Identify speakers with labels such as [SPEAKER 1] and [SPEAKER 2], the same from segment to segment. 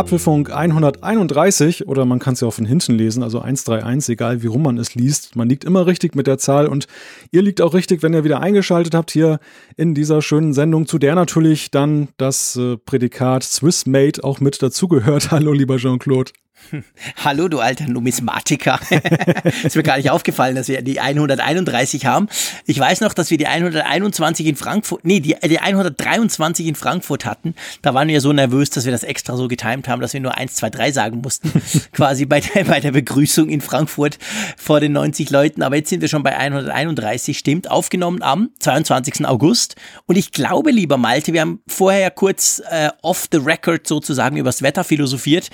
[SPEAKER 1] Apfelfunk 131 oder man kann es ja auch von hinten lesen, also 131, egal wie rum man es liest. Man liegt immer richtig mit der Zahl und ihr liegt auch richtig, wenn ihr wieder eingeschaltet habt hier in dieser schönen Sendung, zu der natürlich dann das äh, Prädikat Swissmade auch mit dazugehört. Hallo, lieber Jean-Claude.
[SPEAKER 2] Hallo, du alter Numismatiker. ist mir gar nicht aufgefallen, dass wir die 131 haben. Ich weiß noch, dass wir die 121 in Frankfurt, nee, die, die 123 in Frankfurt hatten. Da waren wir so nervös, dass wir das extra so getimt haben, dass wir nur 1, 2, 3 sagen mussten. quasi bei der, bei der Begrüßung in Frankfurt vor den 90 Leuten. Aber jetzt sind wir schon bei 131, stimmt. Aufgenommen am 22. August. Und ich glaube, lieber Malte, wir haben vorher ja kurz äh, off the record sozusagen übers Wetter philosophiert.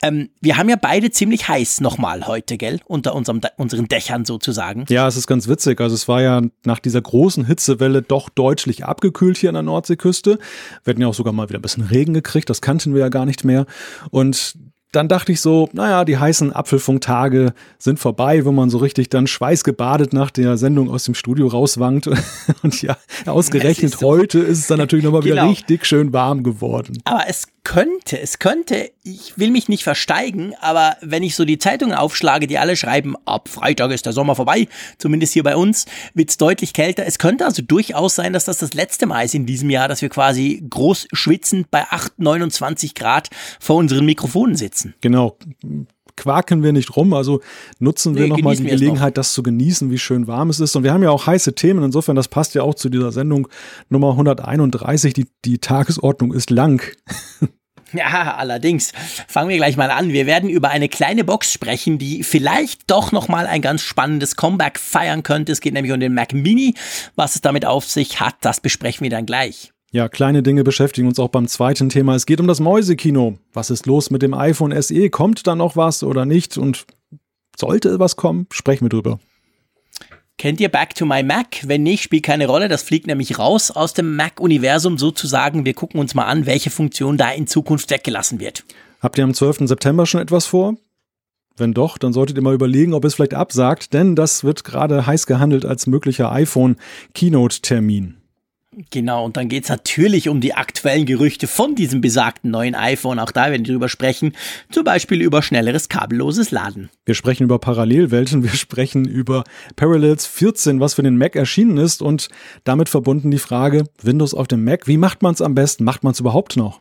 [SPEAKER 2] Ähm, wir haben ja beide ziemlich heiß nochmal heute, gell? Unter unserem, unseren Dächern sozusagen.
[SPEAKER 1] Ja, es ist ganz witzig. Also es war ja nach dieser großen Hitzewelle doch deutlich abgekühlt hier an der Nordseeküste. Wir hatten ja auch sogar mal wieder ein bisschen Regen gekriegt. Das kannten wir ja gar nicht mehr. Und dann dachte ich so, naja, die heißen Apfelfunktage sind vorbei, wo man so richtig dann schweißgebadet nach der Sendung aus dem Studio rauswankt. Und ja, ausgerechnet ist heute ist es dann natürlich nochmal genau. wieder richtig schön warm geworden.
[SPEAKER 2] Aber es könnte, es könnte, ich will mich nicht versteigen, aber wenn ich so die Zeitungen aufschlage, die alle schreiben, ab Freitag ist der Sommer vorbei, zumindest hier bei uns, wird es deutlich kälter. Es könnte also durchaus sein, dass das das letzte Mal ist in diesem Jahr, dass wir quasi groß schwitzend bei 8, 29 Grad vor unseren Mikrofonen sitzen.
[SPEAKER 1] Genau quaken wir nicht rum, also nutzen wir nee, nochmal die Gelegenheit, noch. das zu genießen, wie schön warm es ist. Und wir haben ja auch heiße Themen, insofern, das passt ja auch zu dieser Sendung Nummer 131. Die, die Tagesordnung ist lang.
[SPEAKER 2] Ja, allerdings. Fangen wir gleich mal an. Wir werden über eine kleine Box sprechen, die vielleicht doch nochmal ein ganz spannendes Comeback feiern könnte. Es geht nämlich um den Mac Mini. Was es damit auf sich hat, das besprechen wir dann gleich.
[SPEAKER 1] Ja, kleine Dinge beschäftigen uns auch beim zweiten Thema. Es geht um das Mäusekino. Was ist los mit dem iPhone SE? Kommt da noch was oder nicht? Und sollte was kommen? Sprechen wir drüber.
[SPEAKER 2] Kennt ihr Back to My Mac? Wenn nicht, spielt keine Rolle. Das fliegt nämlich raus aus dem Mac-Universum sozusagen. Wir gucken uns mal an, welche Funktion da in Zukunft weggelassen wird.
[SPEAKER 1] Habt ihr am 12. September schon etwas vor? Wenn doch, dann solltet ihr mal überlegen, ob es vielleicht absagt, denn das wird gerade heiß gehandelt als möglicher iPhone-Keynote-Termin.
[SPEAKER 2] Genau, und dann geht's natürlich um die aktuellen Gerüchte von diesem besagten neuen iPhone. Auch da werden wir drüber sprechen. Zum Beispiel über schnelleres kabelloses Laden.
[SPEAKER 1] Wir sprechen über Parallelwelten, wir sprechen über Parallels 14, was für den Mac erschienen ist und damit verbunden die Frage, Windows auf dem Mac, wie macht man es am besten? Macht man es überhaupt noch?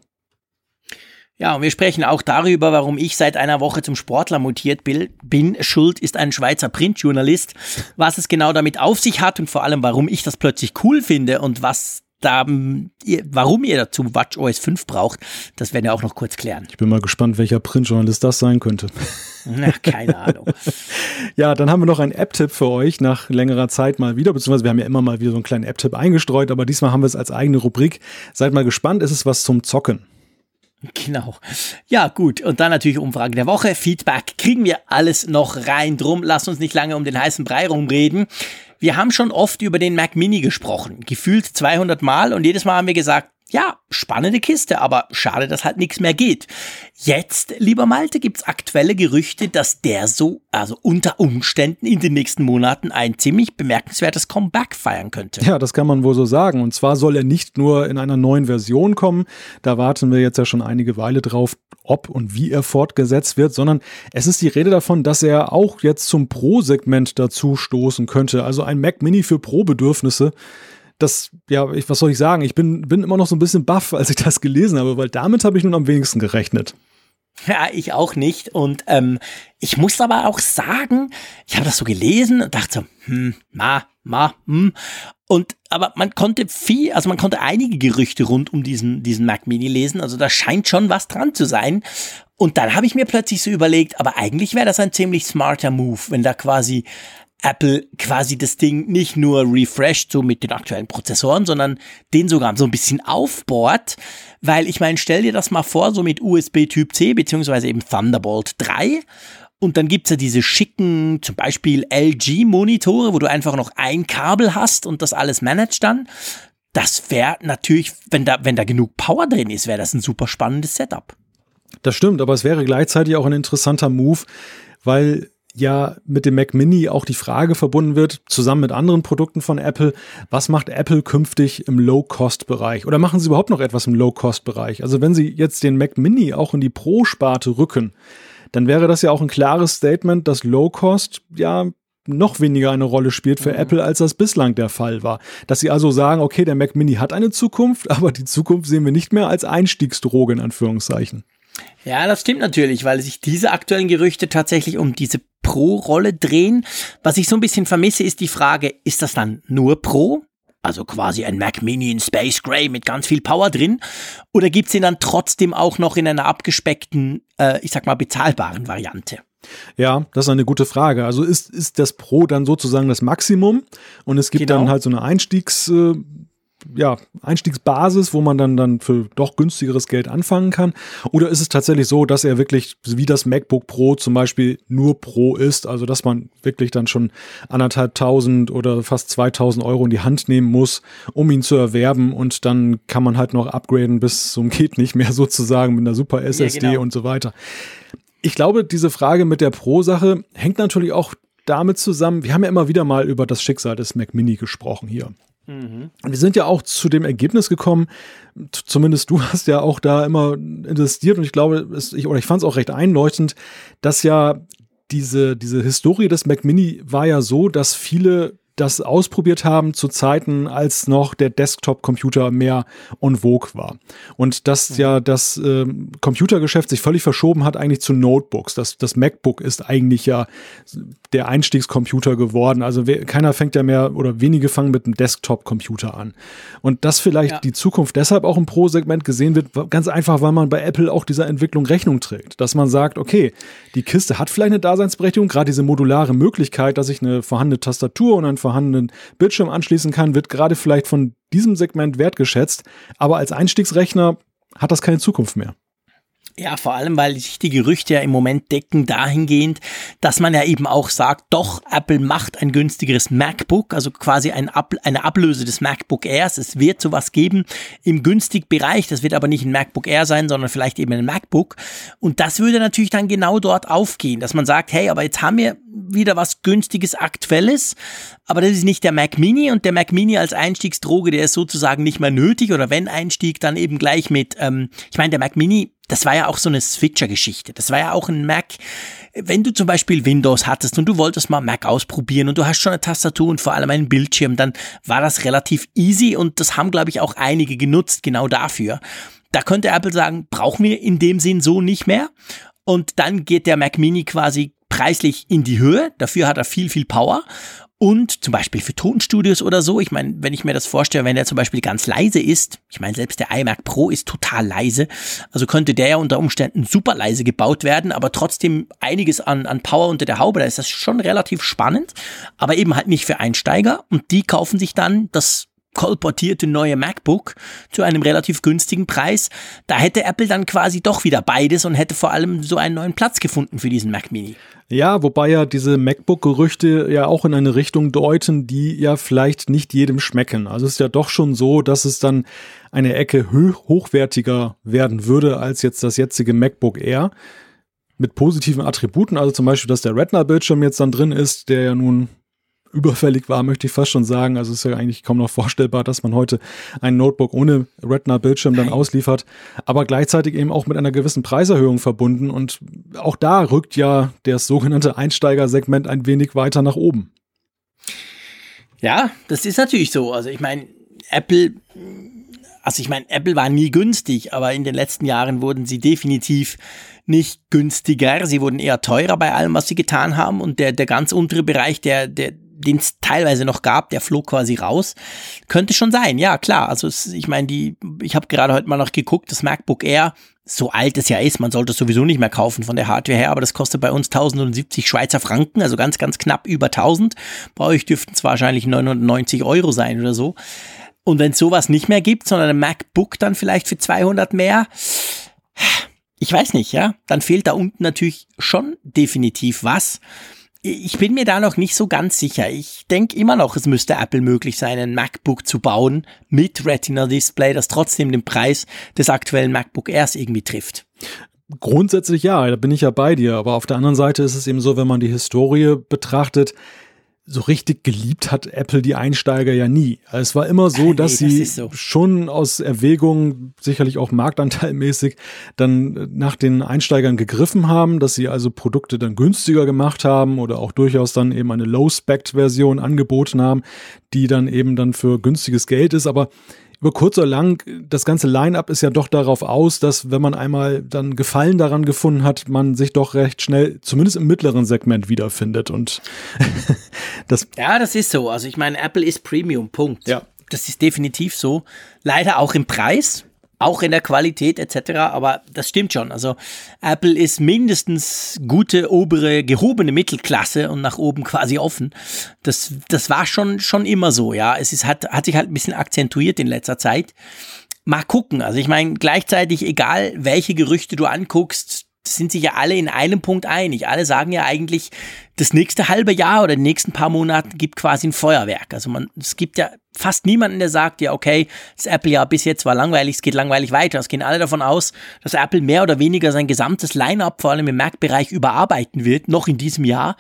[SPEAKER 2] Ja, und wir sprechen auch darüber, warum ich seit einer Woche zum Sportler mutiert bin. Schuld ist ein Schweizer Printjournalist. Was es genau damit auf sich hat und vor allem, warum ich das plötzlich cool finde und was da, warum ihr dazu WatchOS 5 braucht, das werden wir auch noch kurz klären.
[SPEAKER 1] Ich bin mal gespannt, welcher Printjournalist das sein könnte.
[SPEAKER 2] Na, keine Ahnung.
[SPEAKER 1] ja, dann haben wir noch einen App-Tipp für euch nach längerer Zeit mal wieder, beziehungsweise wir haben ja immer mal wieder so einen kleinen App-Tipp eingestreut, aber diesmal haben wir es als eigene Rubrik. Seid mal gespannt, ist es was zum Zocken.
[SPEAKER 2] Genau. Ja, gut. Und dann natürlich Umfrage der Woche. Feedback kriegen wir alles noch rein. Drum, lasst uns nicht lange um den heißen Brei rumreden. Wir haben schon oft über den Mac Mini gesprochen. Gefühlt 200 Mal und jedes Mal haben wir gesagt, ja, spannende Kiste, aber schade, dass halt nichts mehr geht. Jetzt, lieber Malte, gibt's aktuelle Gerüchte, dass der so, also unter Umständen in den nächsten Monaten ein ziemlich bemerkenswertes Comeback feiern könnte.
[SPEAKER 1] Ja, das kann man wohl so sagen. Und zwar soll er nicht nur in einer neuen Version kommen, da warten wir jetzt ja schon einige Weile drauf, ob und wie er fortgesetzt wird, sondern es ist die Rede davon, dass er auch jetzt zum Pro-Segment dazu stoßen könnte. Also ein Mac Mini für Pro-Bedürfnisse das, ja, ich, was soll ich sagen? Ich bin, bin immer noch so ein bisschen baff, als ich das gelesen habe, weil damit habe ich nun am wenigsten gerechnet.
[SPEAKER 2] Ja, ich auch nicht. Und ähm, ich muss aber auch sagen, ich habe das so gelesen und dachte hm, ma, ma, hm. Und aber man konnte viel, also man konnte einige Gerüchte rund um diesen, diesen Mac Mini lesen. Also da scheint schon was dran zu sein. Und dann habe ich mir plötzlich so überlegt, aber eigentlich wäre das ein ziemlich smarter Move, wenn da quasi Apple quasi das Ding nicht nur refresht, so mit den aktuellen Prozessoren, sondern den sogar so ein bisschen aufbohrt. Weil ich meine, stell dir das mal vor, so mit USB Typ C, beziehungsweise eben Thunderbolt 3. Und dann gibt's ja diese schicken, zum Beispiel LG-Monitore, wo du einfach noch ein Kabel hast und das alles managt dann. Das wäre natürlich, wenn da, wenn da genug Power drin ist, wäre das ein super spannendes Setup.
[SPEAKER 1] Das stimmt, aber es wäre gleichzeitig auch ein interessanter Move, weil ja mit dem Mac Mini auch die Frage verbunden wird, zusammen mit anderen Produkten von Apple, was macht Apple künftig im Low-Cost-Bereich? Oder machen sie überhaupt noch etwas im Low-Cost-Bereich? Also wenn sie jetzt den Mac Mini auch in die Pro-Sparte rücken, dann wäre das ja auch ein klares Statement, dass Low-Cost ja noch weniger eine Rolle spielt für mhm. Apple, als das bislang der Fall war. Dass sie also sagen, okay, der Mac Mini hat eine Zukunft, aber die Zukunft sehen wir nicht mehr als Einstiegsdroge in Anführungszeichen.
[SPEAKER 2] Ja, das stimmt natürlich, weil sich diese aktuellen Gerüchte tatsächlich um diese Pro-Rolle drehen. Was ich so ein bisschen vermisse, ist die Frage, ist das dann nur Pro? Also quasi ein Mac Mini in Space Gray mit ganz viel Power drin? Oder gibt's ihn dann trotzdem auch noch in einer abgespeckten, äh, ich sag mal, bezahlbaren Variante?
[SPEAKER 1] Ja, das ist eine gute Frage. Also ist, ist das Pro dann sozusagen das Maximum und es gibt genau. dann halt so eine Einstiegs, äh, ja, Einstiegsbasis, wo man dann, dann für doch günstigeres Geld anfangen kann? Oder ist es tatsächlich so, dass er wirklich, wie das MacBook Pro zum Beispiel, nur Pro ist? Also, dass man wirklich dann schon anderthalb tausend oder fast 2000 Euro in die Hand nehmen muss, um ihn zu erwerben und dann kann man halt noch upgraden bis zum geht nicht mehr sozusagen mit einer super SSD ja, genau. und so weiter. Ich glaube, diese Frage mit der Pro-Sache hängt natürlich auch damit zusammen, wir haben ja immer wieder mal über das Schicksal des Mac Mini gesprochen hier. Mhm. Wir sind ja auch zu dem Ergebnis gekommen, zumindest du hast ja auch da immer investiert und ich glaube, es, ich, oder ich fand es auch recht einleuchtend, dass ja diese, diese Historie des Mac Mini war ja so, dass viele das ausprobiert haben zu Zeiten, als noch der Desktop-Computer mehr en vogue war. Und dass mhm. ja das äh, Computergeschäft sich völlig verschoben hat eigentlich zu Notebooks. Das, das MacBook ist eigentlich ja der Einstiegscomputer geworden. Also keiner fängt ja mehr oder wenige fangen mit einem Desktop-Computer an. Und dass vielleicht ja. die Zukunft deshalb auch im Pro-Segment gesehen wird, ganz einfach, weil man bei Apple auch dieser Entwicklung Rechnung trägt. Dass man sagt, okay, die Kiste hat vielleicht eine Daseinsberechtigung, gerade diese modulare Möglichkeit, dass ich eine vorhandene Tastatur und ein vorhandenen Bildschirm anschließen kann, wird gerade vielleicht von diesem Segment wertgeschätzt. Aber als Einstiegsrechner hat das keine Zukunft mehr.
[SPEAKER 2] Ja, vor allem, weil sich die Gerüchte ja im Moment decken dahingehend, dass man ja eben auch sagt, doch, Apple macht ein günstigeres MacBook, also quasi ein Ab eine Ablöse des MacBook Airs. Es wird sowas geben im günstig Bereich. Das wird aber nicht ein MacBook Air sein, sondern vielleicht eben ein MacBook. Und das würde natürlich dann genau dort aufgehen, dass man sagt, hey, aber jetzt haben wir wieder was günstiges, aktuelles, aber das ist nicht der Mac Mini und der Mac Mini als Einstiegsdroge, der ist sozusagen nicht mehr nötig oder wenn Einstieg, dann eben gleich mit, ähm, ich meine, der Mac Mini das war ja auch so eine Switcher-Geschichte. Das war ja auch ein Mac. Wenn du zum Beispiel Windows hattest und du wolltest mal Mac ausprobieren und du hast schon eine Tastatur und vor allem einen Bildschirm, dann war das relativ easy und das haben, glaube ich, auch einige genutzt, genau dafür. Da könnte Apple sagen, brauchen wir in dem Sinn so nicht mehr. Und dann geht der Mac Mini quasi preislich in die Höhe. Dafür hat er viel, viel Power. Und zum Beispiel für Tonstudios oder so, ich meine, wenn ich mir das vorstelle, wenn der zum Beispiel ganz leise ist, ich meine, selbst der iMac Pro ist total leise, also könnte der ja unter Umständen super leise gebaut werden, aber trotzdem einiges an, an Power unter der Haube, da ist das schon relativ spannend, aber eben halt nicht für Einsteiger. Und die kaufen sich dann das kolportierte neue MacBook zu einem relativ günstigen Preis. Da hätte Apple dann quasi doch wieder beides und hätte vor allem so einen neuen Platz gefunden für diesen Mac Mini.
[SPEAKER 1] Ja, wobei ja diese MacBook-Gerüchte ja auch in eine Richtung deuten, die ja vielleicht nicht jedem schmecken. Also es ist ja doch schon so, dass es dann eine Ecke hochwertiger werden würde als jetzt das jetzige MacBook Air. Mit positiven Attributen, also zum Beispiel, dass der Retina-Bildschirm jetzt dann drin ist, der ja nun überfällig war, möchte ich fast schon sagen. Also es ist ja eigentlich kaum noch vorstellbar, dass man heute ein Notebook ohne Retina-Bildschirm dann ausliefert, aber gleichzeitig eben auch mit einer gewissen Preiserhöhung verbunden. Und auch da rückt ja das sogenannte Einsteigersegment ein wenig weiter nach oben.
[SPEAKER 2] Ja, das ist natürlich so. Also ich meine, Apple, also ich meine, Apple war nie günstig, aber in den letzten Jahren wurden sie definitiv nicht günstiger, sie wurden eher teurer bei allem, was sie getan haben. Und der, der ganz untere Bereich, der, der, den es teilweise noch gab, der flog quasi raus. Könnte schon sein, ja klar. Also es, ich meine, die, ich habe gerade heute mal noch geguckt, das MacBook Air, so alt es ja ist, man sollte es sowieso nicht mehr kaufen von der Hardware her, aber das kostet bei uns 1070 Schweizer Franken, also ganz, ganz knapp über 1000. Bei euch dürften es wahrscheinlich 990 Euro sein oder so. Und wenn es sowas nicht mehr gibt, sondern ein MacBook dann vielleicht für 200 mehr, ich weiß nicht, ja, dann fehlt da unten natürlich schon definitiv was ich bin mir da noch nicht so ganz sicher. Ich denke immer noch, es müsste Apple möglich sein, ein MacBook zu bauen mit Retina-Display, das trotzdem den Preis des aktuellen MacBook Airs irgendwie trifft.
[SPEAKER 1] grundsätzlich ja, da bin ich ja bei dir. Aber auf der anderen Seite ist es eben so, wenn man die Historie betrachtet, so richtig geliebt hat Apple die Einsteiger ja nie. Es war immer so, dass nee, das sie so. schon aus Erwägung, sicherlich auch marktanteilmäßig, dann nach den Einsteigern gegriffen haben, dass sie also Produkte dann günstiger gemacht haben oder auch durchaus dann eben eine Low-Spec-Version angeboten haben, die dann eben dann für günstiges Geld ist. Aber über kurz oder lang, das ganze Line-up ist ja doch darauf aus, dass wenn man einmal dann Gefallen daran gefunden hat, man sich doch recht schnell, zumindest im mittleren Segment wiederfindet. Und
[SPEAKER 2] das. Ja, das ist so. Also ich meine, Apple ist Premium, Punkt. Ja. Das ist definitiv so. Leider auch im Preis auch in der Qualität etc. Aber das stimmt schon. Also Apple ist mindestens gute obere gehobene Mittelklasse und nach oben quasi offen. Das, das war schon schon immer so. Ja, es ist hat hat sich halt ein bisschen akzentuiert in letzter Zeit. Mal gucken. Also ich meine gleichzeitig egal welche Gerüchte du anguckst, sind sich ja alle in einem Punkt einig. Alle sagen ja eigentlich, das nächste halbe Jahr oder die nächsten paar Monate gibt quasi ein Feuerwerk. Also man, es gibt ja fast niemanden, der sagt, ja, okay, das Apple-Jahr bis jetzt war langweilig, es geht langweilig weiter. Es gehen alle davon aus, dass Apple mehr oder weniger sein gesamtes Line-up, vor allem im Mac-Bereich, überarbeiten wird, noch in diesem Jahr.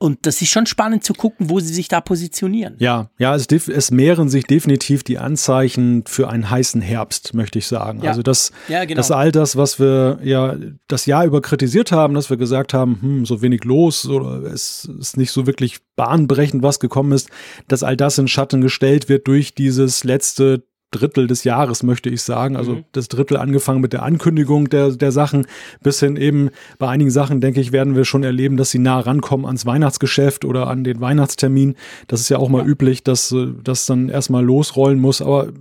[SPEAKER 2] Und das ist schon spannend zu gucken, wo sie sich da positionieren.
[SPEAKER 1] Ja, ja, es, es mehren sich definitiv die Anzeichen für einen heißen Herbst, möchte ich sagen. Ja. Also das, ja, genau. das all das, was wir ja das Jahr über kritisiert haben, dass wir gesagt haben, hm, so wenig los oder es ist nicht so wirklich bahnbrechend, was gekommen ist, dass all das in Schatten gestellt wird durch dieses letzte Drittel des Jahres, möchte ich sagen. Also mhm. das Drittel angefangen mit der Ankündigung der, der Sachen bis hin eben bei einigen Sachen, denke ich, werden wir schon erleben, dass sie nah rankommen ans Weihnachtsgeschäft oder an den Weihnachtstermin. Das ist ja auch mal ja. üblich, dass das dann erstmal losrollen muss. Aber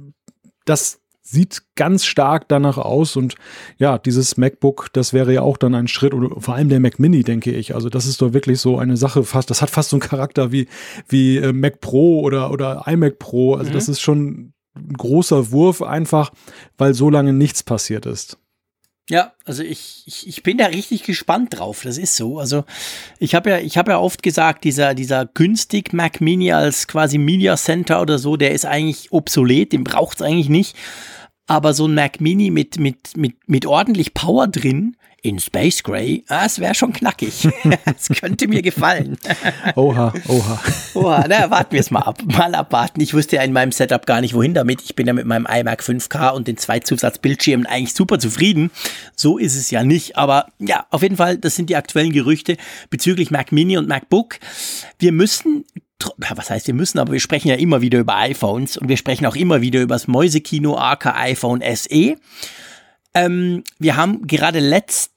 [SPEAKER 1] das sieht ganz stark danach aus und ja, dieses MacBook, das wäre ja auch dann ein Schritt oder vor allem der Mac Mini, denke ich. Also das ist doch wirklich so eine Sache fast, das hat fast so einen Charakter wie, wie äh, Mac Pro oder, oder iMac Pro. Also mhm. das ist schon großer Wurf einfach, weil so lange nichts passiert ist.
[SPEAKER 2] Ja, also ich, ich, ich bin da richtig gespannt drauf. Das ist so. Also ich habe ja, ich habe ja oft gesagt, dieser, dieser günstig Mac Mini als quasi Media Center oder so, der ist eigentlich obsolet, den braucht es eigentlich nicht. Aber so ein Mac Mini mit, mit, mit, mit ordentlich Power drin, in Space Gray, ah, es wäre schon knackig. Es könnte mir gefallen.
[SPEAKER 1] oha, oha.
[SPEAKER 2] Oha, na, warten wir es mal ab. Mal abwarten. Ich wusste ja in meinem Setup gar nicht, wohin damit. Ich bin ja mit meinem iMac 5K und den zwei Zusatzbildschirmen eigentlich super zufrieden. So ist es ja nicht. Aber ja, auf jeden Fall, das sind die aktuellen Gerüchte bezüglich Mac Mini und MacBook. Wir müssen was heißt wir müssen, aber wir sprechen ja immer wieder über iPhones und wir sprechen auch immer wieder über das Mäusekino AK iPhone SE. Ähm, wir haben gerade letzte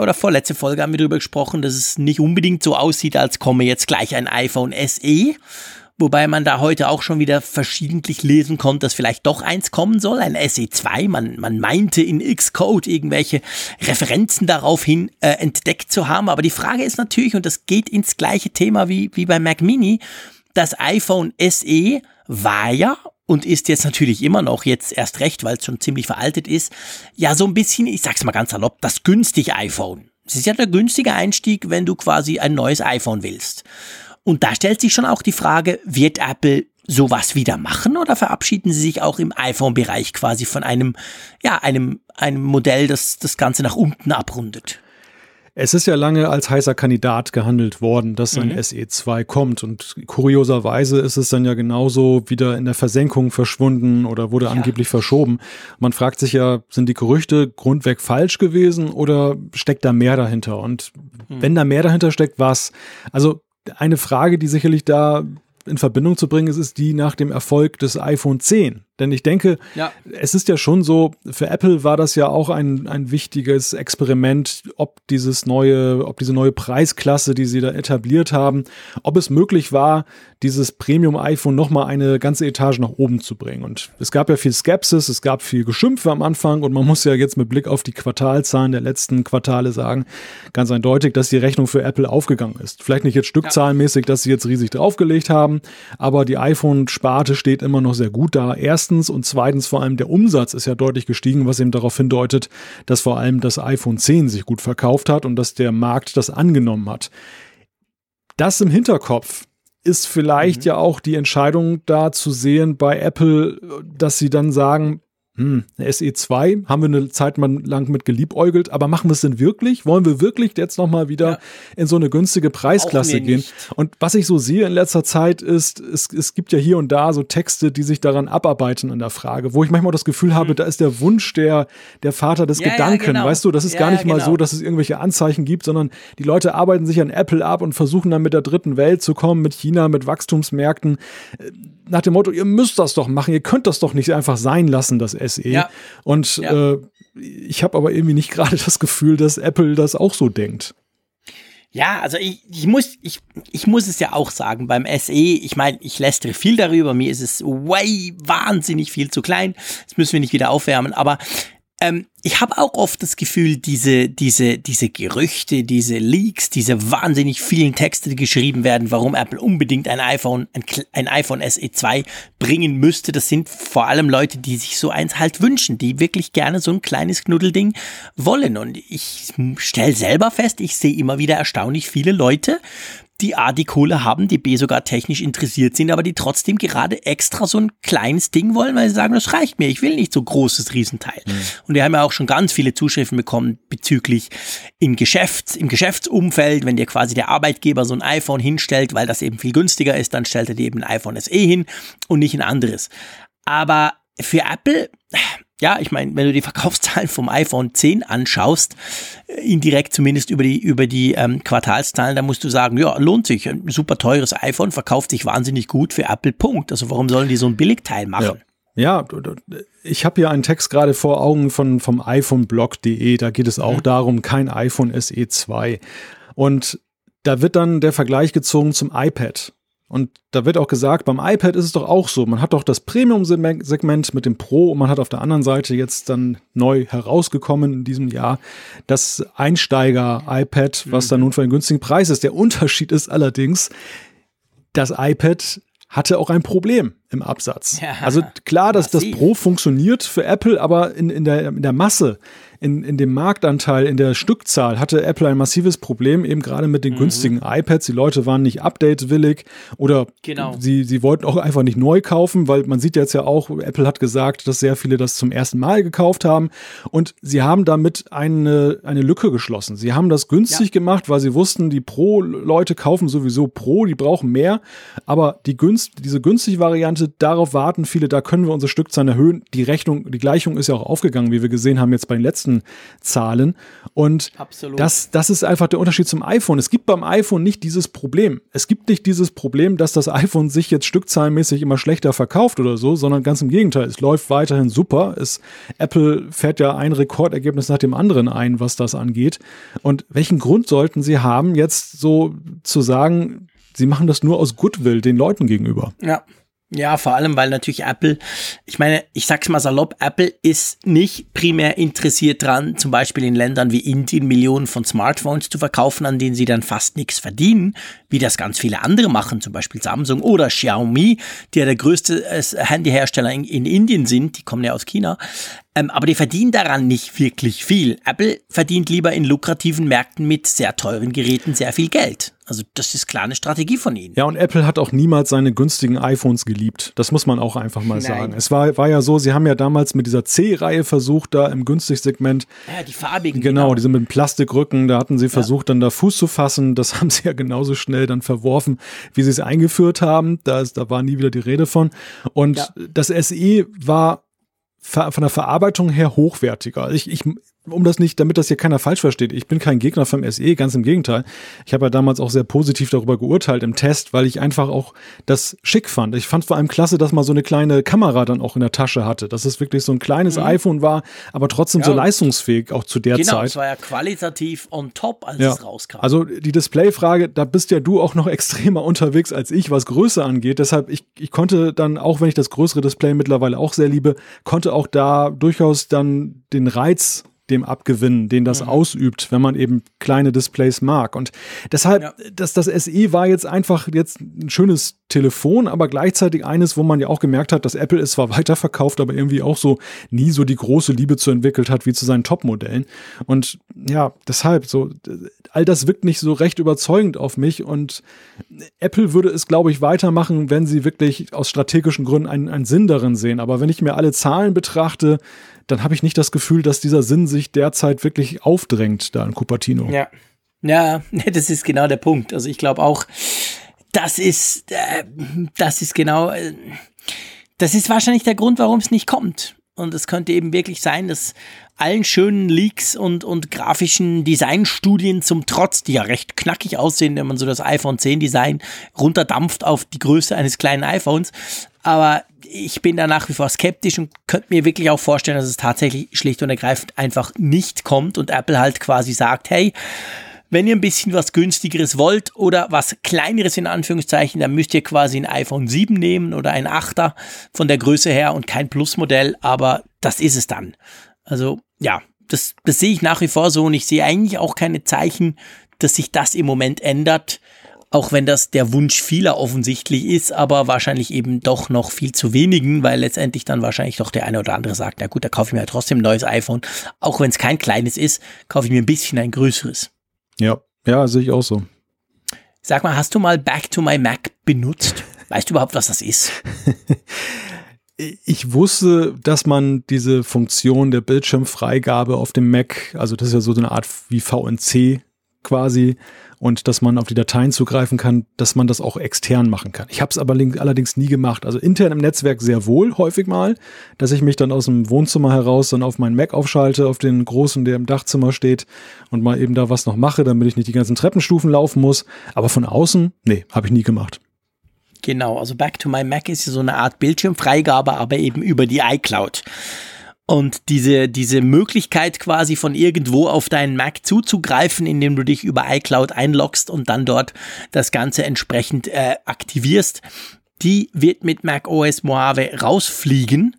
[SPEAKER 2] oder vorletzte Folge haben wir darüber gesprochen, dass es nicht unbedingt so aussieht, als komme jetzt gleich ein iPhone SE. Wobei man da heute auch schon wieder verschiedentlich lesen konnte, dass vielleicht doch eins kommen soll, ein SE2. Man, man meinte in Xcode irgendwelche Referenzen darauf hin äh, entdeckt zu haben. Aber die Frage ist natürlich, und das geht ins gleiche Thema wie, wie bei Mac Mini, das iPhone SE war ja und ist jetzt natürlich immer noch, jetzt erst recht, weil es schon ziemlich veraltet ist, ja so ein bisschen, ich sag's mal ganz salopp, das günstige iPhone. Es ist ja der günstige Einstieg, wenn du quasi ein neues iPhone willst. Und da stellt sich schon auch die Frage, wird Apple sowas wieder machen oder verabschieden sie sich auch im iPhone-Bereich quasi von einem, ja, einem, einem Modell, das das Ganze nach unten abrundet?
[SPEAKER 1] Es ist ja lange als heißer Kandidat gehandelt worden, dass ein mhm. SE2 kommt. Und kurioserweise ist es dann ja genauso wieder in der Versenkung verschwunden oder wurde ja. angeblich verschoben. Man fragt sich ja, sind die Gerüchte grundweg falsch gewesen oder steckt da mehr dahinter? Und mhm. wenn da mehr dahinter steckt, was? Also eine Frage, die sicherlich da in Verbindung zu bringen ist, ist die nach dem Erfolg des iPhone 10. Denn ich denke, ja. es ist ja schon so, für Apple war das ja auch ein, ein wichtiges Experiment, ob dieses neue, ob diese neue Preisklasse, die sie da etabliert haben, ob es möglich war, dieses Premium-iPhone nochmal eine ganze Etage nach oben zu bringen. Und es gab ja viel Skepsis, es gab viel Geschimpfe am Anfang und man muss ja jetzt mit Blick auf die Quartalzahlen der letzten Quartale sagen, ganz eindeutig, dass die Rechnung für Apple aufgegangen ist. Vielleicht nicht jetzt stückzahlenmäßig, dass sie jetzt riesig draufgelegt haben, aber die iPhone-Sparte steht immer noch sehr gut da. Erst erstens und zweitens vor allem der Umsatz ist ja deutlich gestiegen, was eben darauf hindeutet, dass vor allem das iPhone 10 sich gut verkauft hat und dass der Markt das angenommen hat. Das im Hinterkopf ist vielleicht mhm. ja auch die Entscheidung da zu sehen bei Apple, dass sie dann sagen, hm, eine SE2 haben wir eine Zeit lang mit geliebäugelt, aber machen wir es denn wirklich? Wollen wir wirklich jetzt nochmal wieder ja. in so eine günstige Preisklasse gehen? Nicht. Und was ich so sehe in letzter Zeit ist, es, es gibt ja hier und da so Texte, die sich daran abarbeiten an der Frage, wo ich manchmal das Gefühl habe, hm. da ist der Wunsch der, der Vater des ja, Gedanken, ja, genau. weißt du, das ist gar nicht mal genau. so, dass es irgendwelche Anzeichen gibt, sondern die Leute arbeiten sich an Apple ab und versuchen dann mit der dritten Welt zu kommen, mit China, mit Wachstumsmärkten nach dem Motto, ihr müsst das doch machen, ihr könnt das doch nicht einfach sein lassen, das SE. Ja. Und ja. Äh, ich habe aber irgendwie nicht gerade das Gefühl, dass Apple das auch so denkt.
[SPEAKER 2] Ja, also ich, ich, muss, ich, ich muss es ja auch sagen, beim SE, ich meine, ich lästere viel darüber, mir ist es way wahnsinnig viel zu klein, das müssen wir nicht wieder aufwärmen, aber ähm, ich habe auch oft das Gefühl, diese, diese, diese Gerüchte, diese Leaks, diese wahnsinnig vielen Texte, die geschrieben werden, warum Apple unbedingt ein iPhone, ein, ein iPhone SE 2 bringen müsste, das sind vor allem Leute, die sich so eins halt wünschen, die wirklich gerne so ein kleines Knuddelding wollen. Und ich stelle selber fest, ich sehe immer wieder erstaunlich viele Leute, die A, die Kohle haben, die B, sogar technisch interessiert sind, aber die trotzdem gerade extra so ein kleines Ding wollen, weil sie sagen, das reicht mir, ich will nicht so großes Riesenteil. Mhm. Und wir haben ja auch schon ganz viele Zuschriften bekommen bezüglich im Geschäfts-, im Geschäftsumfeld, wenn dir quasi der Arbeitgeber so ein iPhone hinstellt, weil das eben viel günstiger ist, dann stellt er dir eben ein iPhone SE hin und nicht ein anderes. Aber für Apple, ja, ich meine, wenn du die Verkaufszahlen vom iPhone 10 anschaust, äh, indirekt zumindest über die, über die ähm, Quartalszahlen, dann musst du sagen, ja, lohnt sich. Ein super teures iPhone verkauft sich wahnsinnig gut für Apple, Punkt. Also warum sollen die so ein Billigteil machen?
[SPEAKER 1] Ja. Ja, ich habe hier einen Text gerade vor Augen von vom iPhoneblog.de, da geht es auch mhm. darum, kein iPhone SE 2. Und da wird dann der Vergleich gezogen zum iPad. Und da wird auch gesagt, beim iPad ist es doch auch so. Man hat doch das Premium-Segment mit dem Pro und man hat auf der anderen Seite jetzt dann neu herausgekommen in diesem Jahr das Einsteiger-iPad, was dann nun für einen günstigen Preis ist. Der Unterschied ist allerdings, das iPad hatte auch ein Problem im Absatz. Ja, also klar, dass das Pro funktioniert für Apple, aber in, in, der, in der Masse in, in dem Marktanteil, in der Stückzahl hatte Apple ein massives Problem, eben gerade mit den mhm. günstigen iPads. Die Leute waren nicht update-willig oder genau. sie, sie wollten auch einfach nicht neu kaufen, weil man sieht jetzt ja auch, Apple hat gesagt, dass sehr viele das zum ersten Mal gekauft haben und sie haben damit eine, eine Lücke geschlossen. Sie haben das günstig ja. gemacht, weil sie wussten, die Pro-Leute kaufen sowieso Pro, die brauchen mehr, aber die günst, diese günstige Variante, darauf warten viele, da können wir unsere Stückzahlen erhöhen. Die Rechnung, die Gleichung ist ja auch aufgegangen, wie wir gesehen haben jetzt bei den letzten Zahlen. Und das, das ist einfach der Unterschied zum iPhone. Es gibt beim iPhone nicht dieses Problem. Es gibt nicht dieses Problem, dass das iPhone sich jetzt stückzahlenmäßig immer schlechter verkauft oder so, sondern ganz im Gegenteil. Es läuft weiterhin super. Es, Apple fährt ja ein Rekordergebnis nach dem anderen ein, was das angeht. Und welchen Grund sollten sie haben, jetzt so zu sagen, sie machen das nur aus Goodwill den Leuten gegenüber?
[SPEAKER 2] Ja. Ja, vor allem, weil natürlich Apple, ich meine, ich sag's mal salopp, Apple ist nicht primär interessiert dran, zum Beispiel in Ländern wie Indien Millionen von Smartphones zu verkaufen, an denen sie dann fast nichts verdienen, wie das ganz viele andere machen, zum Beispiel Samsung oder Xiaomi, die ja der größte Handyhersteller in, in Indien sind, die kommen ja aus China. Ähm, aber die verdienen daran nicht wirklich viel. Apple verdient lieber in lukrativen Märkten mit sehr teuren Geräten sehr viel Geld. Also das ist klar eine Strategie von ihnen.
[SPEAKER 1] Ja, und Apple hat auch niemals seine günstigen iPhones geliebt. Das muss man auch einfach mal Nein. sagen. Es war, war ja so, sie haben ja damals mit dieser C-Reihe versucht, da im Günstigsegment.
[SPEAKER 2] Ja, die farbigen.
[SPEAKER 1] Genau, genau. diese mit dem Plastikrücken, da hatten sie versucht, ja. dann da Fuß zu fassen. Das haben sie ja genauso schnell dann verworfen, wie sie es eingeführt haben. Da, ist, da war nie wieder die Rede von. Und ja. das SE war von der Verarbeitung her hochwertiger. Ich, ich, um das nicht, damit das hier keiner falsch versteht, ich bin kein Gegner vom SE, ganz im Gegenteil. Ich habe ja damals auch sehr positiv darüber geurteilt im Test, weil ich einfach auch das schick fand. Ich fand vor allem klasse, dass man so eine kleine Kamera dann auch in der Tasche hatte, dass es wirklich so ein kleines mhm. iPhone war, aber trotzdem ja, so leistungsfähig auch zu der
[SPEAKER 2] genau,
[SPEAKER 1] Zeit. Genau,
[SPEAKER 2] es war ja qualitativ on top, als ja. es rauskam.
[SPEAKER 1] Also die Displayfrage, da bist ja du auch noch extremer unterwegs als ich, was Größe angeht. Deshalb, ich, ich konnte dann, auch wenn ich das größere Display mittlerweile auch sehr liebe, konnte auch da durchaus dann den Reiz dem abgewinnen, den das mhm. ausübt, wenn man eben kleine Displays mag. Und deshalb, ja. das, das SE war jetzt einfach jetzt ein schönes Telefon, aber gleichzeitig eines, wo man ja auch gemerkt hat, dass Apple es zwar weiterverkauft, aber irgendwie auch so nie so die große Liebe zu entwickelt hat wie zu seinen Top-Modellen. Und ja, deshalb so, all das wirkt nicht so recht überzeugend auf mich und Apple würde es, glaube ich, weitermachen, wenn sie wirklich aus strategischen Gründen einen, einen Sinn darin sehen. Aber wenn ich mir alle Zahlen betrachte, dann habe ich nicht das Gefühl, dass dieser Sinn sich derzeit wirklich aufdrängt da in Cupertino.
[SPEAKER 2] Ja. Ja, das ist genau der Punkt. Also ich glaube auch, das ist, äh, das ist genau, äh, das ist wahrscheinlich der Grund, warum es nicht kommt. Und es könnte eben wirklich sein, dass allen schönen Leaks und, und grafischen Designstudien zum Trotz, die ja recht knackig aussehen, wenn man so das iPhone 10 Design runterdampft auf die Größe eines kleinen iPhones. Aber ich bin da nach wie vor skeptisch und könnte mir wirklich auch vorstellen, dass es tatsächlich schlicht und ergreifend einfach nicht kommt und Apple halt quasi sagt, hey, wenn ihr ein bisschen was günstigeres wollt oder was kleineres in Anführungszeichen, dann müsst ihr quasi ein iPhone 7 nehmen oder ein 8er von der Größe her und kein Plus-Modell, aber das ist es dann. Also ja, das, das sehe ich nach wie vor so und ich sehe eigentlich auch keine Zeichen, dass sich das im Moment ändert, auch wenn das der Wunsch vieler offensichtlich ist, aber wahrscheinlich eben doch noch viel zu wenigen, weil letztendlich dann wahrscheinlich doch der eine oder andere sagt, na gut, da kaufe ich mir ja trotzdem ein neues iPhone, auch wenn es kein kleines ist, kaufe ich mir ein bisschen ein größeres.
[SPEAKER 1] Ja, ja, sehe ich auch so.
[SPEAKER 2] Sag mal, hast du mal Back to My Mac benutzt? Weißt du überhaupt, was das ist?
[SPEAKER 1] ich wusste, dass man diese Funktion der Bildschirmfreigabe auf dem Mac, also das ist ja so eine Art wie VNC quasi, und dass man auf die Dateien zugreifen kann, dass man das auch extern machen kann. Ich habe es aber allerdings nie gemacht. Also intern im Netzwerk sehr wohl, häufig mal, dass ich mich dann aus dem Wohnzimmer heraus dann auf meinen Mac aufschalte, auf den großen, der im Dachzimmer steht und mal eben da was noch mache, damit ich nicht die ganzen Treppenstufen laufen muss. Aber von außen, nee, habe ich nie gemacht.
[SPEAKER 2] Genau, also Back to My Mac ist so eine Art Bildschirmfreigabe, aber eben über die iCloud. Und diese, diese Möglichkeit quasi von irgendwo auf deinen Mac zuzugreifen, indem du dich über iCloud einloggst und dann dort das Ganze entsprechend äh, aktivierst, die wird mit Mac OS Mojave rausfliegen.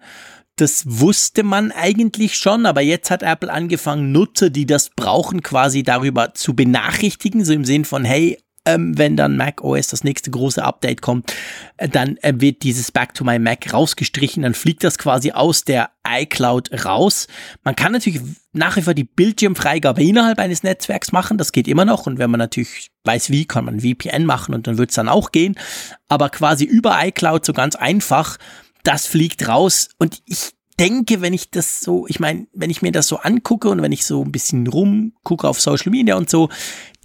[SPEAKER 2] Das wusste man eigentlich schon, aber jetzt hat Apple angefangen, Nutzer, die das brauchen, quasi darüber zu benachrichtigen, so im Sinn von, hey, ähm, wenn dann Mac OS das nächste große Update kommt, äh, dann äh, wird dieses Back to my Mac rausgestrichen, dann fliegt das quasi aus der iCloud raus. Man kann natürlich nach wie vor die Bildschirmfreigabe innerhalb eines Netzwerks machen, das geht immer noch. Und wenn man natürlich weiß wie, kann man VPN machen und dann wird es dann auch gehen, aber quasi über iCloud so ganz einfach, das fliegt raus. Und ich denke, wenn ich das so, ich meine, wenn ich mir das so angucke und wenn ich so ein bisschen rumgucke auf Social Media und so,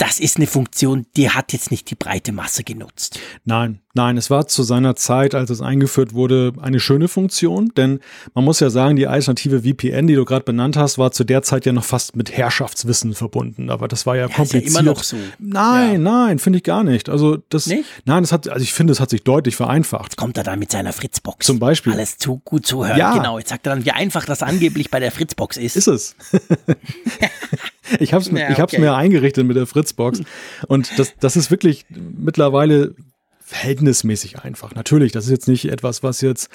[SPEAKER 2] das ist eine Funktion, die hat jetzt nicht die breite Masse genutzt.
[SPEAKER 1] Nein, nein, es war zu seiner Zeit, als es eingeführt wurde, eine schöne Funktion, denn man muss ja sagen, die alternative VPN, die du gerade benannt hast, war zu der Zeit ja noch fast mit Herrschaftswissen verbunden, aber das war ja, ja kompliziert. Ist ja immer noch so. Nein, ja. nein, finde ich gar nicht. Also das, nicht? nein, das hat, also ich finde, es hat sich deutlich vereinfacht. Jetzt
[SPEAKER 2] kommt er dann mit seiner Fritzbox.
[SPEAKER 1] Zum Beispiel.
[SPEAKER 2] Alles zu gut zuhören. Ja. Genau, jetzt sagt er dann, wie einfach das angeblich bei der Fritzbox ist.
[SPEAKER 1] Ist es. ich habe es ja, okay. mir eingerichtet mit der Fritzbox und das, das ist wirklich mittlerweile verhältnismäßig einfach. Natürlich, das ist jetzt nicht etwas, was jetzt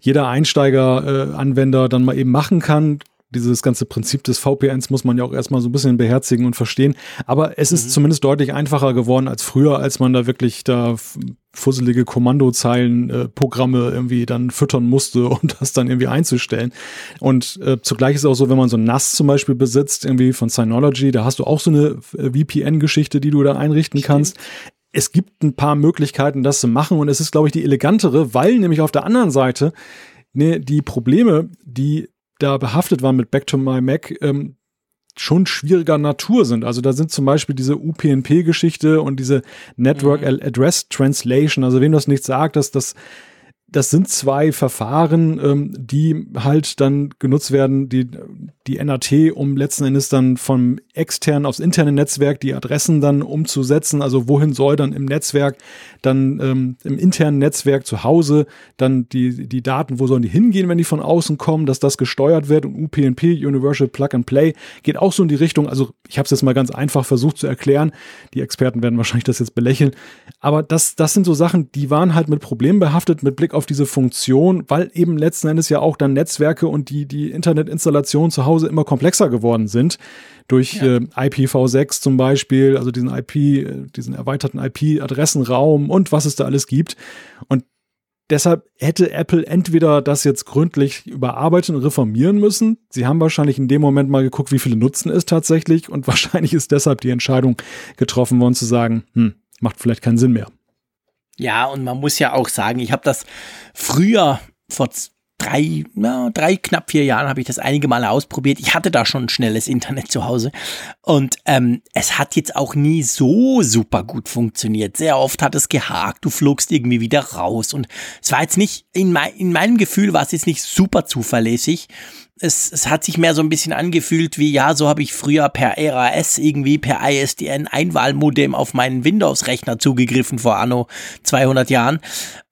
[SPEAKER 1] jeder Einsteiger-Anwender äh, dann mal eben machen kann dieses ganze Prinzip des VPNs muss man ja auch erstmal so ein bisschen beherzigen und verstehen. Aber es ist mhm. zumindest deutlich einfacher geworden als früher, als man da wirklich da fusselige Kommandozeilen äh, irgendwie dann füttern musste, um das dann irgendwie einzustellen. Und äh, zugleich ist es auch so, wenn man so ein NAS zum Beispiel besitzt, irgendwie von Synology, da hast du auch so eine äh, VPN-Geschichte, die du da einrichten Stimmt. kannst es gibt ein paar Möglichkeiten, das zu machen und es ist, glaube ich, die elegantere, weil nämlich auf der anderen Seite ne, die Probleme, die da behaftet waren mit Back to My Mac, ähm, schon schwieriger Natur sind. Also da sind zum Beispiel diese UPnP-Geschichte und diese Network mhm. Address Translation. Also wem das nicht sagt, dass das das sind zwei Verfahren, ähm, die halt dann genutzt werden, die, die NAT, um letzten Endes dann vom externen aufs interne Netzwerk die Adressen dann umzusetzen. Also wohin soll dann im Netzwerk, dann ähm, im internen Netzwerk zu Hause, dann die, die Daten, wo sollen die hingehen, wenn die von außen kommen, dass das gesteuert wird und UPnP, Universal Plug and Play, geht auch so in die Richtung. Also ich habe es jetzt mal ganz einfach versucht zu erklären. Die Experten werden wahrscheinlich das jetzt belächeln. Aber das, das sind so Sachen, die waren halt mit Problemen behaftet mit Blick auf diese Funktion, weil eben letzten Endes ja auch dann Netzwerke und die, die Internetinstallation zu Hause Hause immer komplexer geworden sind. Durch ja. äh, IPv6 zum Beispiel, also diesen IP, äh, diesen erweiterten IP-Adressenraum und was es da alles gibt. Und Deshalb hätte Apple entweder das jetzt gründlich überarbeiten und reformieren müssen. Sie haben wahrscheinlich in dem Moment mal geguckt, wie viele nutzen es tatsächlich und wahrscheinlich ist deshalb die Entscheidung getroffen worden zu sagen, hm, macht vielleicht keinen Sinn mehr.
[SPEAKER 2] Ja, und man muss ja auch sagen, ich habe das früher vor drei, ja, drei, knapp vier Jahren habe ich das einige Male ausprobiert. Ich hatte da schon schnelles Internet zu Hause und ähm, es hat jetzt auch nie so super gut funktioniert. Sehr oft hat es gehakt, du flogst irgendwie wieder raus und es war jetzt nicht, in, mein, in meinem Gefühl war es jetzt nicht super zuverlässig es, es hat sich mehr so ein bisschen angefühlt wie, ja, so habe ich früher per RAS irgendwie per ISDN Einwahlmodem auf meinen Windows-Rechner zugegriffen vor anno 200 Jahren.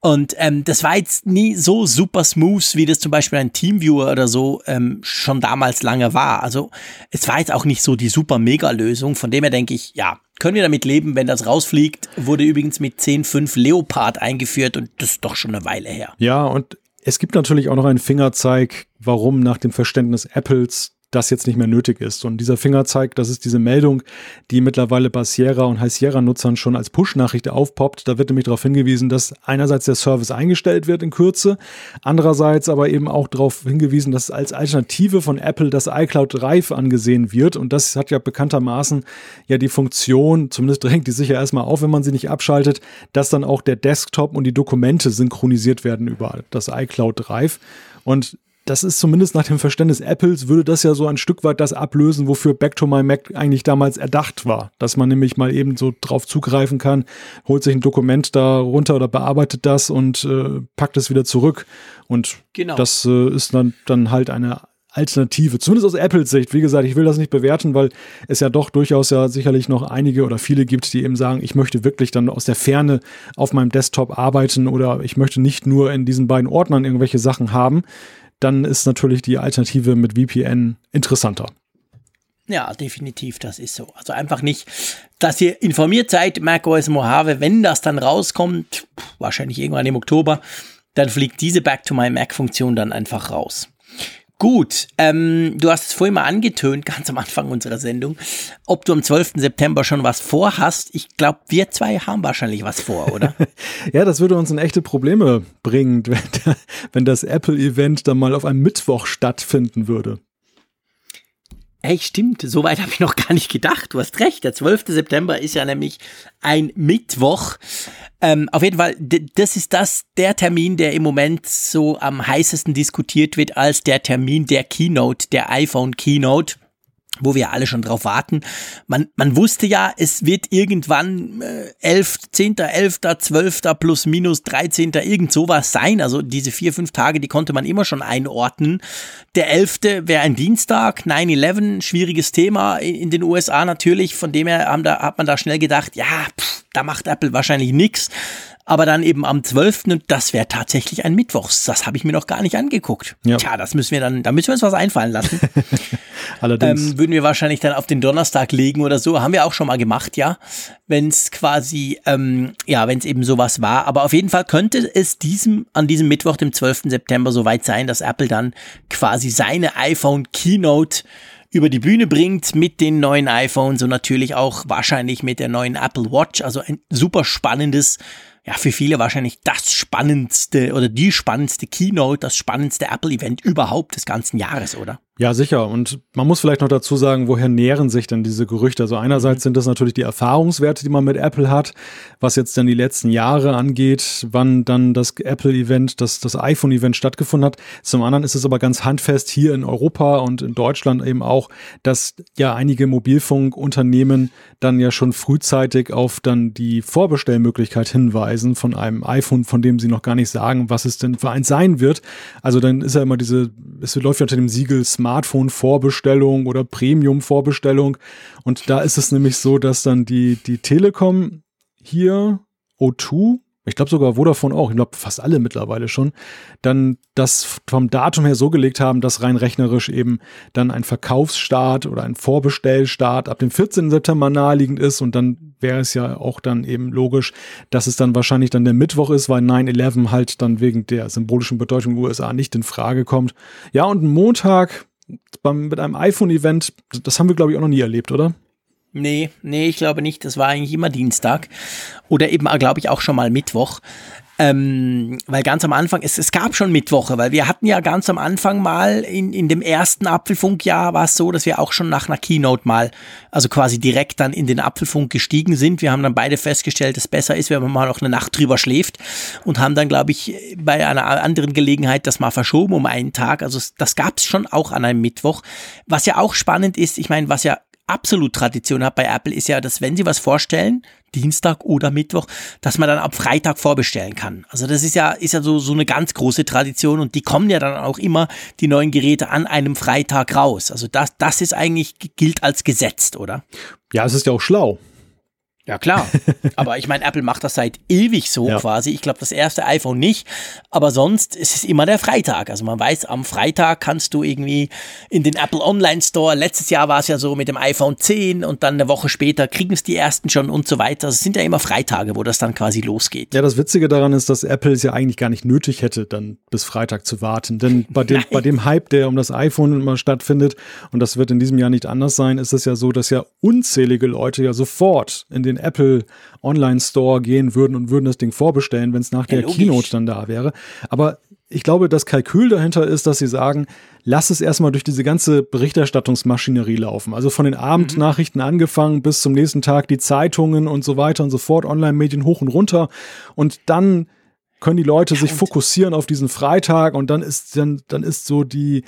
[SPEAKER 2] Und ähm, das war jetzt nie so super smooth, wie das zum Beispiel ein Teamviewer oder so ähm, schon damals lange war. Also es war jetzt auch nicht so die super Mega-Lösung. Von dem her denke ich, ja, können wir damit leben, wenn das rausfliegt. Wurde übrigens mit 10.5 Leopard eingeführt und das ist doch schon eine Weile her.
[SPEAKER 1] Ja, und es gibt natürlich auch noch einen Fingerzeig, warum nach dem Verständnis Apples das jetzt nicht mehr nötig ist. Und dieser Fingerzeig, das ist diese Meldung, die mittlerweile bei Sierra und High Sierra-Nutzern schon als Push-Nachricht aufpoppt. Da wird nämlich darauf hingewiesen, dass einerseits der Service eingestellt wird in Kürze, andererseits aber eben auch darauf hingewiesen, dass als Alternative von Apple das iCloud Drive angesehen wird. Und das hat ja bekanntermaßen ja die Funktion, zumindest drängt die sicher erstmal auf, wenn man sie nicht abschaltet, dass dann auch der Desktop und die Dokumente synchronisiert werden über das iCloud Drive. Und das ist zumindest nach dem Verständnis Apples, würde das ja so ein Stück weit das ablösen, wofür Back to My Mac eigentlich damals erdacht war. Dass man nämlich mal eben so drauf zugreifen kann, holt sich ein Dokument da runter oder bearbeitet das und äh, packt es wieder zurück. Und genau. das äh, ist dann, dann halt eine Alternative, zumindest aus Apples Sicht. Wie gesagt, ich will das nicht bewerten, weil es ja doch durchaus ja sicherlich noch einige oder viele gibt, die eben sagen, ich möchte wirklich dann aus der Ferne auf meinem Desktop arbeiten oder ich möchte nicht nur in diesen beiden Ordnern irgendwelche Sachen haben dann ist natürlich die Alternative mit VPN interessanter.
[SPEAKER 2] Ja, definitiv, das ist so. Also einfach nicht, dass ihr informiert seid, macOS Mojave, wenn das dann rauskommt, wahrscheinlich irgendwann im Oktober, dann fliegt diese Back to My Mac Funktion dann einfach raus. Gut, ähm, du hast es vorhin mal angetönt, ganz am Anfang unserer Sendung, ob du am 12. September schon was vorhast. Ich glaube, wir zwei haben wahrscheinlich was vor, oder?
[SPEAKER 1] ja, das würde uns in echte Probleme bringen, wenn, wenn das Apple-Event dann mal auf einem Mittwoch stattfinden würde.
[SPEAKER 2] Hey, stimmt, soweit habe ich noch gar nicht gedacht. Du hast recht, der 12. September ist ja nämlich ein Mittwoch. Ähm, auf jeden Fall, das ist das der Termin, der im Moment so am heißesten diskutiert wird als der Termin der Keynote, der iPhone Keynote wo wir alle schon drauf warten. Man, man wusste ja, es wird irgendwann äh, 11, 10., 11., 12. plus minus 13. irgend sowas sein. Also diese vier, fünf Tage, die konnte man immer schon einordnen. Der 11. wäre ein Dienstag, 9-11, schwieriges Thema in den USA natürlich. Von dem her haben da, hat man da schnell gedacht, ja, pff, da macht Apple wahrscheinlich nichts aber dann eben am 12. und das wäre tatsächlich ein Mittwochs. Das habe ich mir noch gar nicht angeguckt. Ja. Tja, das müssen wir dann, da müssen wir uns was einfallen lassen. Allerdings. Ähm, würden wir wahrscheinlich dann auf den Donnerstag legen oder so. Haben wir auch schon mal gemacht, ja. Wenn es quasi, ähm, ja, wenn es eben sowas war. Aber auf jeden Fall könnte es diesem, an diesem Mittwoch, dem 12. September, soweit sein, dass Apple dann quasi seine iPhone Keynote über die Bühne bringt mit den neuen iPhones und natürlich auch wahrscheinlich mit der neuen Apple Watch. Also ein super spannendes ja, für viele wahrscheinlich das spannendste oder die spannendste Keynote, das spannendste Apple-Event überhaupt des ganzen Jahres, oder?
[SPEAKER 1] Ja, sicher. Und man muss vielleicht noch dazu sagen, woher nähren sich denn diese Gerüchte? Also einerseits mhm. sind das natürlich die Erfahrungswerte, die man mit Apple hat, was jetzt dann die letzten Jahre angeht, wann dann das Apple-Event, das, das iPhone-Event stattgefunden hat. Zum anderen ist es aber ganz handfest hier in Europa und in Deutschland eben auch, dass ja einige Mobilfunkunternehmen dann ja schon frühzeitig auf dann die Vorbestellmöglichkeit hinweisen von einem iPhone, von dem sie noch gar nicht sagen, was es denn für eins sein wird. Also dann ist ja immer diese, es läuft ja unter dem Siegel Smartphone-Vorbestellung oder Premium-Vorbestellung. Und da ist es nämlich so, dass dann die, die Telekom hier O2 ich glaube sogar Vodafone auch, ich glaube fast alle mittlerweile schon, dann das vom Datum her so gelegt haben, dass rein rechnerisch eben dann ein Verkaufsstart oder ein Vorbestellstart ab dem 14. September naheliegend ist und dann wäre es ja auch dann eben logisch, dass es dann wahrscheinlich dann der Mittwoch ist, weil 9-11 halt dann wegen der symbolischen Bedeutung der USA nicht in Frage kommt. Ja, und Montag beim, mit einem iPhone-Event, das haben wir, glaube ich, auch noch nie erlebt, oder?
[SPEAKER 2] Nee, nee, ich glaube nicht. Das war eigentlich immer Dienstag. Oder eben, glaube ich, auch schon mal Mittwoch. Ähm, weil ganz am Anfang, es, es gab schon Mittwoche, weil wir hatten ja ganz am Anfang mal in, in dem ersten Apfelfunkjahr war es so, dass wir auch schon nach einer Keynote mal, also quasi direkt dann in den Apfelfunk gestiegen sind. Wir haben dann beide festgestellt, dass es besser ist, wenn man mal noch eine Nacht drüber schläft und haben dann, glaube ich, bei einer anderen Gelegenheit das mal verschoben um einen Tag. Also das gab es schon auch an einem Mittwoch. Was ja auch spannend ist, ich meine, was ja absolut Tradition hat bei Apple, ist ja, dass wenn sie was vorstellen, Dienstag oder Mittwoch, dass man dann ab Freitag vorbestellen kann. Also das ist ja, ist ja so, so eine ganz große Tradition und die kommen ja dann auch immer, die neuen Geräte, an einem Freitag raus. Also das, das ist eigentlich, gilt als gesetzt, oder?
[SPEAKER 1] Ja, es ist ja auch schlau.
[SPEAKER 2] Ja, klar. Aber ich meine, Apple macht das seit ewig so ja. quasi. Ich glaube, das erste iPhone nicht. Aber sonst ist es immer der Freitag. Also man weiß, am Freitag kannst du irgendwie in den Apple Online Store. Letztes Jahr war es ja so mit dem iPhone 10 und dann eine Woche später kriegen es die ersten schon und so weiter. Also es sind ja immer Freitage, wo das dann quasi losgeht.
[SPEAKER 1] Ja, das Witzige daran ist, dass Apple es ja eigentlich gar nicht nötig hätte, dann bis Freitag zu warten. Denn bei dem, bei dem Hype, der um das iPhone immer stattfindet, und das wird in diesem Jahr nicht anders sein, ist es ja so, dass ja unzählige Leute ja sofort in den den Apple Online Store gehen würden und würden das Ding vorbestellen, wenn es nach der logisch. Keynote dann da wäre. Aber ich glaube, das Kalkül dahinter ist, dass sie sagen, lass es erstmal durch diese ganze Berichterstattungsmaschinerie laufen. Also von den Abendnachrichten mhm. angefangen bis zum nächsten Tag die Zeitungen und so weiter und so fort, Online-Medien hoch und runter. Und dann können die Leute ja, sich fokussieren auf diesen Freitag und dann ist dann, dann ist so die,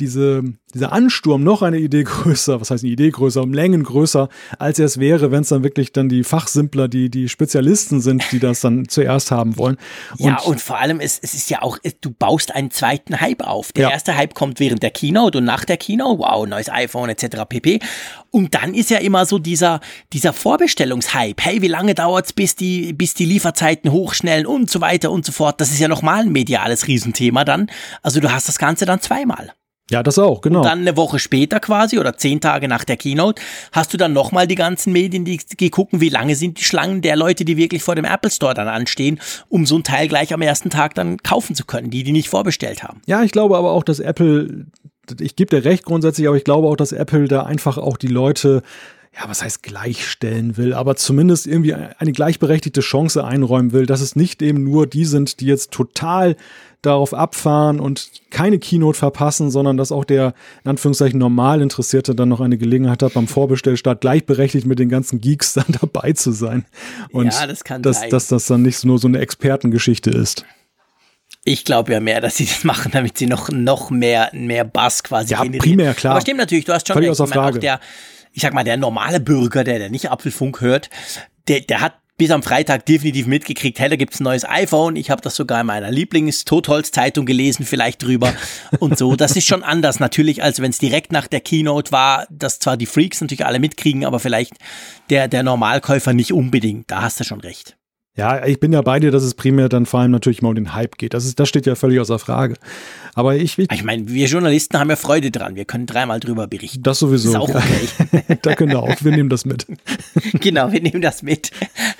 [SPEAKER 1] diese, dieser Ansturm noch eine Idee größer, was heißt eine Idee größer, um Längen größer, als er es wäre, wenn es dann wirklich dann die Fachsimpler, die, die Spezialisten sind, die das dann zuerst haben wollen.
[SPEAKER 2] Und ja, und vor allem, es, es ist ja auch, du baust einen zweiten Hype auf. Der ja. erste Hype kommt während der Keynote und nach der Keynote, wow, neues iPhone etc. pp. Und dann ist ja immer so dieser, dieser Vorbestellungshype. Hey, wie lange dauert's, bis die, bis die Lieferzeiten hochschnellen und so weiter und so fort. Das ist ja nochmal ein mediales Riesenthema dann. Also du hast das Ganze dann zweimal.
[SPEAKER 1] Ja, das auch, genau. Und
[SPEAKER 2] dann eine Woche später quasi oder zehn Tage nach der Keynote hast du dann nochmal die ganzen Medien, die, die gucken, wie lange sind die Schlangen der Leute, die wirklich vor dem Apple Store dann anstehen, um so ein Teil gleich am ersten Tag dann kaufen zu können, die die nicht vorbestellt haben.
[SPEAKER 1] Ja, ich glaube aber auch, dass Apple, ich gebe dir recht grundsätzlich, aber ich glaube auch, dass Apple da einfach auch die Leute ja, was heißt gleichstellen will, aber zumindest irgendwie eine gleichberechtigte Chance einräumen will, dass es nicht eben nur die sind, die jetzt total darauf abfahren und keine Keynote verpassen, sondern dass auch der in Anführungszeichen normal Interessierte dann noch eine Gelegenheit hat, beim Vorbestellstart gleichberechtigt mit den ganzen Geeks dann dabei zu sein. Und ja, das kann dass, sein. dass das dann nicht nur so eine Expertengeschichte ist.
[SPEAKER 2] Ich glaube ja mehr, dass sie das machen, damit sie noch, noch mehr, mehr Bass quasi
[SPEAKER 1] ja, generieren. primär, klar.
[SPEAKER 2] Aber stimmt natürlich, du hast schon
[SPEAKER 1] Völlig recht. Außer Frage.
[SPEAKER 2] Der, ich sag mal, der normale Bürger, der, der nicht Apfelfunk hört, der, der hat bis am Freitag definitiv mitgekriegt, hey, da gibt's ein neues iPhone. Ich habe das sogar in meiner Lieblings-Totholz-Zeitung gelesen, vielleicht drüber und so. Das ist schon anders natürlich, als wenn es direkt nach der Keynote war, dass zwar die Freaks natürlich alle mitkriegen, aber vielleicht der, der Normalkäufer nicht unbedingt. Da hast du schon recht.
[SPEAKER 1] Ja, ich bin ja bei dir, dass es primär dann vor allem natürlich mal um den Hype geht. Das, ist, das steht ja völlig außer Frage. Aber ich,
[SPEAKER 2] ich, ich meine, wir Journalisten haben ja Freude dran. Wir können dreimal drüber berichten.
[SPEAKER 1] Das sowieso. Das ist auch okay. da können wir auch. Wir nehmen das mit.
[SPEAKER 2] genau, wir nehmen das mit.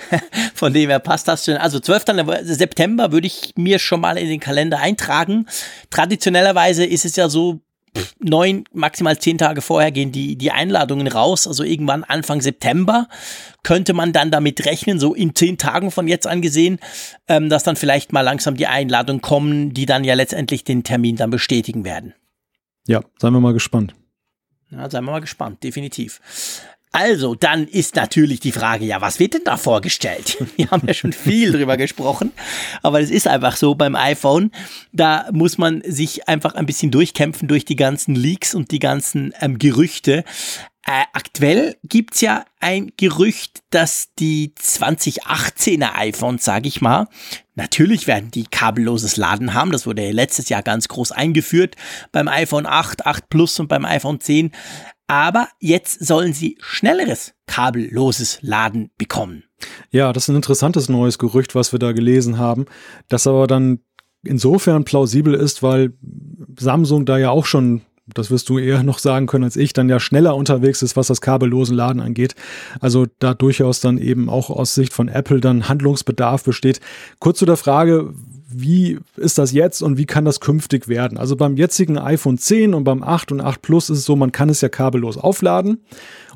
[SPEAKER 2] Von dem her passt das schon. Also 12. September würde ich mir schon mal in den Kalender eintragen. Traditionellerweise ist es ja so, neun, maximal zehn Tage vorher gehen die, die Einladungen raus. Also irgendwann Anfang September könnte man dann damit rechnen, so in zehn Tagen von jetzt an gesehen, ähm, dass dann vielleicht mal langsam die Einladungen kommen, die dann ja letztendlich den Termin dann bestätigen werden.
[SPEAKER 1] Ja, seien wir mal gespannt.
[SPEAKER 2] Ja, seien wir mal gespannt, definitiv. Also, dann ist natürlich die Frage, ja, was wird denn da vorgestellt? Wir haben ja schon viel drüber gesprochen, aber es ist einfach so beim iPhone, da muss man sich einfach ein bisschen durchkämpfen durch die ganzen Leaks und die ganzen ähm, Gerüchte. Äh, aktuell gibt's ja ein Gerücht, dass die 2018er iPhones, sage ich mal, natürlich werden die kabelloses Laden haben. Das wurde ja letztes Jahr ganz groß eingeführt beim iPhone 8, 8 Plus und beim iPhone 10 aber jetzt sollen sie schnelleres kabelloses Laden bekommen.
[SPEAKER 1] Ja, das ist ein interessantes neues Gerücht, was wir da gelesen haben, das aber dann insofern plausibel ist, weil Samsung da ja auch schon das wirst du eher noch sagen können als ich, dann ja schneller unterwegs ist, was das kabellosen Laden angeht. Also da durchaus dann eben auch aus Sicht von Apple dann Handlungsbedarf besteht. Kurz zu der Frage, wie ist das jetzt und wie kann das künftig werden? Also beim jetzigen iPhone 10 und beim 8 und 8 Plus ist es so, man kann es ja kabellos aufladen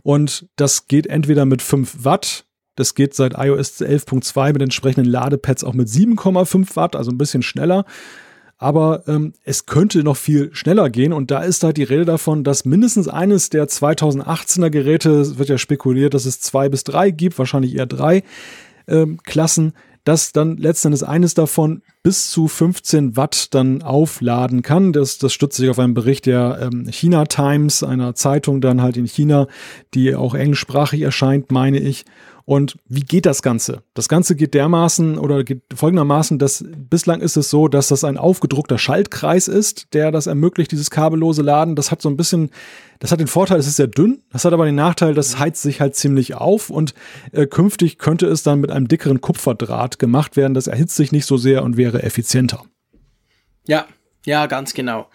[SPEAKER 1] und das geht entweder mit 5 Watt das geht seit iOS 11.2 mit entsprechenden Ladepads auch mit 7,5 Watt, also ein bisschen schneller. Aber ähm, es könnte noch viel schneller gehen und da ist halt die Rede davon, dass mindestens eines der 2018er Geräte, wird ja spekuliert, dass es zwei bis drei gibt, wahrscheinlich eher drei ähm, Klassen, dass dann letztendlich eines davon bis zu 15 Watt dann aufladen kann. Das, das stützt sich auf einen Bericht der ähm, China Times, einer Zeitung dann halt in China, die auch englischsprachig erscheint, meine ich. Und wie geht das Ganze? Das Ganze geht dermaßen oder geht folgendermaßen, dass bislang ist es so, dass das ein aufgedruckter Schaltkreis ist, der das ermöglicht, dieses kabellose Laden. Das hat so ein bisschen, das hat den Vorteil, es ist sehr dünn. Das hat aber den Nachteil, das heizt sich halt ziemlich auf und äh, künftig könnte es dann mit einem dickeren Kupferdraht gemacht werden. Das erhitzt sich nicht so sehr und wäre effizienter.
[SPEAKER 2] Ja, ja, ganz genau.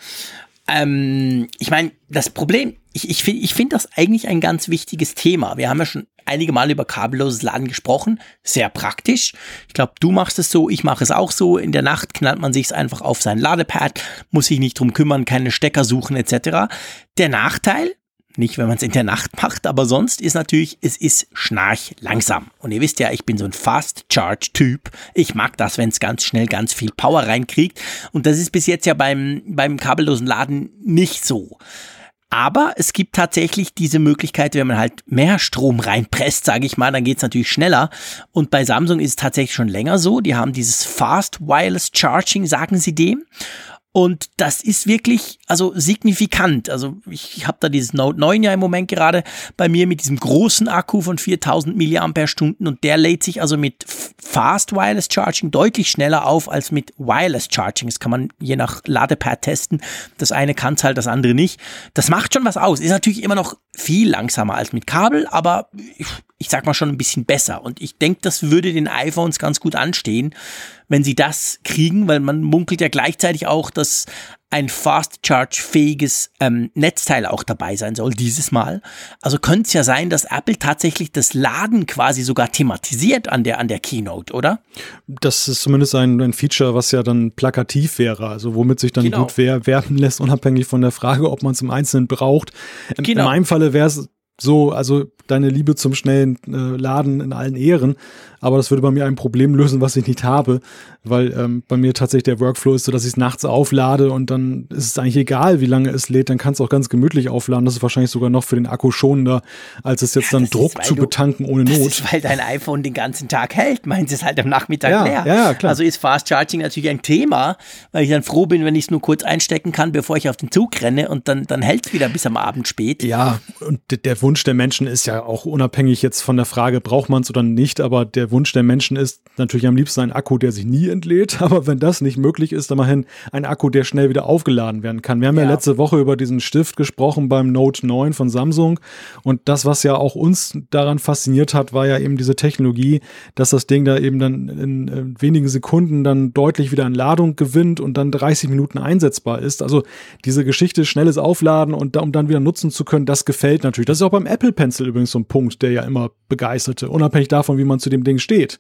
[SPEAKER 2] Ähm, ich meine, das Problem, ich, ich finde ich find das eigentlich ein ganz wichtiges Thema. Wir haben ja schon einige Mal über kabelloses Laden gesprochen. Sehr praktisch. Ich glaube, du machst es so, ich mache es auch so. In der Nacht knallt man sich einfach auf sein Ladepad, muss sich nicht drum kümmern, keine Stecker suchen etc. Der Nachteil, nicht, wenn man es in der Nacht macht, aber sonst ist natürlich, es ist schnarch langsam. Und ihr wisst ja, ich bin so ein Fast Charge Typ. Ich mag das, wenn es ganz schnell ganz viel Power reinkriegt. Und das ist bis jetzt ja beim, beim kabellosen Laden nicht so. Aber es gibt tatsächlich diese Möglichkeit, wenn man halt mehr Strom reinpresst, sage ich mal, dann geht's natürlich schneller. Und bei Samsung ist es tatsächlich schon länger so. Die haben dieses Fast Wireless Charging, sagen sie dem. Und das ist wirklich, also signifikant. Also ich, habe da dieses Note 9 ja im Moment gerade bei mir mit diesem großen Akku von 4000 mAh und der lädt sich also mit Fast Wireless Charging deutlich schneller auf als mit Wireless Charging. Das kann man je nach Ladepad testen. Das eine kann es halt, das andere nicht. Das macht schon was aus. Ist natürlich immer noch viel langsamer als mit Kabel, aber ich, ich sag mal schon ein bisschen besser. Und ich denke, das würde den iPhones ganz gut anstehen, wenn sie das kriegen, weil man munkelt ja gleichzeitig auch, dass ein Fast Charge fähiges ähm, Netzteil auch dabei sein soll dieses Mal. Also könnte es ja sein, dass Apple tatsächlich das Laden quasi sogar thematisiert an der an der Keynote, oder?
[SPEAKER 1] Das ist zumindest ein, ein Feature, was ja dann plakativ wäre, also womit sich dann genau. gut werben lässt, unabhängig von der Frage, ob man es im Einzelnen braucht. In, genau. in meinem Falle wäre es so, also deine Liebe zum schnellen äh, Laden in allen Ehren, aber das würde bei mir ein Problem lösen, was ich nicht habe, weil ähm, bei mir tatsächlich der Workflow ist so, dass ich es nachts auflade und dann ist es eigentlich egal, wie lange es lädt, dann kannst du auch ganz gemütlich aufladen. Das ist wahrscheinlich sogar noch für den Akku schonender, als es jetzt dann Druck ist, zu du, betanken ohne Not.
[SPEAKER 2] Ist, weil dein iPhone den ganzen Tag hält, meint es halt am Nachmittag
[SPEAKER 1] ja,
[SPEAKER 2] leer.
[SPEAKER 1] Ja, klar.
[SPEAKER 2] Also ist Fast Charging natürlich ein Thema, weil ich dann froh bin, wenn ich es nur kurz einstecken kann, bevor ich auf den Zug renne und dann, dann hält es wieder bis am Abend spät.
[SPEAKER 1] Ja, und der Wunsch der Menschen ist ja auch unabhängig jetzt von der Frage, braucht man es oder nicht, aber der Wunsch der Menschen ist natürlich am liebsten ein Akku, der sich nie entlädt, aber wenn das nicht möglich ist, dann immerhin ein Akku, der schnell wieder aufgeladen werden kann. Wir haben ja. ja letzte Woche über diesen Stift gesprochen beim Note 9 von Samsung und das, was ja auch uns daran fasziniert hat, war ja eben diese Technologie, dass das Ding da eben dann in, in wenigen Sekunden dann deutlich wieder an Ladung gewinnt und dann 30 Minuten einsetzbar ist. Also diese Geschichte, schnelles Aufladen und da, um dann wieder nutzen zu können, das gefällt natürlich. Das ist auch beim Apple Pencil übrigens so ein Punkt, der ja immer begeisterte, unabhängig davon, wie man zu dem Ding steht.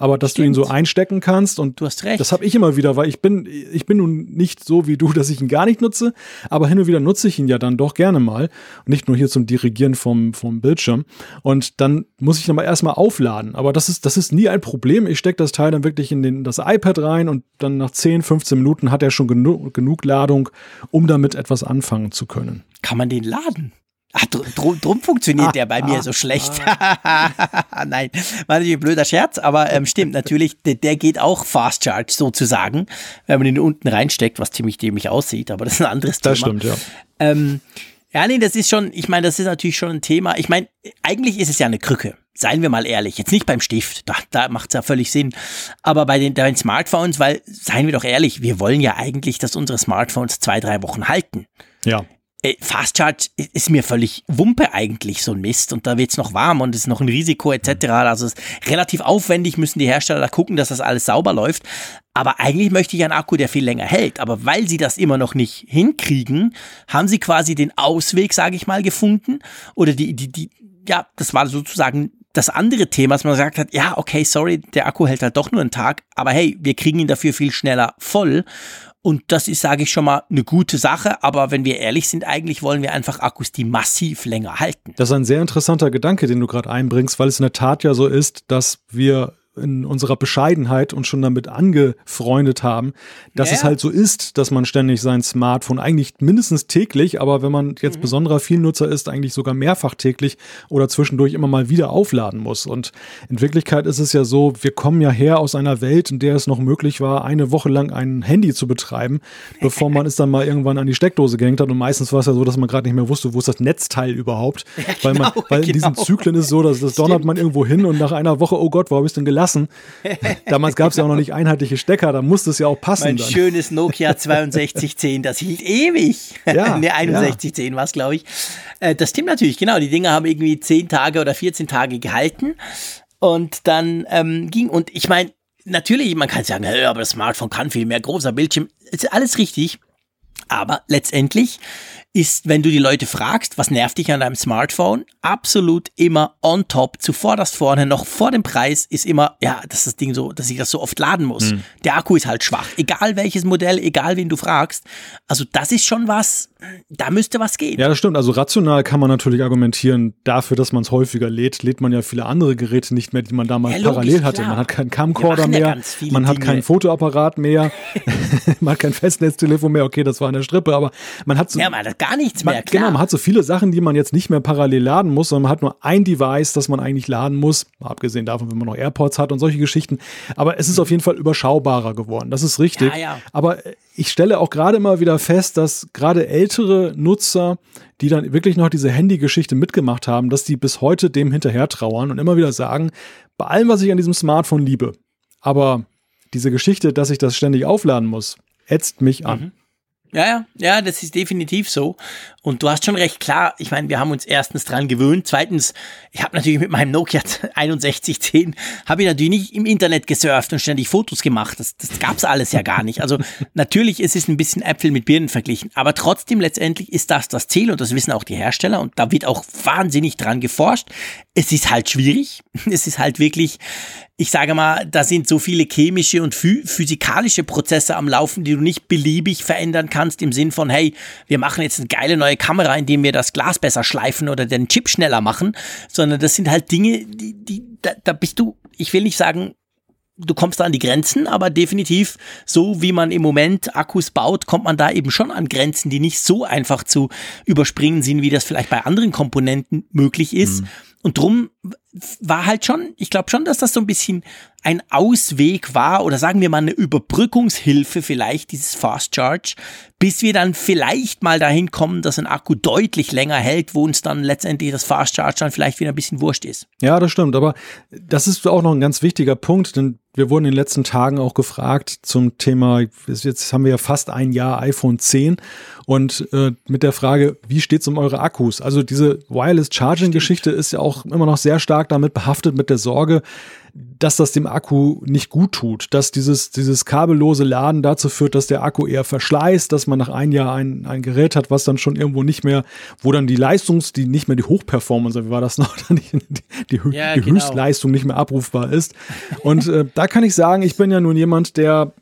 [SPEAKER 1] Aber dass Stimmt. du ihn so einstecken kannst und
[SPEAKER 2] du hast recht.
[SPEAKER 1] Das habe ich immer wieder, weil ich bin ich bin nun nicht so wie du, dass ich ihn gar nicht nutze, aber hin und wieder nutze ich ihn ja dann doch gerne mal und nicht nur hier zum Dirigieren vom vom Bildschirm und dann muss ich dann mal erstmal aufladen, aber das ist das ist nie ein Problem. Ich stecke das Teil dann wirklich in den das iPad rein und dann nach 10, 15 Minuten hat er schon genug genug Ladung, um damit etwas anfangen zu können.
[SPEAKER 2] Kann man den laden? Ach, drum, drum funktioniert ah, der bei mir ah, so schlecht. Ah. Nein, war natürlich ein blöder Scherz, aber ähm, stimmt, natürlich, der, der, geht auch Fast Charge sozusagen, wenn man ihn unten reinsteckt, was ziemlich dämlich aussieht, aber das ist ein anderes
[SPEAKER 1] Thema. Das stimmt, ja.
[SPEAKER 2] Ähm, ja, nee, das ist schon, ich meine, das ist natürlich schon ein Thema. Ich meine, eigentlich ist es ja eine Krücke. Seien wir mal ehrlich. Jetzt nicht beim Stift, da, da macht es ja völlig Sinn. Aber bei den, bei den Smartphones, weil, seien wir doch ehrlich, wir wollen ja eigentlich, dass unsere Smartphones zwei, drei Wochen halten.
[SPEAKER 1] Ja.
[SPEAKER 2] Fast Charge ist mir völlig Wumpe eigentlich so ein Mist und da wird's noch warm und es ist noch ein Risiko etc. Also es ist relativ aufwendig, müssen die Hersteller da gucken, dass das alles sauber läuft. Aber eigentlich möchte ich einen Akku, der viel länger hält. Aber weil sie das immer noch nicht hinkriegen, haben sie quasi den Ausweg, sage ich mal, gefunden. Oder die, die, die, ja, das war sozusagen das andere Thema, dass man gesagt hat, ja, okay, sorry, der Akku hält halt doch nur einen Tag, aber hey, wir kriegen ihn dafür viel schneller voll. Und das ist, sage ich schon mal, eine gute Sache. Aber wenn wir ehrlich sind, eigentlich wollen wir einfach Akkus, die massiv länger halten.
[SPEAKER 1] Das ist ein sehr interessanter Gedanke, den du gerade einbringst, weil es in der Tat ja so ist, dass wir in unserer Bescheidenheit uns schon damit angefreundet haben, dass ja, es halt so ist, dass man ständig sein Smartphone eigentlich mindestens täglich, aber wenn man jetzt mhm. besonderer Vielnutzer ist, eigentlich sogar mehrfach täglich oder zwischendurch immer mal wieder aufladen muss. Und in Wirklichkeit ist es ja so, wir kommen ja her aus einer Welt, in der es noch möglich war, eine Woche lang ein Handy zu betreiben, bevor man es dann mal irgendwann an die Steckdose gehängt hat. Und meistens war es ja so, dass man gerade nicht mehr wusste, wo ist das Netzteil überhaupt. Ja, weil, man, genau, weil in diesen genau. Zyklen ist es so, dass das donnert man irgendwo hin und nach einer Woche, oh Gott, wo habe ich es denn gelassen? Lassen. Damals gab es ja auch noch nicht einheitliche Stecker, da musste es ja auch passen.
[SPEAKER 2] Mein dann. schönes Nokia 6210, das hielt ewig. Ja, ne, 6110 ja. war es, glaube ich. Äh, das stimmt natürlich, genau. Die Dinge haben irgendwie 10 Tage oder 14 Tage gehalten. Und dann ähm, ging, und ich meine, natürlich, man kann sagen, aber das Smartphone kann viel mehr, großer Bildschirm, ist alles richtig. Aber letztendlich ist, wenn du die Leute fragst, was nervt dich an deinem Smartphone, absolut immer on top, zuvorderst vorne, noch vor dem Preis, ist immer, ja, das ist das Ding so, dass ich das so oft laden muss. Mhm. Der Akku ist halt schwach. Egal welches Modell, egal wen du fragst. Also das ist schon was, da müsste was gehen.
[SPEAKER 1] Ja, das stimmt. Also rational kann man natürlich argumentieren, dafür, dass man es häufiger lädt, lädt man ja viele andere Geräte nicht mehr, die man damals ja, logisch, parallel hatte. Klar. Man hat keinen Camcorder mehr, ja man hat keinen Fotoapparat mehr, man hat kein Festnetztelefon mehr. Okay, das war eine Strippe, aber man hat so.
[SPEAKER 2] Ja, man hat gar nichts mehr.
[SPEAKER 1] Man, genau, man hat so viele Sachen, die man jetzt nicht mehr parallel laden muss, sondern man hat nur ein Device, das man eigentlich laden muss. Abgesehen davon, wenn man noch AirPods hat und solche Geschichten. Aber es ist auf jeden Fall überschaubarer geworden. Das ist richtig. Ja, ja. Aber ich stelle auch gerade immer wieder fest, dass gerade ältere Nutzer, die dann wirklich noch diese Handy-Geschichte mitgemacht haben, dass die bis heute dem hinterher trauern und immer wieder sagen, bei allem, was ich an diesem Smartphone liebe, aber diese Geschichte, dass ich das ständig aufladen muss, ätzt mich an. Mhm.
[SPEAKER 2] Ja, ja, ja, das ist definitiv so. Und du hast schon recht klar, ich meine, wir haben uns erstens dran gewöhnt. Zweitens, ich habe natürlich mit meinem Nokia 6110, habe ich natürlich nicht im Internet gesurft und ständig Fotos gemacht. Das, das gab's alles ja gar nicht. Also natürlich ist es ein bisschen Äpfel mit Birnen verglichen. Aber trotzdem, letztendlich ist das das Ziel und das wissen auch die Hersteller. Und da wird auch wahnsinnig dran geforscht. Es ist halt schwierig. Es ist halt wirklich ich sage mal, da sind so viele chemische und physikalische Prozesse am Laufen, die du nicht beliebig verändern kannst im Sinn von, hey, wir machen jetzt eine geile neue Kamera, indem wir das Glas besser schleifen oder den Chip schneller machen, sondern das sind halt Dinge, die, die da, da bist du, ich will nicht sagen, du kommst da an die Grenzen, aber definitiv so wie man im Moment Akkus baut, kommt man da eben schon an Grenzen, die nicht so einfach zu überspringen sind, wie das vielleicht bei anderen Komponenten möglich ist. Mhm. Und drum war halt schon, ich glaube schon, dass das so ein bisschen ein Ausweg war oder sagen wir mal eine Überbrückungshilfe vielleicht, dieses Fast Charge, bis wir dann vielleicht mal dahin kommen, dass ein Akku deutlich länger hält, wo uns dann letztendlich das Fast Charge dann vielleicht wieder ein bisschen wurscht ist.
[SPEAKER 1] Ja, das stimmt, aber das ist auch noch ein ganz wichtiger Punkt, denn wir wurden in den letzten Tagen auch gefragt zum Thema, jetzt haben wir ja fast ein Jahr iPhone 10 und äh, mit der Frage, wie steht es um eure Akkus? Also diese Wireless Charging Geschichte ist ja auch immer noch sehr stark damit behaftet mit der Sorge, dass das dem Akku nicht gut tut, dass dieses, dieses kabellose Laden dazu führt, dass der Akku eher verschleißt, dass man nach einem Jahr ein, ein Gerät hat, was dann schon irgendwo nicht mehr, wo dann die Leistungs, die nicht mehr die Hochperformance, wie war das noch, die, die, ja, die genau. Höchstleistung nicht mehr abrufbar ist. Und äh, da kann ich sagen, ich bin ja nun jemand, der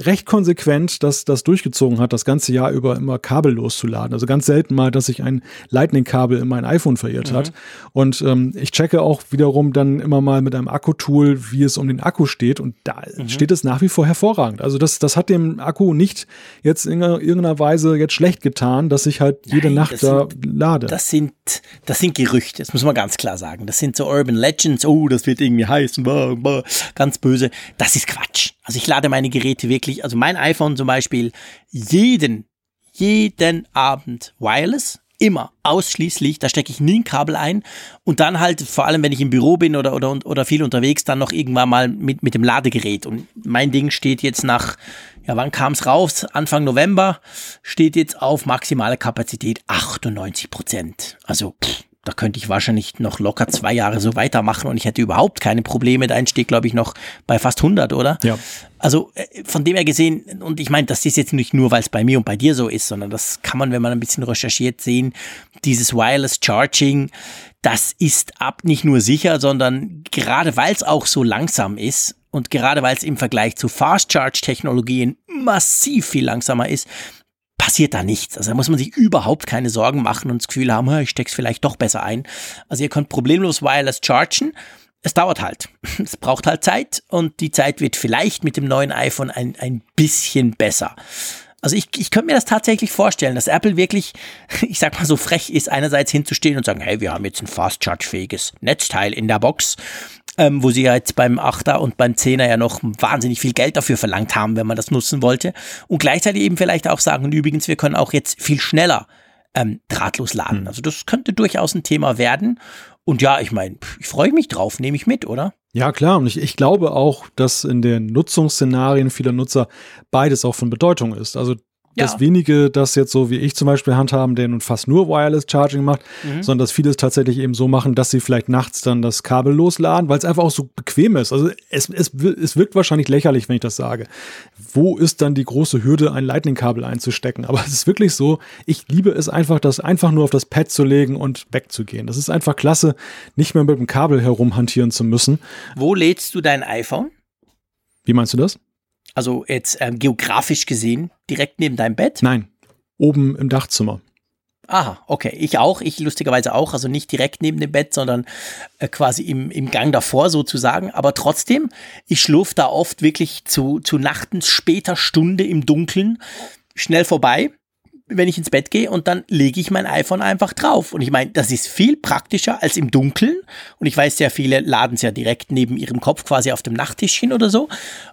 [SPEAKER 1] recht konsequent das, das durchgezogen hat, das ganze Jahr über immer kabellos zu laden. Also ganz selten mal, dass sich ein Lightning-Kabel in mein iPhone verirrt mhm. hat. Und ähm, ich checke auch wiederum dann immer mal mit einem Akkutool, wie es um den Akku steht. Und da mhm. steht es nach wie vor hervorragend. Also das, das hat dem Akku nicht jetzt in irgendeiner Weise jetzt schlecht getan, dass ich halt jede Nein, Nacht da
[SPEAKER 2] sind,
[SPEAKER 1] lade.
[SPEAKER 2] Das sind, das sind Gerüchte, das muss man ganz klar sagen. Das sind so Urban Legends, oh, das wird irgendwie heiß, ganz böse. Das ist Quatsch. Also ich lade meine Geräte wirklich, also mein iPhone zum Beispiel, jeden, jeden Abend wireless. Immer, ausschließlich, da stecke ich nie ein Kabel ein und dann halt, vor allem wenn ich im Büro bin oder, oder, oder viel unterwegs, dann noch irgendwann mal mit, mit dem Ladegerät. Und mein Ding steht jetzt nach, ja, wann kam es raus? Anfang November steht jetzt auf maximale Kapazität 98 Prozent. Also, pff, da könnte ich wahrscheinlich noch locker zwei Jahre so weitermachen und ich hätte überhaupt keine Probleme. Da entsteht, glaube ich, noch bei fast 100, oder?
[SPEAKER 1] Ja.
[SPEAKER 2] Also äh, von dem her gesehen, und ich meine, das ist jetzt nicht nur, weil es bei mir und bei dir so ist, sondern das kann man, wenn man ein bisschen recherchiert, sehen. Dieses Wireless Charging, das ist ab nicht nur sicher, sondern gerade weil es auch so langsam ist und gerade weil es im Vergleich zu Fast Charge Technologien massiv viel langsamer ist, passiert da nichts. Also da muss man sich überhaupt keine Sorgen machen und das Gefühl haben, ich steck's vielleicht doch besser ein. Also ihr könnt problemlos wireless chargen. Es dauert halt. Es braucht halt Zeit und die Zeit wird vielleicht mit dem neuen iPhone ein, ein bisschen besser. Also ich, ich könnte mir das tatsächlich vorstellen, dass Apple wirklich, ich sag mal so frech ist, einerseits hinzustehen und sagen, hey, wir haben jetzt ein fast charge-fähiges Netzteil in der Box, ähm, wo sie ja jetzt beim 8er und beim 10er ja noch wahnsinnig viel Geld dafür verlangt haben, wenn man das nutzen wollte. Und gleichzeitig eben vielleicht auch sagen, und übrigens, wir können auch jetzt viel schneller ähm, drahtlos laden. Hm. Also das könnte durchaus ein Thema werden. Und ja, ich meine, ich freue mich drauf, nehme ich mit, oder?
[SPEAKER 1] Ja, klar. Und ich, ich glaube auch, dass in den Nutzungsszenarien vieler Nutzer beides auch von Bedeutung ist. Also ja. dass wenige das jetzt so wie ich zum Beispiel handhaben, der nun fast nur Wireless Charging macht, mhm. sondern dass viele es tatsächlich eben so machen, dass sie vielleicht nachts dann das Kabel losladen, weil es einfach auch so bequem ist. Also es, es, es wirkt wahrscheinlich lächerlich, wenn ich das sage. Wo ist dann die große Hürde, ein Lightning-Kabel einzustecken? Aber es ist wirklich so, ich liebe es einfach, das einfach nur auf das Pad zu legen und wegzugehen. Das ist einfach klasse, nicht mehr mit dem Kabel herumhantieren zu müssen.
[SPEAKER 2] Wo lädst du dein iPhone?
[SPEAKER 1] Wie meinst du das?
[SPEAKER 2] Also jetzt ähm, geografisch gesehen, direkt neben deinem Bett?
[SPEAKER 1] Nein, oben im Dachzimmer.
[SPEAKER 2] Aha, okay. Ich auch, ich lustigerweise auch, also nicht direkt neben dem Bett, sondern äh, quasi im, im Gang davor sozusagen. Aber trotzdem, ich schlurf da oft wirklich zu, zu nachtens später Stunde im Dunkeln schnell vorbei wenn ich ins Bett gehe und dann lege ich mein iPhone einfach drauf. Und ich meine, das ist viel praktischer als im Dunkeln. Und ich weiß, sehr viele laden es ja direkt neben ihrem Kopf quasi auf dem Nachttischchen oder so.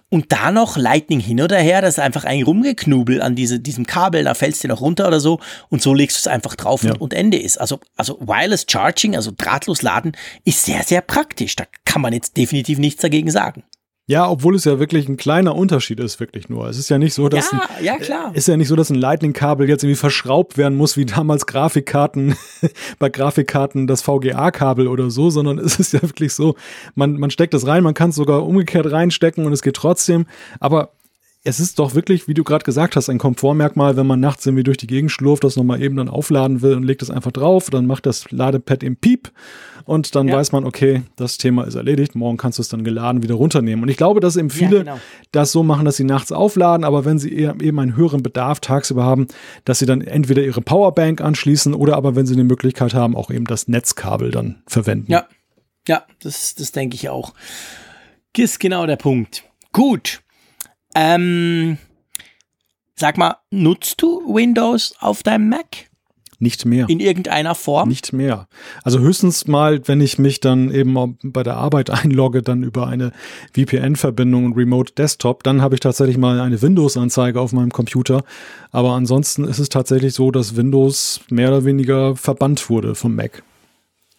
[SPEAKER 2] Und da noch Lightning hin oder her, das ist einfach ein Rumgeknubel an diese, diesem Kabel, da fällst du noch runter oder so. Und so legst du es einfach drauf ja. und, und Ende ist. Also, also Wireless Charging, also drahtlos laden, ist sehr, sehr praktisch. Da kann man jetzt definitiv nichts dagegen sagen.
[SPEAKER 1] Ja, obwohl es ja wirklich ein kleiner Unterschied ist, wirklich nur. Es ist ja nicht so, dass
[SPEAKER 2] ja,
[SPEAKER 1] ein,
[SPEAKER 2] ja, klar.
[SPEAKER 1] ist ja nicht so, dass ein Lightning-Kabel jetzt irgendwie verschraubt werden muss, wie damals Grafikkarten bei Grafikkarten das VGA-Kabel oder so, sondern es ist ja wirklich so, man, man steckt das rein, man kann es sogar umgekehrt reinstecken und es geht trotzdem. Aber es ist doch wirklich, wie du gerade gesagt hast, ein Komfortmerkmal, wenn man nachts irgendwie durch die Gegend schlurft, das nochmal eben dann aufladen will und legt es einfach drauf, dann macht das Ladepad im Piep und dann ja. weiß man, okay, das Thema ist erledigt, morgen kannst du es dann geladen wieder runternehmen. Und ich glaube, dass eben viele ja, genau. das so machen, dass sie nachts aufladen, aber wenn sie eben einen höheren Bedarf tagsüber haben, dass sie dann entweder ihre Powerbank anschließen oder aber, wenn sie eine Möglichkeit haben, auch eben das Netzkabel dann verwenden.
[SPEAKER 2] Ja, ja, das, das denke ich auch. Ist genau der Punkt. Gut. Ähm, sag mal, nutzt du Windows auf deinem Mac?
[SPEAKER 1] Nicht mehr.
[SPEAKER 2] In irgendeiner Form?
[SPEAKER 1] Nicht mehr. Also höchstens mal, wenn ich mich dann eben bei der Arbeit einlogge, dann über eine VPN-Verbindung und Remote Desktop, dann habe ich tatsächlich mal eine Windows-Anzeige auf meinem Computer. Aber ansonsten ist es tatsächlich so, dass Windows mehr oder weniger verbannt wurde vom Mac.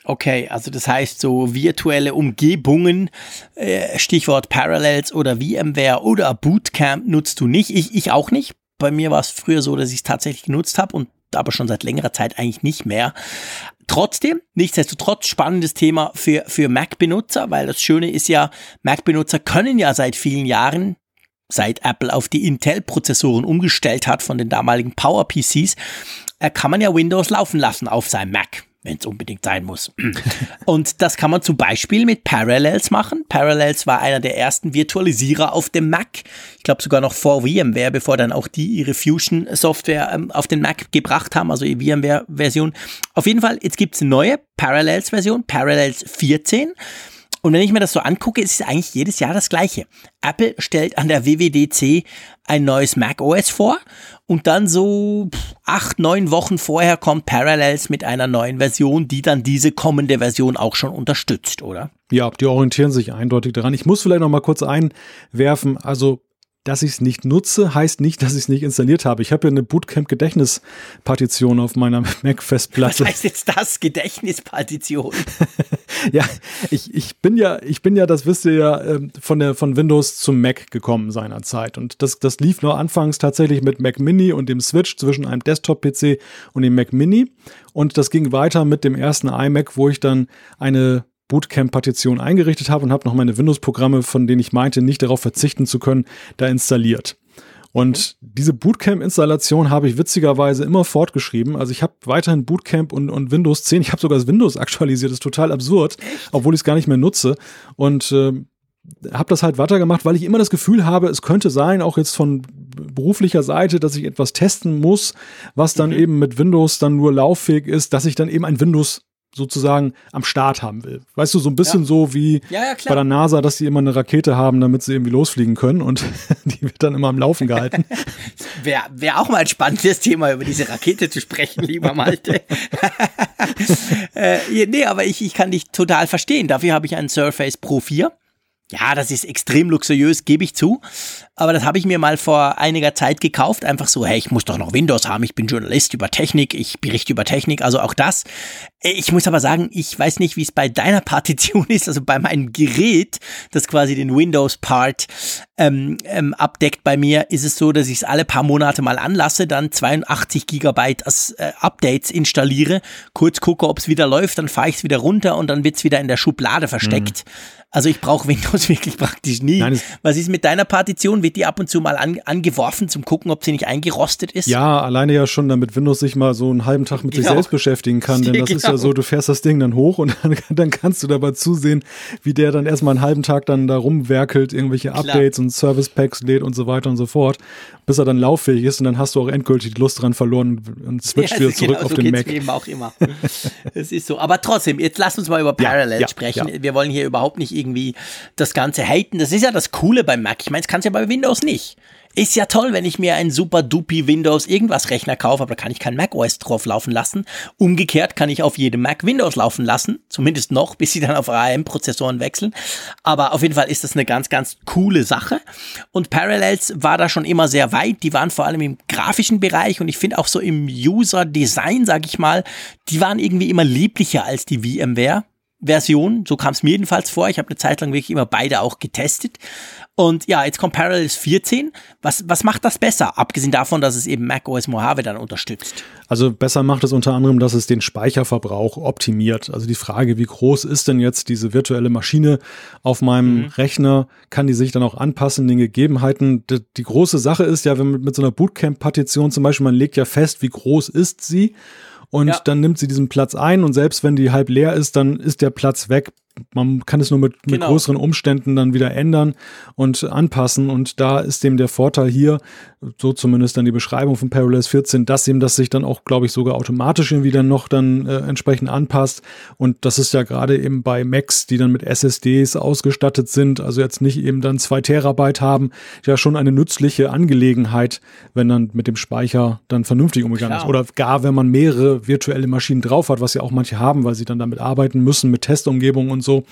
[SPEAKER 2] Okay, also das heißt so virtuelle Umgebungen, äh, Stichwort Parallels oder VMware oder Bootcamp nutzt du nicht. Ich, ich auch nicht. Bei mir war es früher so, dass ich es tatsächlich genutzt habe und aber schon seit längerer Zeit eigentlich nicht mehr. Trotzdem, nichtsdestotrotz spannendes Thema für, für Mac-Benutzer, weil das Schöne ist ja, Mac-Benutzer können ja seit vielen Jahren seit Apple auf die Intel-Prozessoren umgestellt hat von den damaligen Power-PCs, äh, kann man ja Windows laufen lassen auf seinem Mac wenn es unbedingt sein muss. Und das kann man zum Beispiel mit Parallels machen. Parallels war einer der ersten Virtualisierer auf dem Mac. Ich glaube sogar noch vor VMware, bevor dann auch die ihre Fusion-Software ähm, auf den Mac gebracht haben, also die VMware-Version. Auf jeden Fall, jetzt gibt es eine neue Parallels-Version, Parallels 14. Und wenn ich mir das so angucke, ist es eigentlich jedes Jahr das Gleiche. Apple stellt an der WWDC ein neues Mac OS vor und dann so acht, neun Wochen vorher kommt Parallels mit einer neuen Version, die dann diese kommende Version auch schon unterstützt, oder?
[SPEAKER 1] Ja, die orientieren sich eindeutig daran. Ich muss vielleicht noch mal kurz einwerfen, also dass ich es nicht nutze, heißt nicht, dass ich es nicht installiert habe. Ich habe ja eine Bootcamp-Gedächtnispartition auf meiner Mac-Festplatte.
[SPEAKER 2] Was heißt jetzt das? Gedächtnispartition?
[SPEAKER 1] ja, ich, ich bin ja, ich bin ja, das wisst ihr ja, ähm, von der, von Windows zum Mac gekommen seinerzeit. Und das, das lief nur anfangs tatsächlich mit Mac Mini und dem Switch zwischen einem Desktop-PC und dem Mac Mini. Und das ging weiter mit dem ersten iMac, wo ich dann eine Bootcamp-Partition eingerichtet habe und habe noch meine Windows-Programme, von denen ich meinte, nicht darauf verzichten zu können, da installiert. Und diese Bootcamp-Installation habe ich witzigerweise immer fortgeschrieben. Also ich habe weiterhin Bootcamp und, und Windows 10. Ich habe sogar das Windows aktualisiert. Das ist total absurd, obwohl ich es gar nicht mehr nutze. Und äh, habe das halt weitergemacht, weil ich immer das Gefühl habe, es könnte sein, auch jetzt von beruflicher Seite, dass ich etwas testen muss, was dann mhm. eben mit Windows dann nur lauffähig ist, dass ich dann eben ein Windows sozusagen am Start haben will. Weißt du, so ein bisschen ja. so wie
[SPEAKER 2] ja, ja,
[SPEAKER 1] bei der NASA, dass die immer eine Rakete haben, damit sie irgendwie losfliegen können und die wird dann immer am Laufen gehalten.
[SPEAKER 2] Wäre wär auch mal ein spannendes Thema, über diese Rakete zu sprechen, lieber Malte. äh, nee, aber ich, ich kann dich total verstehen. Dafür habe ich einen Surface Pro 4 ja, das ist extrem luxuriös, gebe ich zu. Aber das habe ich mir mal vor einiger Zeit gekauft. Einfach so, hey, ich muss doch noch Windows haben. Ich bin Journalist über Technik. Ich berichte über Technik. Also auch das. Ich muss aber sagen, ich weiß nicht, wie es bei deiner Partition ist. Also bei meinem Gerät, das quasi den Windows-Part ähm, ähm, abdeckt bei mir, ist es so, dass ich es alle paar Monate mal anlasse, dann 82 Gigabyte als äh, Updates installiere, kurz gucke, ob es wieder läuft, dann fahre ich es wieder runter und dann wird es wieder in der Schublade versteckt. Mhm. Also ich brauche Windows wirklich praktisch nie. Nein, Was ist mit deiner Partition? Wird die ab und zu mal an, angeworfen zum gucken, ob sie nicht eingerostet ist?
[SPEAKER 1] Ja, alleine ja schon, damit Windows sich mal so einen halben Tag mit genau. sich selbst beschäftigen kann. Denn das genau. ist ja so, du fährst das Ding dann hoch und dann, dann, kannst du dabei zusehen, wie der dann erstmal einen halben Tag dann da rumwerkelt, irgendwelche Klar. Updates und Service Packs lädt und so weiter und so fort, bis er dann lauffähig ist und dann hast du auch endgültig die Lust dran verloren und switcht ja, wieder zurück genau, auf so den Mac.
[SPEAKER 2] Eben auch immer. Es ist so. Aber trotzdem, jetzt lass uns mal über Parallel ja, ja, sprechen. Wir wollen hier überhaupt nicht irgendwie das Ganze haten. Das ist ja das Coole beim Mac. Ich meine, das kannst du ja bei Windows nicht. Ist ja toll, wenn ich mir einen super dupi Windows irgendwas Rechner kaufe, aber da kann ich kein Mac OS drauf laufen lassen. Umgekehrt kann ich auf jedem Mac Windows laufen lassen, zumindest noch, bis sie dann auf ARM-Prozessoren wechseln. Aber auf jeden Fall ist das eine ganz, ganz coole Sache. Und Parallels war da schon immer sehr weit. Die waren vor allem im grafischen Bereich und ich finde auch so im User-Design, sag ich mal, die waren irgendwie immer lieblicher als die VMware. Version, so kam es mir jedenfalls vor. Ich habe eine Zeit lang wirklich immer beide auch getestet. Und ja, jetzt kommt Parallels 14. Was, was macht das besser? Abgesehen davon, dass es eben macOS Mojave dann unterstützt.
[SPEAKER 1] Also besser macht es unter anderem, dass es den Speicherverbrauch optimiert. Also die Frage, wie groß ist denn jetzt diese virtuelle Maschine auf meinem mhm. Rechner? Kann die sich dann auch anpassen, den Gegebenheiten? Die, die große Sache ist ja, wenn man mit so einer Bootcamp-Partition zum Beispiel, man legt ja fest, wie groß ist sie und ja. dann nimmt sie diesen Platz ein und selbst wenn die halb leer ist, dann ist der Platz weg man kann es nur mit, genau. mit größeren Umständen dann wieder ändern und anpassen. Und da ist dem der Vorteil hier, so zumindest dann die Beschreibung von Parallels 14, dass ihm das sich dann auch, glaube ich, sogar automatisch irgendwie dann noch dann äh, entsprechend anpasst. Und das ist ja gerade eben bei Macs, die dann mit SSDs ausgestattet sind, also jetzt nicht eben dann zwei Terabyte haben, ja schon eine nützliche Angelegenheit, wenn dann mit dem Speicher dann vernünftig umgegangen Klar. ist. Oder gar, wenn man mehrere virtuelle Maschinen drauf hat, was ja auch manche haben, weil sie dann damit arbeiten müssen mit Testumgebungen und so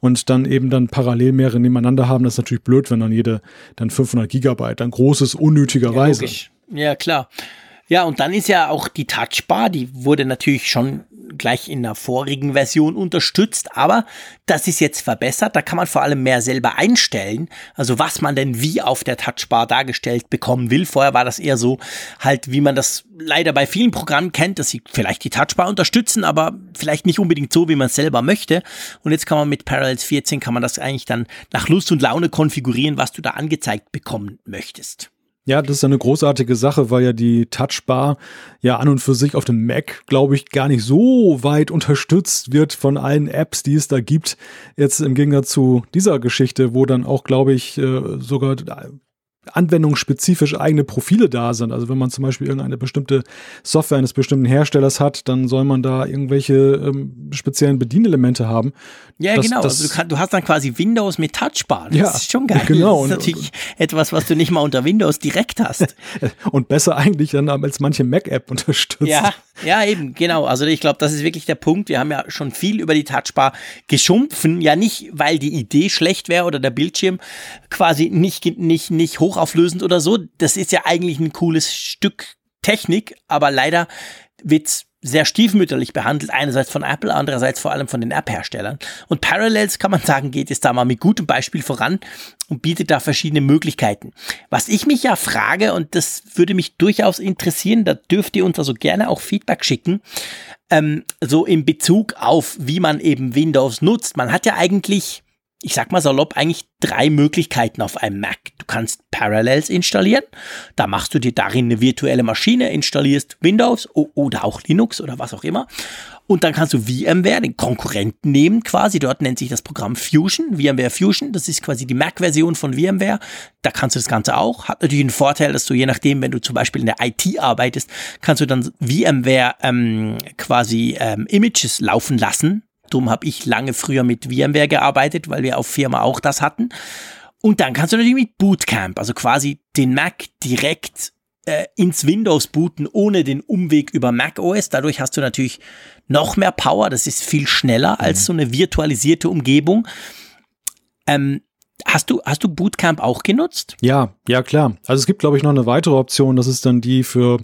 [SPEAKER 1] und dann eben dann parallel mehrere nebeneinander haben, das ist natürlich blöd, wenn dann jede dann 500 Gigabyte, dann großes unnötigerweise.
[SPEAKER 2] Ja, ja, klar. Ja, und dann ist ja auch die Touchbar, die wurde natürlich schon gleich in der vorigen Version unterstützt, aber das ist jetzt verbessert. Da kann man vor allem mehr selber einstellen, also was man denn wie auf der Touchbar dargestellt bekommen will. Vorher war das eher so halt, wie man das leider bei vielen Programmen kennt, dass sie vielleicht die Touchbar unterstützen, aber vielleicht nicht unbedingt so, wie man es selber möchte. Und jetzt kann man mit Parallels 14 kann man das eigentlich dann nach Lust und Laune konfigurieren, was du da angezeigt bekommen möchtest.
[SPEAKER 1] Ja, das ist eine großartige Sache, weil ja die Touchbar ja an und für sich auf dem Mac, glaube ich, gar nicht so weit unterstützt wird von allen Apps, die es da gibt. Jetzt im Gegensatz zu dieser Geschichte, wo dann auch, glaube ich, äh, sogar anwendungsspezifisch eigene Profile da sind. Also wenn man zum Beispiel irgendeine bestimmte Software eines bestimmten Herstellers hat, dann soll man da irgendwelche ähm, speziellen Bedienelemente haben.
[SPEAKER 2] Ja, das, genau. Das, also du, kann, du, hast dann quasi Windows mit Touchbar. Das
[SPEAKER 1] ja,
[SPEAKER 2] ist schon geil.
[SPEAKER 1] Genau.
[SPEAKER 2] Das ist natürlich etwas, was du nicht mal unter Windows direkt hast.
[SPEAKER 1] und besser eigentlich dann als manche Mac-App unterstützt.
[SPEAKER 2] Ja, ja, eben, genau. Also ich glaube, das ist wirklich der Punkt. Wir haben ja schon viel über die Touchbar geschumpfen. Ja, nicht, weil die Idee schlecht wäre oder der Bildschirm quasi nicht, nicht, nicht hoch hochauflösend oder so. Das ist ja eigentlich ein cooles Stück Technik, aber leider wird's sehr stiefmütterlich behandelt, einerseits von Apple, andererseits vor allem von den App-Herstellern. Und Parallels kann man sagen, geht jetzt da mal mit gutem Beispiel voran und bietet da verschiedene Möglichkeiten. Was ich mich ja frage, und das würde mich durchaus interessieren, da dürft ihr uns also gerne auch Feedback schicken, ähm, so in Bezug auf, wie man eben Windows nutzt. Man hat ja eigentlich ich sag mal salopp, eigentlich drei Möglichkeiten auf einem Mac. Du kannst Parallels installieren. Da machst du dir darin eine virtuelle Maschine, installierst Windows oder auch Linux oder was auch immer. Und dann kannst du VMware, den Konkurrenten nehmen quasi. Dort nennt sich das Programm Fusion, VMware Fusion. Das ist quasi die Mac-Version von VMware. Da kannst du das Ganze auch. Hat natürlich einen Vorteil, dass du je nachdem, wenn du zum Beispiel in der IT arbeitest, kannst du dann VMware ähm, quasi ähm, Images laufen lassen. Drum habe ich lange früher mit VMware gearbeitet, weil wir auf Firma auch das hatten. Und dann kannst du natürlich mit Bootcamp, also quasi den Mac direkt äh, ins Windows booten, ohne den Umweg über Mac OS. Dadurch hast du natürlich noch mehr Power. Das ist viel schneller mhm. als so eine virtualisierte Umgebung. Ähm, Hast du, hast du Bootcamp auch genutzt?
[SPEAKER 1] Ja, ja, klar. Also es gibt, glaube ich, noch eine weitere Option. Das ist dann die für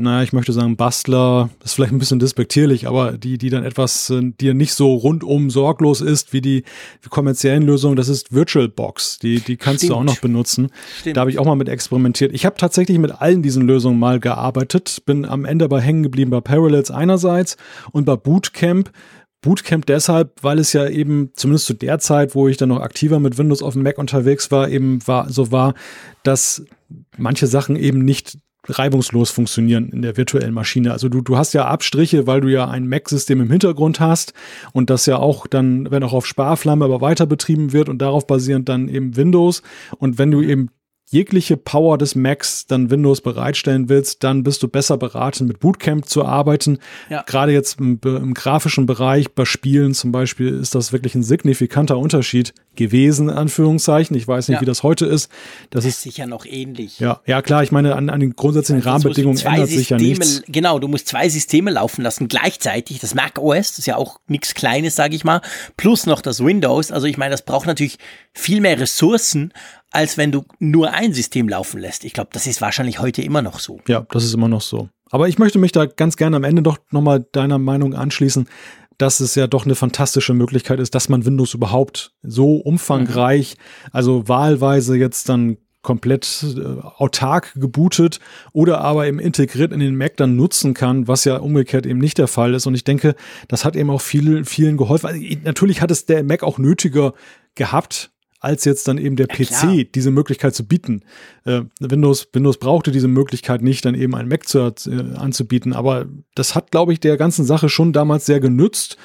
[SPEAKER 1] naja, ich möchte sagen, Bastler, das ist vielleicht ein bisschen despektierlich, aber die, die dann etwas, äh, die nicht so rundum sorglos ist wie die kommerziellen Lösungen, das ist VirtualBox. Die, die kannst Stimmt. du auch noch benutzen. Stimmt. Da habe ich auch mal mit experimentiert. Ich habe tatsächlich mit allen diesen Lösungen mal gearbeitet, bin am Ende aber hängen geblieben bei Parallels einerseits und bei Bootcamp. Bootcamp deshalb, weil es ja eben zumindest zu der Zeit, wo ich dann noch aktiver mit Windows auf dem Mac unterwegs war, eben war so war, dass manche Sachen eben nicht reibungslos funktionieren in der virtuellen Maschine. Also du, du hast ja Abstriche, weil du ja ein Mac-System im Hintergrund hast und das ja auch dann, wenn auch auf Sparflamme, aber weiter betrieben wird und darauf basierend dann eben Windows. Und wenn du eben jegliche Power des Macs dann Windows bereitstellen willst, dann bist du besser beraten, mit Bootcamp zu arbeiten. Ja. Gerade jetzt im, im, grafischen Bereich, bei Spielen zum Beispiel, ist das wirklich ein signifikanter Unterschied gewesen, in Anführungszeichen. Ich weiß nicht, ja. wie das heute ist. Das, das ist
[SPEAKER 2] sicher noch ähnlich.
[SPEAKER 1] Ja, ja klar, ich meine, an, an den grundsätzlichen also Rahmenbedingungen ändert Systeme, sich ja nichts.
[SPEAKER 2] Genau, du musst zwei Systeme laufen lassen gleichzeitig. Das Mac OS, das ist ja auch nichts Kleines, sage ich mal, plus noch das Windows. Also ich meine, das braucht natürlich viel mehr Ressourcen, als wenn du nur ein System laufen lässt. Ich glaube, das ist wahrscheinlich heute immer noch so.
[SPEAKER 1] Ja, das ist immer noch so. Aber ich möchte mich da ganz gerne am Ende doch nochmal deiner Meinung anschließen, dass es ja doch eine fantastische Möglichkeit ist, dass man Windows überhaupt so umfangreich, mhm. also wahlweise jetzt dann komplett äh, autark gebootet oder aber eben integriert in den Mac dann nutzen kann, was ja umgekehrt eben nicht der Fall ist. Und ich denke, das hat eben auch vielen, vielen geholfen. Also, natürlich hat es der Mac auch nötiger gehabt, als jetzt dann eben der ja, PC klar. diese Möglichkeit zu bieten. Äh, Windows, Windows brauchte diese Möglichkeit nicht, dann eben ein Mac zu, äh, anzubieten. Aber das hat, glaube ich, der ganzen Sache schon damals sehr genützt,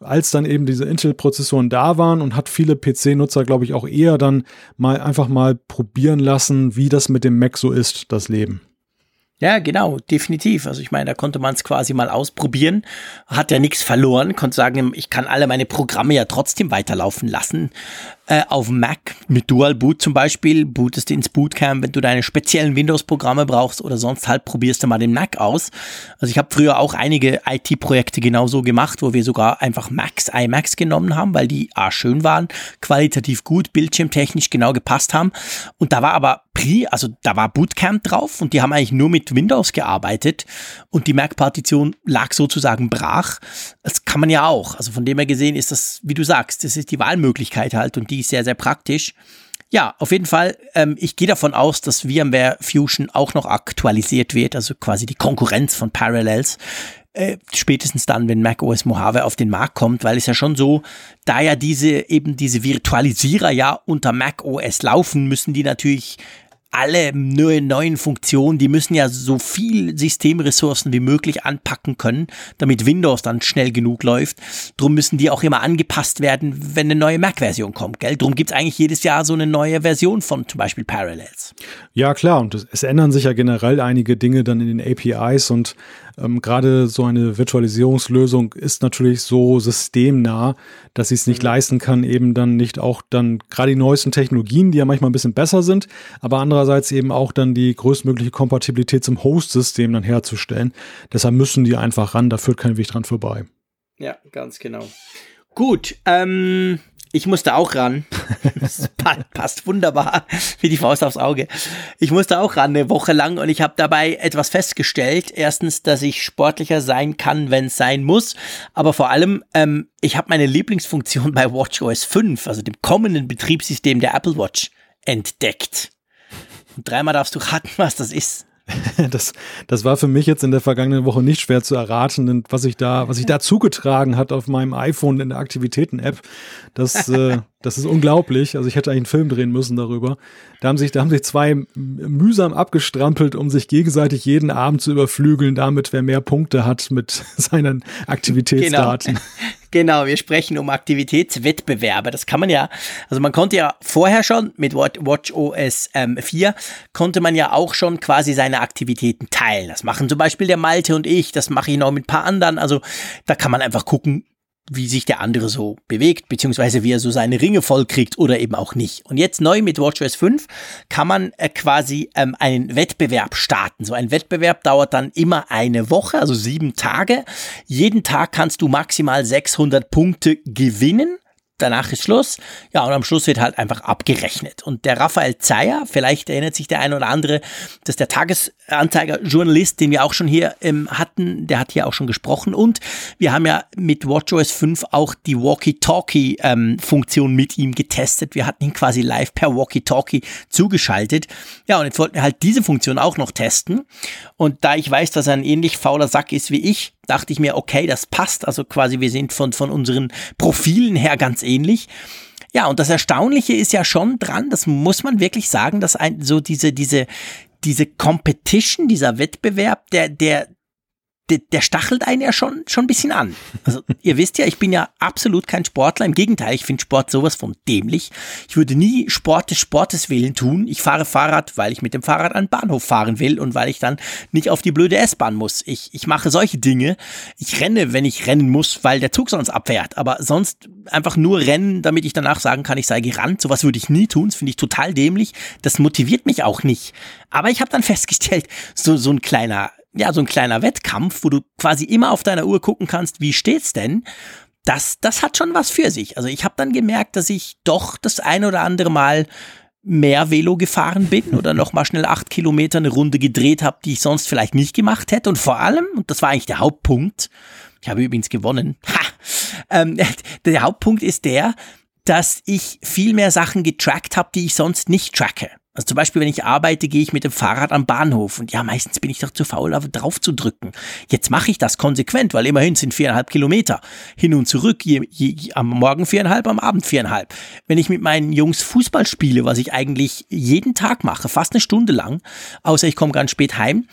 [SPEAKER 1] als dann eben diese Intel-Prozessoren da waren und hat viele PC-Nutzer, glaube ich, auch eher dann mal einfach mal probieren lassen, wie das mit dem Mac so ist, das Leben.
[SPEAKER 2] Ja, genau, definitiv. Also ich meine, da konnte man es quasi mal ausprobieren, hat ja nichts verloren, konnte sagen, ich kann alle meine Programme ja trotzdem weiterlaufen lassen äh, auf Mac mit Dual Boot zum Beispiel, bootest ins Bootcamp, wenn du deine speziellen Windows-Programme brauchst oder sonst halt probierst du mal den Mac aus. Also ich habe früher auch einige IT-Projekte genauso gemacht, wo wir sogar einfach Macs, iMacs genommen haben, weil die A schön waren, qualitativ gut, bildschirmtechnisch genau gepasst haben. Und da war aber Pri, also da war Bootcamp drauf und die haben eigentlich nur mit Windows gearbeitet und die Mac-Partition lag sozusagen brach. Das kann man ja auch. Also von dem her gesehen ist das, wie du sagst, das ist die Wahlmöglichkeit halt und die ist sehr, sehr praktisch. Ja, auf jeden Fall, ähm, ich gehe davon aus, dass VMware Fusion auch noch aktualisiert wird, also quasi die Konkurrenz von Parallels. Äh, spätestens dann, wenn macOS Mojave auf den Markt kommt, weil es ja schon so, da ja diese eben diese Virtualisierer ja unter macOS laufen, müssen die natürlich alle neuen Funktionen, die müssen ja so viel Systemressourcen wie möglich anpacken können, damit Windows dann schnell genug läuft. Drum müssen die auch immer angepasst werden, wenn eine neue Mac-Version kommt, gell? Drum gibt's eigentlich jedes Jahr so eine neue Version von zum Beispiel Parallels.
[SPEAKER 1] Ja, klar, und es, es ändern sich ja generell einige Dinge dann in den APIs und ähm, Gerade so eine Virtualisierungslösung ist natürlich so systemnah, dass sie es nicht mhm. leisten kann, eben dann nicht auch dann gerade die neuesten Technologien, die ja manchmal ein bisschen besser sind, aber andererseits eben auch dann die größtmögliche Kompatibilität zum Host-System dann herzustellen. Deshalb müssen die einfach ran, da führt kein Weg dran vorbei.
[SPEAKER 2] Ja, ganz genau. Gut, ähm, ich musste auch ran. Das passt wunderbar wie die Faust aufs Auge. Ich musste auch ran eine Woche lang und ich habe dabei etwas festgestellt. Erstens, dass ich sportlicher sein kann, wenn es sein muss. Aber vor allem, ähm, ich habe meine Lieblingsfunktion bei WatchOS 5, also dem kommenden Betriebssystem der Apple Watch, entdeckt. Und dreimal darfst du raten, was das ist.
[SPEAKER 1] Das, das war für mich jetzt in der vergangenen Woche nicht schwer zu erraten, was ich da, was ich da zugetragen hat auf meinem iPhone in der Aktivitäten-App. Das, äh, Das ist unglaublich. Also ich hätte eigentlich einen Film drehen müssen darüber. Da haben sich, da haben sich zwei mühsam abgestrampelt, um sich gegenseitig jeden Abend zu überflügeln, damit wer mehr Punkte hat mit seinen Aktivitätsdaten.
[SPEAKER 2] Genau. genau, wir sprechen um Aktivitätswettbewerbe. Das kann man ja, also man konnte ja vorher schon mit Watch OS ähm, 4 konnte man ja auch schon quasi seine Aktivitäten teilen. Das machen zum Beispiel der Malte und ich, das mache ich noch mit ein paar anderen. Also da kann man einfach gucken, wie sich der andere so bewegt, beziehungsweise wie er so seine Ringe vollkriegt oder eben auch nicht. Und jetzt neu mit WatchOS 5 kann man äh, quasi ähm, einen Wettbewerb starten. So ein Wettbewerb dauert dann immer eine Woche, also sieben Tage. Jeden Tag kannst du maximal 600 Punkte gewinnen danach ist Schluss. Ja, und am Schluss wird halt einfach abgerechnet. Und der Raphael Zeyer, vielleicht erinnert sich der eine oder andere, dass der Tagesanzeiger-Journalist, den wir auch schon hier ähm, hatten, der hat hier auch schon gesprochen. Und wir haben ja mit WatchOS 5 auch die Walkie-Talkie-Funktion ähm, mit ihm getestet. Wir hatten ihn quasi live per Walkie-Talkie zugeschaltet. Ja, und jetzt wollten wir halt diese Funktion auch noch testen. Und da ich weiß, dass er ein ähnlich fauler Sack ist wie ich, dachte ich mir, okay, das passt. Also quasi, wir sind von, von unseren Profilen her ganz ähnlich. Ja, und das Erstaunliche ist ja schon dran, das muss man wirklich sagen, dass ein, so diese, diese, diese Competition, dieser Wettbewerb, der, der, der, der stachelt einen ja schon, schon ein bisschen an. Also ihr wisst ja, ich bin ja absolut kein Sportler. Im Gegenteil, ich finde Sport sowas von dämlich. Ich würde nie Sport des Sportes willen tun. Ich fahre Fahrrad, weil ich mit dem Fahrrad an den Bahnhof fahren will und weil ich dann nicht auf die blöde S-Bahn muss. Ich, ich mache solche Dinge. Ich renne, wenn ich rennen muss, weil der Zug sonst abfährt. Aber sonst einfach nur rennen, damit ich danach sagen kann, ich sei gerannt. Sowas würde ich nie tun. Das finde ich total dämlich. Das motiviert mich auch nicht. Aber ich habe dann festgestellt, so, so ein kleiner ja, so ein kleiner Wettkampf, wo du quasi immer auf deiner Uhr gucken kannst, wie steht's denn? Das, das hat schon was für sich. Also ich habe dann gemerkt, dass ich doch das ein oder andere Mal mehr Velo gefahren bin oder noch mal schnell acht Kilometer eine Runde gedreht habe, die ich sonst vielleicht nicht gemacht hätte. Und vor allem, und das war eigentlich der Hauptpunkt, ich habe übrigens gewonnen, ha, ähm, der Hauptpunkt ist der, dass ich viel mehr Sachen getrackt habe, die ich sonst nicht tracke. Also zum Beispiel, wenn ich arbeite, gehe ich mit dem Fahrrad am Bahnhof und ja, meistens bin ich doch zu faul, drauf zu drücken. Jetzt mache ich das konsequent, weil immerhin sind viereinhalb Kilometer hin und zurück, je, je, am Morgen viereinhalb, am Abend viereinhalb. Wenn ich mit meinen Jungs Fußball spiele, was ich eigentlich jeden Tag mache, fast eine Stunde lang, außer ich komme ganz spät heim,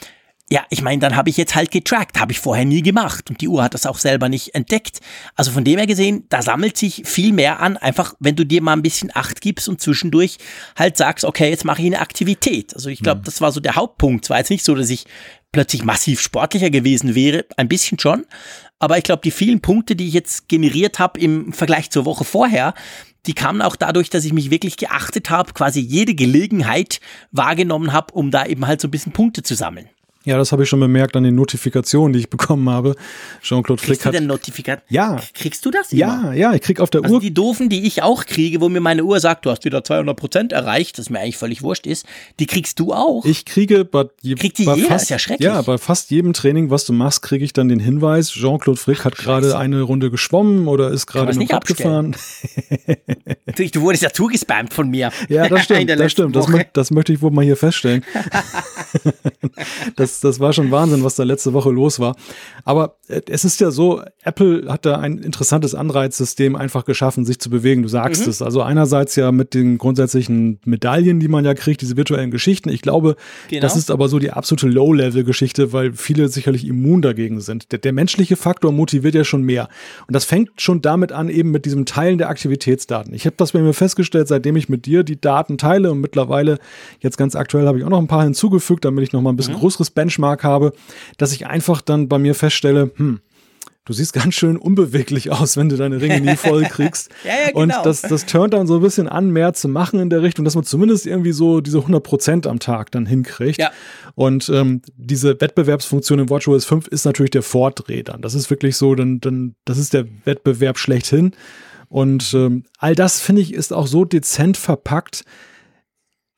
[SPEAKER 2] ja, ich meine, dann habe ich jetzt halt getrackt, habe ich vorher nie gemacht und die Uhr hat das auch selber nicht entdeckt. Also von dem her gesehen, da sammelt sich viel mehr an, einfach wenn du dir mal ein bisschen Acht gibst und zwischendurch halt sagst, okay, jetzt mache ich eine Aktivität. Also ich glaube, mhm. das war so der Hauptpunkt. Es war jetzt nicht so, dass ich plötzlich massiv sportlicher gewesen wäre, ein bisschen schon, aber ich glaube, die vielen Punkte, die ich jetzt generiert habe im Vergleich zur Woche vorher, die kamen auch dadurch, dass ich mich wirklich geachtet habe, quasi jede Gelegenheit wahrgenommen habe, um da eben halt so ein bisschen Punkte zu sammeln.
[SPEAKER 1] Ja, das habe ich schon bemerkt an den Notifikationen, die ich bekommen habe. Jean-Claude Flick hat.
[SPEAKER 2] Du denn Notifikat
[SPEAKER 1] ja.
[SPEAKER 2] Kriegst du das?
[SPEAKER 1] Immer? Ja, ja, ich krieg auf der
[SPEAKER 2] also
[SPEAKER 1] Uhr.
[SPEAKER 2] Die doofen, die ich auch kriege, wo mir meine Uhr sagt, du hast wieder 200 Prozent erreicht, das mir eigentlich völlig wurscht ist, die kriegst du auch.
[SPEAKER 1] Ich kriege bei, je,
[SPEAKER 2] Kriegt die
[SPEAKER 1] bei
[SPEAKER 2] jeder?
[SPEAKER 1] fast,
[SPEAKER 2] ist ja schrecklich.
[SPEAKER 1] Ja, bei fast jedem Training, was du machst, kriege ich dann den Hinweis, Jean-Claude Frick hat gerade eine Runde geschwommen oder ist gerade noch abgefahren.
[SPEAKER 2] du wurdest ja zugespammt von mir.
[SPEAKER 1] Ja, das stimmt, das stimmt. Das, das, möchte ich wohl mal hier feststellen. das, das war schon Wahnsinn. Was da letzte Woche los war. Aber äh, es ist ja so, Apple hat da ein interessantes Anreizsystem einfach geschaffen, sich zu bewegen. Du sagst mhm. es. Also einerseits ja mit den grundsätzlichen Medaillen, die man ja kriegt, diese virtuellen Geschichten. Ich glaube, genau. das ist aber so die absolute Low-Level-Geschichte, weil viele sicherlich immun dagegen sind. Der, der menschliche Faktor motiviert ja schon mehr. Und das fängt schon damit an, eben mit diesem Teilen der Aktivitätsdaten. Ich habe das bei mir festgestellt, seitdem ich mit dir die Daten teile und mittlerweile, jetzt ganz aktuell, habe ich auch noch ein paar hinzugefügt, damit ich noch mal ein bisschen mhm. größeres Benchmark habe dass ich einfach dann bei mir feststelle, hm, du siehst ganz schön unbeweglich aus, wenn du deine Ringe nie voll kriegst.
[SPEAKER 2] ja, ja, genau.
[SPEAKER 1] Und das, das turnt dann so ein bisschen an, mehr zu machen in der Richtung, dass man zumindest irgendwie so diese 100 Prozent am Tag dann hinkriegt. Ja. Und ähm, diese Wettbewerbsfunktion in WatchOS 5 ist natürlich der Vordreh dann. Das ist wirklich so, dann, dann, das ist der Wettbewerb schlechthin. Und ähm, all das, finde ich, ist auch so dezent verpackt,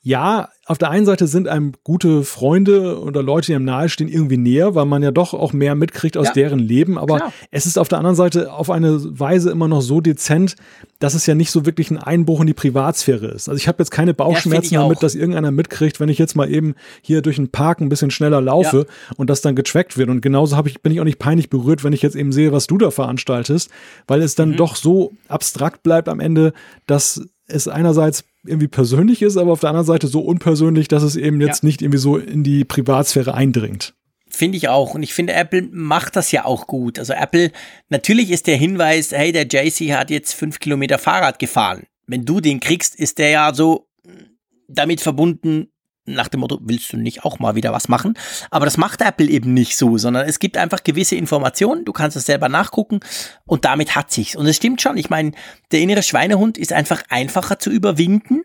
[SPEAKER 1] ja, auf der einen Seite sind einem gute Freunde oder Leute, die einem nahestehen, irgendwie näher, weil man ja doch auch mehr mitkriegt aus ja, deren Leben. Aber klar. es ist auf der anderen Seite auf eine Weise immer noch so dezent, dass es ja nicht so wirklich ein Einbruch in die Privatsphäre ist. Also ich habe jetzt keine Bauchschmerzen ja, damit, dass irgendeiner mitkriegt, wenn ich jetzt mal eben hier durch den Park ein bisschen schneller laufe ja. und das dann getrackt wird. Und genauso hab ich, bin ich auch nicht peinlich berührt, wenn ich jetzt eben sehe, was du da veranstaltest, weil es dann mhm. doch so abstrakt bleibt am Ende, dass es einerseits irgendwie persönlich ist, aber auf der anderen Seite so unpersönlich, dass es eben jetzt ja. nicht irgendwie so in die Privatsphäre eindringt.
[SPEAKER 2] Finde ich auch. Und ich finde, Apple macht das ja auch gut. Also Apple, natürlich ist der Hinweis, hey, der JC hat jetzt fünf Kilometer Fahrrad gefahren. Wenn du den kriegst, ist der ja so damit verbunden, nach dem Motto, willst du nicht auch mal wieder was machen? Aber das macht Apple eben nicht so, sondern es gibt einfach gewisse Informationen, du kannst es selber nachgucken und damit hat sich's. Und es stimmt schon, ich meine, der innere Schweinehund ist einfach einfacher zu überwinden,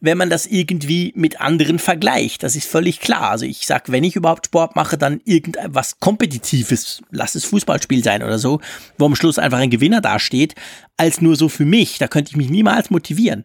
[SPEAKER 2] wenn man das irgendwie mit anderen vergleicht. Das ist völlig klar. Also ich sag, wenn ich überhaupt Sport mache, dann irgendwas Kompetitives, lass es Fußballspiel sein oder so, wo am Schluss einfach ein Gewinner dasteht, als nur so für mich. Da könnte ich mich niemals motivieren.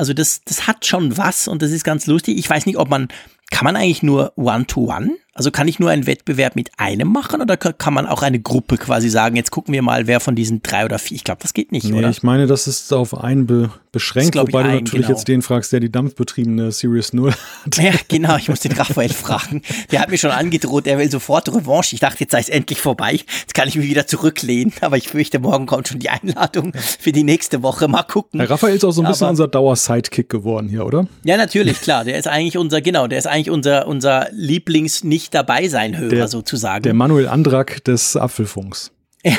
[SPEAKER 2] Also das, das hat schon was und das ist ganz lustig. Ich weiß nicht, ob man, kann man eigentlich nur One-to-One? -one? Also kann ich nur einen Wettbewerb mit einem machen oder kann man auch eine Gruppe quasi sagen, jetzt gucken wir mal, wer von diesen drei oder vier, ich glaube, das geht nicht, nee, oder?
[SPEAKER 1] Ich meine, das ist auf einen be beschränkt, wobei ein, du natürlich genau. jetzt den fragst, der die dampfbetriebene Series 0 hat.
[SPEAKER 2] Ja, genau, ich muss den Raphael fragen. Der hat mir schon angedroht, er will sofort Revanche. Ich dachte, jetzt sei es endlich vorbei. Jetzt kann ich mich wieder zurücklehnen, aber ich fürchte, morgen kommt schon die Einladung für die nächste Woche. Mal gucken.
[SPEAKER 1] Herr Raphael ist auch so ein aber, bisschen unser Dauer-Sidekick geworden hier, oder?
[SPEAKER 2] Ja, natürlich, klar. Der ist eigentlich unser, genau, der ist eigentlich unser, unser Lieblings-Nicht dabei sein Hörer der, sozusagen.
[SPEAKER 1] Der Manuel Andrak des Apfelfunks.
[SPEAKER 2] Ja,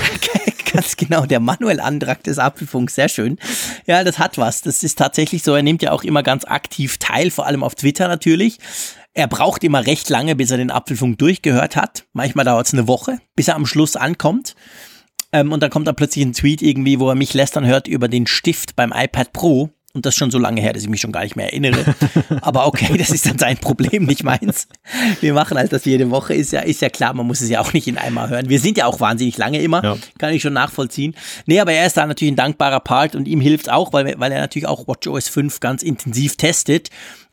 [SPEAKER 2] ganz genau, der Manuel Andrak des Apfelfunks, sehr schön. Ja, das hat was. Das ist tatsächlich so. Er nimmt ja auch immer ganz aktiv teil, vor allem auf Twitter natürlich. Er braucht immer recht lange, bis er den Apfelfunk durchgehört hat. Manchmal dauert es eine Woche, bis er am Schluss ankommt. Ähm, und dann kommt da plötzlich ein Tweet irgendwie, wo er mich lästern hört über den Stift beim iPad Pro. Und das ist schon so lange her, dass ich mich schon gar nicht mehr erinnere. Aber okay, das ist dann sein Problem, nicht meins. Wir machen halt das jede Woche, ist ja, ist ja klar, man muss es ja auch nicht in einmal hören. Wir sind ja auch wahnsinnig lange immer, ja. kann ich schon nachvollziehen. Nee, aber er ist da natürlich ein dankbarer Part und ihm hilft auch, weil, weil er natürlich auch WatchOS 5 ganz intensiv testet.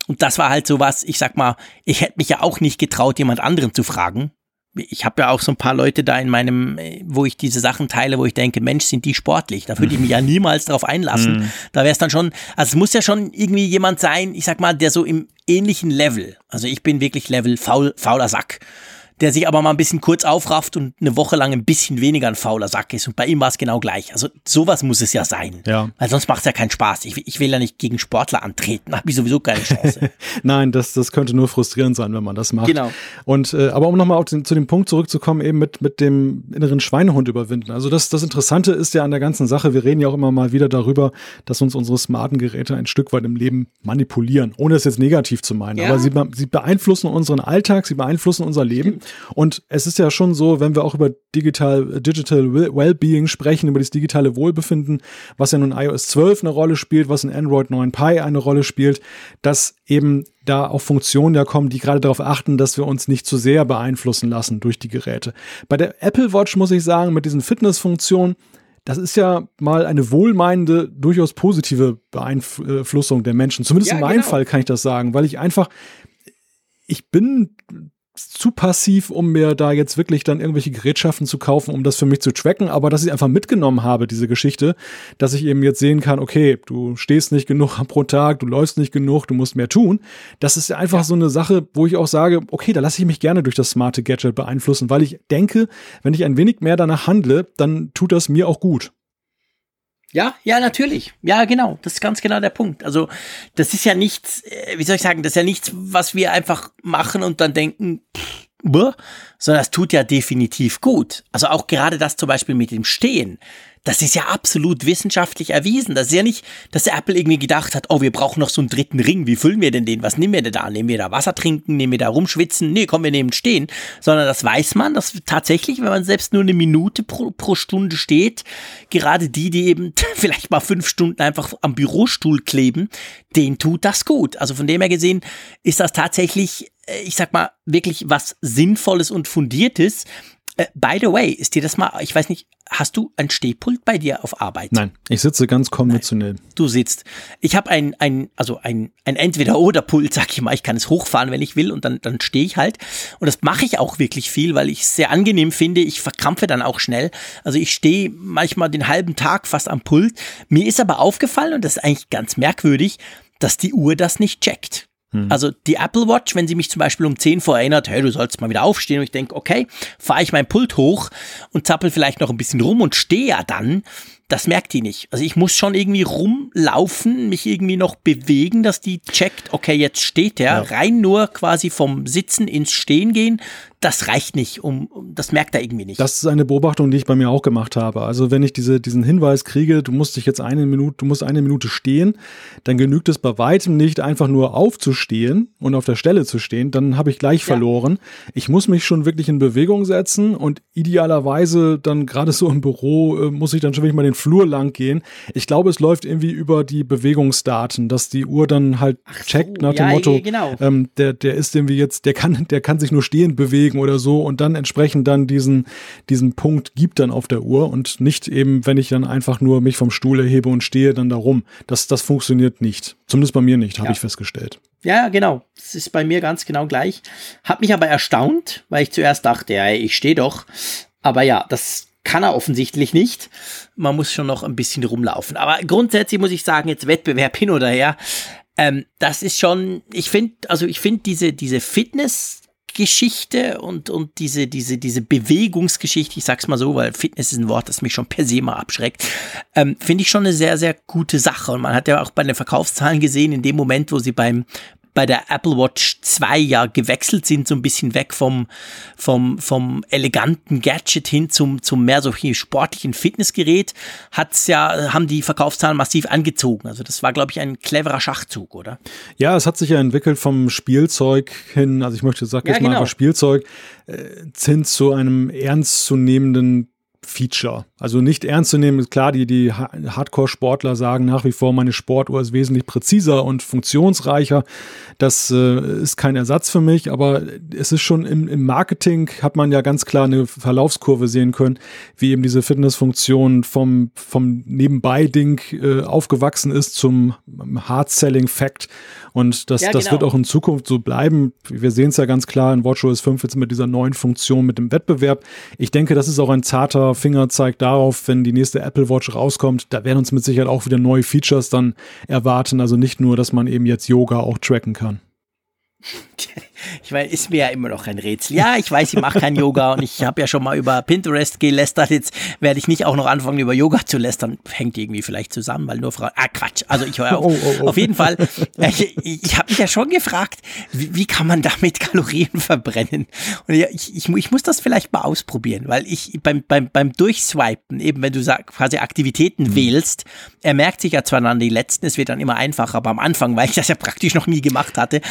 [SPEAKER 2] Und das war halt so was, ich sag mal, ich hätte mich ja auch nicht getraut, jemand anderen zu fragen, ich habe ja auch so ein paar Leute da in meinem, äh, wo ich diese Sachen teile, wo ich denke, Mensch, sind die sportlich. Da würde ich mich ja niemals drauf einlassen. Mhm. Da wäre es dann schon, also es muss ja schon irgendwie jemand sein, ich sag mal, der so im ähnlichen Level, also ich bin wirklich Level faul, fauler Sack der sich aber mal ein bisschen kurz aufrafft und eine Woche lang ein bisschen weniger ein fauler Sack ist. Und bei ihm war es genau gleich. Also sowas muss es ja sein. Ja. Weil sonst macht es ja keinen Spaß. Ich, ich will ja nicht gegen Sportler antreten, habe ich sowieso keine Chance.
[SPEAKER 1] Nein, das, das könnte nur frustrierend sein, wenn man das macht. Genau. Und äh, aber um nochmal zu dem Punkt zurückzukommen, eben mit, mit dem inneren Schweinehund überwinden. Also das, das Interessante ist ja an der ganzen Sache, wir reden ja auch immer mal wieder darüber, dass uns unsere smarten Geräte ein Stück weit im Leben manipulieren, ohne es jetzt negativ zu meinen. Ja. Aber sie, sie beeinflussen unseren Alltag, sie beeinflussen unser Leben. Stimmt. Und es ist ja schon so, wenn wir auch über digital, Digital Wellbeing sprechen, über das digitale Wohlbefinden, was ja nun iOS 12 eine Rolle spielt, was in Android 9 Pie eine Rolle spielt, dass eben da auch Funktionen ja kommen, die gerade darauf achten, dass wir uns nicht zu sehr beeinflussen lassen durch die Geräte. Bei der Apple Watch muss ich sagen, mit diesen Fitnessfunktionen, das ist ja mal eine wohlmeinende, durchaus positive Beeinflussung der Menschen. Zumindest ja, in meinem genau. Fall kann ich das sagen, weil ich einfach, ich bin zu passiv, um mir da jetzt wirklich dann irgendwelche Gerätschaften zu kaufen, um das für mich zu tracken, aber dass ich einfach mitgenommen habe, diese Geschichte, dass ich eben jetzt sehen kann, okay, du stehst nicht genug pro Tag, du läufst nicht genug, du musst mehr tun. Das ist einfach ja. so eine Sache, wo ich auch sage, okay, da lasse ich mich gerne durch das smarte Gadget beeinflussen, weil ich denke, wenn ich ein wenig mehr danach handle, dann tut das mir auch gut.
[SPEAKER 2] Ja, ja, natürlich. Ja, genau. Das ist ganz genau der Punkt. Also, das ist ja nichts, äh, wie soll ich sagen, das ist ja nichts, was wir einfach machen und dann denken, pff, sondern das tut ja definitiv gut. Also auch gerade das zum Beispiel mit dem Stehen. Das ist ja absolut wissenschaftlich erwiesen. Das ist ja nicht, dass der Apple irgendwie gedacht hat, oh, wir brauchen noch so einen dritten Ring. Wie füllen wir denn den? Was nehmen wir denn da? Nehmen wir da Wasser trinken? Nehmen wir da rumschwitzen? Nee, komm, wir nehmen stehen. Sondern das weiß man, dass tatsächlich, wenn man selbst nur eine Minute pro, pro Stunde steht, gerade die, die eben vielleicht mal fünf Stunden einfach am Bürostuhl kleben, denen tut das gut. Also von dem her gesehen ist das tatsächlich, äh, ich sag mal, wirklich was Sinnvolles und Fundiertes Äh, by the way, ist dir das mal, ich weiß nicht, hast du ein Stehpult bei dir auf Arbeit?
[SPEAKER 1] Nein, ich sitze ganz konventionell. Nein,
[SPEAKER 2] du sitzt. Ich habe ein, ein, also ein, ein Entweder-Oder-Pult, sag ich mal. Ich kann es hochfahren, wenn ich will und dann, dann stehe ich halt. Und das mache ich auch wirklich viel, weil ich es sehr angenehm finde. Ich verkrampfe dann auch schnell. Also ich stehe manchmal den halben Tag fast am Pult. Mir ist aber aufgefallen, und das ist eigentlich ganz merkwürdig, dass die Uhr das nicht checkt. Hm. Also die Apple Watch, wenn sie mich zum Beispiel um 10 vor erinnert, hey, du sollst mal wieder aufstehen und ich denke, okay, fahre ich mein Pult hoch und zappel vielleicht noch ein bisschen rum und stehe ja dann, das merkt die nicht. Also ich muss schon irgendwie rumlaufen, mich irgendwie noch bewegen, dass die checkt, okay, jetzt steht der. Ja. Rein nur quasi vom Sitzen ins Stehen gehen, das reicht nicht, um, um, das merkt er irgendwie nicht.
[SPEAKER 1] Das ist eine Beobachtung, die ich bei mir auch gemacht habe. Also wenn ich diese, diesen Hinweis kriege, du musst dich jetzt eine Minute, du musst eine Minute stehen, dann genügt es bei weitem nicht, einfach nur aufzustehen und auf der Stelle zu stehen, dann habe ich gleich ja. verloren. Ich muss mich schon wirklich in Bewegung setzen und idealerweise dann gerade so im Büro äh, muss ich dann schon wirklich mal den Flur lang gehen. Ich glaube, es läuft irgendwie über die Bewegungsdaten, dass die Uhr dann halt Ach checkt so, nach dem ja, Motto, genau. ähm, der, der ist irgendwie jetzt, der kann, der kann sich nur stehen bewegen legen oder so und dann entsprechend dann diesen, diesen Punkt gibt dann auf der Uhr und nicht eben, wenn ich dann einfach nur mich vom Stuhl erhebe und stehe dann darum. Das, das funktioniert nicht. Zumindest bei mir nicht, habe ja. ich festgestellt.
[SPEAKER 2] Ja, genau. Das ist bei mir ganz genau gleich. Hat mich aber erstaunt, weil ich zuerst dachte, ja, ich stehe doch. Aber ja, das kann er offensichtlich nicht. Man muss schon noch ein bisschen rumlaufen. Aber grundsätzlich muss ich sagen, jetzt Wettbewerb hin oder her. Ähm, das ist schon, ich finde, also ich finde diese, diese Fitness Geschichte und, und diese, diese, diese Bewegungsgeschichte, ich sag's mal so, weil Fitness ist ein Wort, das mich schon per se mal abschreckt, ähm, finde ich schon eine sehr, sehr gute Sache. Und man hat ja auch bei den Verkaufszahlen gesehen, in dem Moment, wo sie beim, bei der Apple Watch 2 ja gewechselt sind, so ein bisschen weg vom, vom, vom eleganten Gadget hin zum, zum mehr so sportlichen Fitnessgerät, hat's ja, haben die Verkaufszahlen massiv angezogen. Also das war, glaube ich, ein cleverer Schachzug, oder?
[SPEAKER 1] Ja, es hat sich ja entwickelt vom Spielzeug hin, also ich möchte sagen, jetzt ja, genau. mal Spielzeug, äh, hin zu einem ernstzunehmenden Feature. Also nicht ernst zu nehmen, klar, die, die Hardcore-Sportler sagen nach wie vor, meine Sportuhr ist wesentlich präziser und funktionsreicher. Das äh, ist kein Ersatz für mich, aber es ist schon im, im, Marketing, hat man ja ganz klar eine Verlaufskurve sehen können, wie eben diese Fitnessfunktion vom, vom Nebenbei-Ding äh, aufgewachsen ist zum Hard-Selling-Fact. Und das, ja, das genau. wird auch in Zukunft so bleiben. Wir sehen es ja ganz klar in WatchOS 5 jetzt mit dieser neuen Funktion mit dem Wettbewerb. Ich denke, das ist auch ein zarter Fingerzeig darauf, wenn die nächste Apple Watch rauskommt. Da werden uns mit Sicherheit auch wieder neue Features dann erwarten. Also nicht nur, dass man eben jetzt Yoga auch tracken kann.
[SPEAKER 2] Ich meine, ist mir ja immer noch ein Rätsel. Ja, ich weiß, ich mache kein Yoga und ich habe ja schon mal über Pinterest gelästert. Jetzt werde ich nicht auch noch anfangen, über Yoga zu lästern. Hängt irgendwie vielleicht zusammen, weil nur Frauen. Ah, Quatsch. Also ich höre auf. Oh, oh, oh. Auf jeden Fall. Ich, ich habe mich ja schon gefragt, wie, wie, kann man damit Kalorien verbrennen? Und ich, ich, ich, muss das vielleicht mal ausprobieren, weil ich beim, beim, beim Durchswipen, eben wenn du quasi Aktivitäten mhm. wählst, er merkt sich ja zwar dann die letzten, es wird dann immer einfacher, aber am Anfang, weil ich das ja praktisch noch nie gemacht hatte,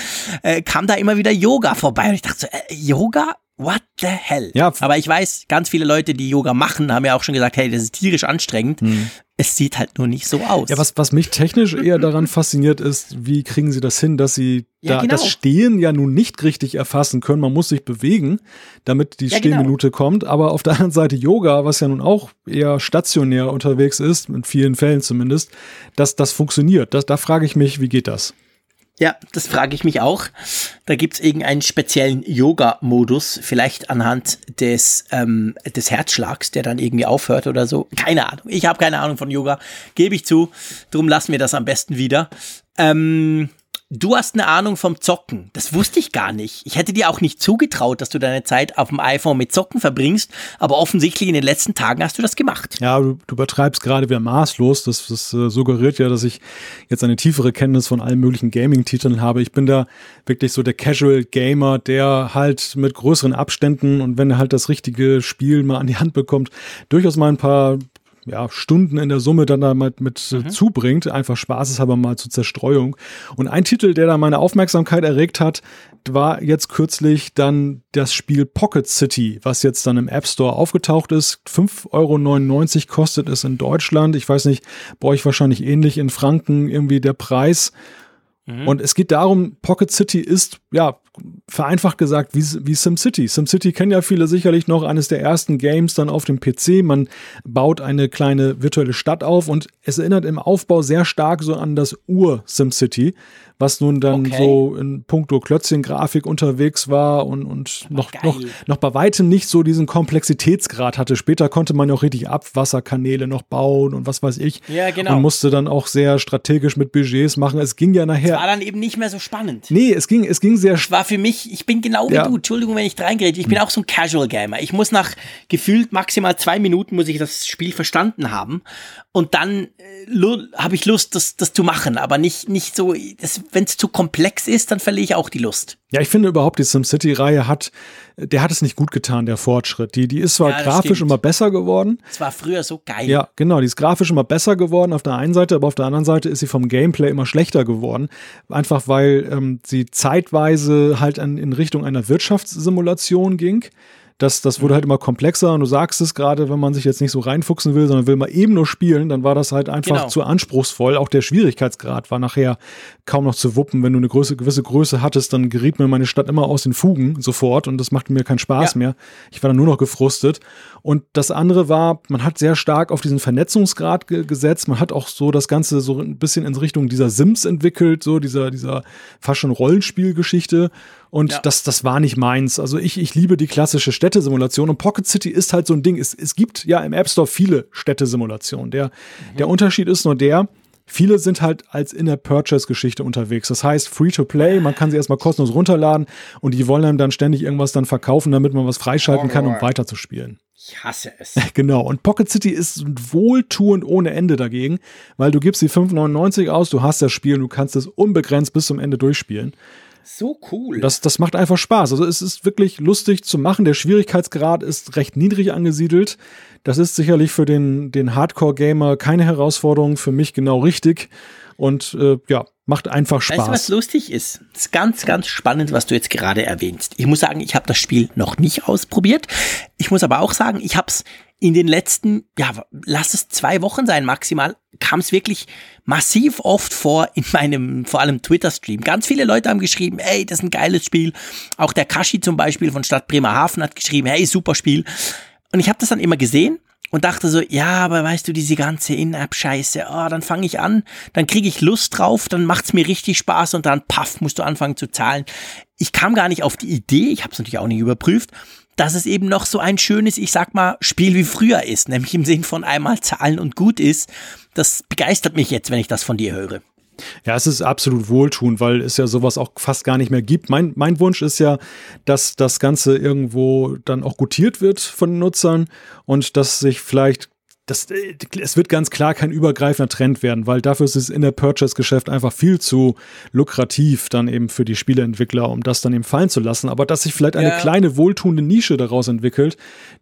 [SPEAKER 2] äh, kam da immer wieder Yoga vorbei und ich dachte so, äh, Yoga? What the hell? Ja. Aber ich weiß, ganz viele Leute, die Yoga machen, haben ja auch schon gesagt, hey, das ist tierisch anstrengend. Hm. Es sieht halt nur nicht so aus.
[SPEAKER 1] Ja, was, was mich technisch eher daran fasziniert ist, wie kriegen sie das hin, dass sie ja, da genau. das Stehen ja nun nicht richtig erfassen können. Man muss sich bewegen, damit die ja, genau. Stehminute genau. kommt. Aber auf der anderen Seite Yoga, was ja nun auch eher stationär unterwegs ist, in vielen Fällen zumindest, dass das funktioniert. Das, da frage ich mich, wie geht das?
[SPEAKER 2] Ja, das frage ich mich auch. Da gibt's irgendeinen speziellen Yoga-Modus, vielleicht anhand des, ähm, des Herzschlags, der dann irgendwie aufhört oder so. Keine Ahnung. Ich habe keine Ahnung von Yoga, gebe ich zu. Drum lassen wir das am besten wieder. Ähm, Du hast eine Ahnung vom Zocken. Das wusste ich gar nicht. Ich hätte dir auch nicht zugetraut, dass du deine Zeit auf dem iPhone mit Zocken verbringst, aber offensichtlich in den letzten Tagen hast du das gemacht.
[SPEAKER 1] Ja, du, du übertreibst gerade wieder maßlos. Das, das äh, suggeriert ja, dass ich jetzt eine tiefere Kenntnis von allen möglichen Gaming-Titeln habe. Ich bin da wirklich so der Casual Gamer, der halt mit größeren Abständen und wenn er halt das richtige Spiel mal an die Hand bekommt, durchaus mal ein paar ja, Stunden in der Summe dann da mit, mit mhm. zubringt, einfach spaßeshalber mal zur Zerstreuung. Und ein Titel, der da meine Aufmerksamkeit erregt hat, war jetzt kürzlich dann das Spiel Pocket City, was jetzt dann im App Store aufgetaucht ist. 5,99 Euro kostet es in Deutschland. Ich weiß nicht, bei euch wahrscheinlich ähnlich in Franken irgendwie der Preis. Mhm. Und es geht darum, Pocket City ist ja vereinfacht gesagt wie, wie SimCity. SimCity kennen ja viele sicherlich noch, eines der ersten Games dann auf dem PC. Man baut eine kleine virtuelle Stadt auf und es erinnert im Aufbau sehr stark so an das Ur-SimCity was nun dann okay. so in puncto Klötzchen-Grafik unterwegs war und, und noch, noch, noch bei weitem nicht so diesen Komplexitätsgrad hatte. Später konnte man ja auch richtig Abwasserkanäle noch bauen und was weiß ich.
[SPEAKER 2] Ja, genau.
[SPEAKER 1] Und musste dann auch sehr strategisch mit Budgets machen. Es ging ja nachher. Es
[SPEAKER 2] war dann eben nicht mehr so spannend.
[SPEAKER 1] Nee, es ging, es ging sehr. Es
[SPEAKER 2] war für mich, ich bin genau wie ja. du, Entschuldigung, wenn ich reingerede, ich bin hm. auch so ein Casual Gamer. Ich muss nach gefühlt maximal zwei Minuten muss ich das Spiel verstanden haben und dann äh, habe ich Lust, das, das zu machen, aber nicht, nicht so, wenn es zu komplex ist, dann verliere ich auch die Lust.
[SPEAKER 1] Ja, ich finde überhaupt, die SimCity-Reihe hat, der hat es nicht gut getan, der Fortschritt. Die, die ist zwar ja, grafisch stimmt. immer besser geworden.
[SPEAKER 2] Es war früher so geil.
[SPEAKER 1] Ja, genau, die ist grafisch immer besser geworden auf der einen Seite, aber auf der anderen Seite ist sie vom Gameplay immer schlechter geworden. Einfach weil ähm, sie zeitweise halt an, in Richtung einer Wirtschaftssimulation ging das, das wurde halt immer komplexer und du sagst es gerade, wenn man sich jetzt nicht so reinfuchsen will, sondern will mal eben nur spielen, dann war das halt einfach genau. zu anspruchsvoll. Auch der Schwierigkeitsgrad war nachher kaum noch zu wuppen. Wenn du eine Größe, gewisse Größe hattest, dann geriet mir meine Stadt immer aus den Fugen sofort und das machte mir keinen Spaß ja. mehr. Ich war dann nur noch gefrustet. Und das andere war, man hat sehr stark auf diesen Vernetzungsgrad ge gesetzt. Man hat auch so das Ganze so ein bisschen in Richtung dieser Sims entwickelt, so dieser, dieser fast schon Rollenspielgeschichte. Und ja. das, das war nicht meins. Also ich, ich liebe die klassische Städtesimulation und Pocket City ist halt so ein Ding. Es, es gibt ja im App Store viele Städtesimulationen. Der, mhm. der Unterschied ist nur der, Viele sind halt als In-App-Purchase-Geschichte unterwegs. Das heißt, Free-to-Play, man kann sie erstmal kostenlos runterladen und die wollen einem dann ständig irgendwas dann verkaufen, damit man was freischalten kann, um weiterzuspielen.
[SPEAKER 2] Ich hasse es.
[SPEAKER 1] Genau. Und Pocket City ist wohltuend ohne Ende dagegen, weil du gibst die 5,99 aus, du hast das Spiel und du kannst es unbegrenzt bis zum Ende durchspielen.
[SPEAKER 2] So cool.
[SPEAKER 1] Das, das macht einfach Spaß. Also es ist wirklich lustig zu machen. Der Schwierigkeitsgrad ist recht niedrig angesiedelt. Das ist sicherlich für den, den Hardcore-Gamer keine Herausforderung, für mich genau richtig. Und äh, ja, macht einfach Spaß. Weißt du,
[SPEAKER 2] was lustig ist? Das ist ganz, ganz spannend, was du jetzt gerade erwähnst. Ich muss sagen, ich habe das Spiel noch nicht ausprobiert. Ich muss aber auch sagen, ich habe es in den letzten, ja, lass es zwei Wochen sein maximal, kam es wirklich massiv oft vor in meinem, vor allem Twitter-Stream. Ganz viele Leute haben geschrieben, ey, das ist ein geiles Spiel. Auch der Kashi zum Beispiel von Stadt Bremerhaven hat geschrieben, hey, super Spiel. Und ich habe das dann immer gesehen und dachte so, ja, aber weißt du, diese ganze In-App-Scheiße, oh, dann fange ich an, dann kriege ich Lust drauf, dann macht's mir richtig Spaß und dann, paff, musst du anfangen zu zahlen. Ich kam gar nicht auf die Idee, ich habe es natürlich auch nicht überprüft, dass es eben noch so ein schönes, ich sag mal, Spiel wie früher ist, nämlich im Sinn von einmal zahlen und gut ist. Das begeistert mich jetzt, wenn ich das von dir höre.
[SPEAKER 1] Ja, es ist absolut wohltuend, weil es ja sowas auch fast gar nicht mehr gibt. Mein, mein Wunsch ist ja, dass das Ganze irgendwo dann auch gutiert wird von den Nutzern und dass sich vielleicht das, äh, es wird ganz klar kein übergreifender Trend werden, weil dafür ist es in der Purchase-Geschäft einfach viel zu lukrativ dann eben für die Spieleentwickler, um das dann eben fallen zu lassen. Aber dass sich vielleicht eine ja. kleine wohltuende Nische daraus entwickelt,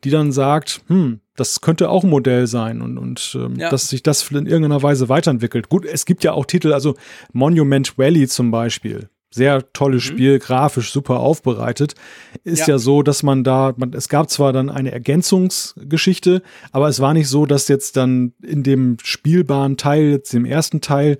[SPEAKER 1] die dann sagt, hm, das könnte auch ein Modell sein und, und ähm, ja. dass sich das in irgendeiner Weise weiterentwickelt. Gut, es gibt ja auch Titel, also Monument Valley zum Beispiel sehr tolles mhm. Spiel, grafisch super aufbereitet. Ist ja. ja, so, dass man da, man, es gab zwar dann eine Ergänzungsgeschichte, aber es war nicht so, dass jetzt dann in dem spielbaren Teil, jetzt dem ersten Teil,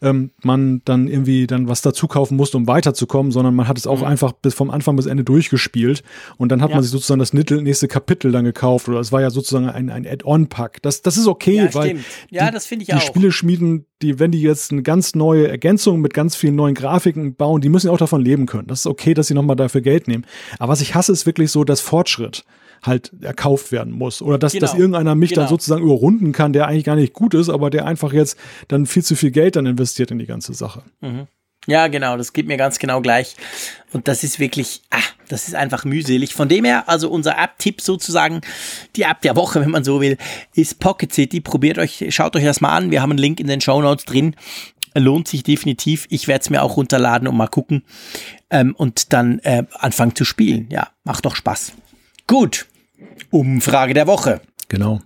[SPEAKER 1] ähm, man dann irgendwie dann was dazu kaufen musste, um weiterzukommen, sondern man hat es auch mhm. einfach bis vom Anfang bis Ende durchgespielt und dann hat ja. man sich sozusagen das nächste Kapitel dann gekauft oder es war ja sozusagen ein, ein Add-on-Pack. Das, das ist okay, ja, weil
[SPEAKER 2] stimmt. ja, die, das finde ich
[SPEAKER 1] die
[SPEAKER 2] auch.
[SPEAKER 1] Spiele schmieden, die, wenn die jetzt eine ganz neue Ergänzung mit ganz vielen neuen Grafiken bauen, die müssen ja auch davon leben können. Das ist okay, dass sie nochmal dafür Geld nehmen. Aber was ich hasse, ist wirklich so das Fortschritt halt erkauft werden muss. Oder dass, genau. dass irgendeiner mich genau. dann sozusagen überrunden kann, der eigentlich gar nicht gut ist, aber der einfach jetzt dann viel zu viel Geld dann investiert in die ganze Sache.
[SPEAKER 2] Mhm. Ja, genau, das geht mir ganz genau gleich. Und das ist wirklich, ah, das ist einfach mühselig. Von dem her, also unser App-Tipp sozusagen, die App der Woche, wenn man so will, ist Pocket City. Probiert euch, schaut euch das mal an. Wir haben einen Link in den Show Notes drin. Lohnt sich definitiv. Ich werde es mir auch runterladen und mal gucken. Ähm, und dann äh, anfangen zu spielen. Ja, macht doch Spaß. Gut. Umfrage der Woche.
[SPEAKER 1] Genau.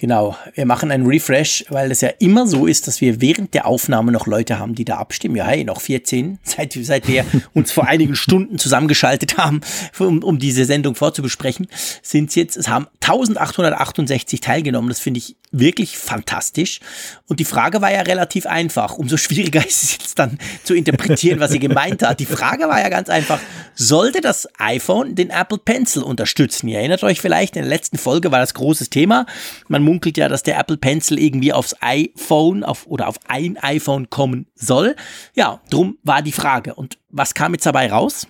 [SPEAKER 2] Genau, wir machen einen Refresh, weil es ja immer so ist, dass wir während der Aufnahme noch Leute haben, die da abstimmen. Ja, hey, noch 14, seit, seit wir uns vor einigen Stunden zusammengeschaltet haben, um, um diese Sendung vorzubesprechen, sind es jetzt, es haben 1868 teilgenommen. Das finde ich wirklich fantastisch. Und die Frage war ja relativ einfach. Umso schwieriger ist es jetzt dann zu interpretieren, was sie gemeint hat. Die Frage war ja ganz einfach, sollte das iPhone den Apple Pencil unterstützen? Ihr erinnert euch vielleicht, in der letzten Folge war das großes Thema. Man munkelt ja, dass der Apple Pencil irgendwie aufs iPhone auf, oder auf ein iPhone kommen soll. Ja, drum war die Frage. Und was kam jetzt dabei raus?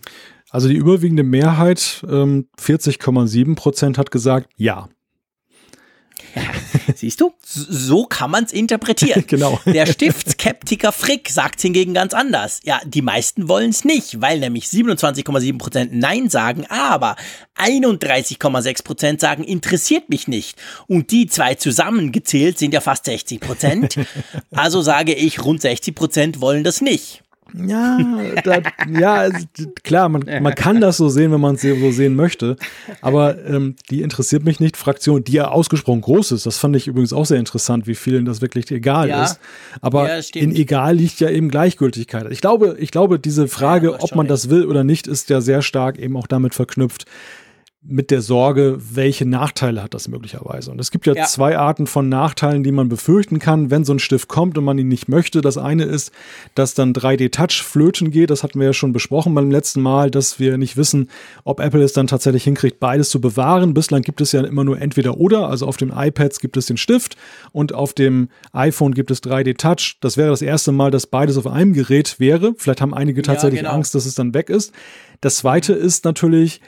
[SPEAKER 1] Also die überwiegende Mehrheit, ähm, 40,7 Prozent, hat gesagt, ja.
[SPEAKER 2] Siehst du? So kann man es interpretieren.
[SPEAKER 1] genau.
[SPEAKER 2] Der Stiftskeptiker Frick sagt hingegen ganz anders. Ja, die meisten wollen es nicht, weil nämlich 27,7% Nein sagen, aber 31,6% sagen, interessiert mich nicht. Und die zwei zusammengezählt sind ja fast 60%. Also sage ich, rund 60% wollen das nicht.
[SPEAKER 1] Ja, da, ja, klar, man, man kann das so sehen, wenn man es so sehen möchte. Aber ähm, die interessiert mich nicht. Fraktion, die ja ausgesprochen groß ist. Das fand ich übrigens auch sehr interessant, wie vielen das wirklich egal ja. ist. Aber ja, in egal liegt ja eben Gleichgültigkeit. Ich glaube, ich glaube, diese Frage, ja, ob man das will oder nicht, ist ja sehr stark eben auch damit verknüpft, mit der Sorge, welche Nachteile hat das möglicherweise. Und es gibt ja, ja, zwei Arten von Nachteilen, die man befürchten kann, wenn so ein Stift kommt und man ihn nicht möchte. Das eine ist, dass dann 3D-Touch flöten geht. Das hatten wir ja schon besprochen beim letzten Mal, dass wir nicht wissen, ob Apple es dann tatsächlich hinkriegt, beides zu bewahren. Bislang gibt es ja immer nur entweder oder. Also auf den iPads gibt es den Stift und auf dem iPhone gibt es 3D-Touch. Das wäre das erste Mal, dass beides auf einem Gerät wäre. Vielleicht haben einige tatsächlich ja, genau. Angst, dass es dann weg ist. Das zweite ist natürlich,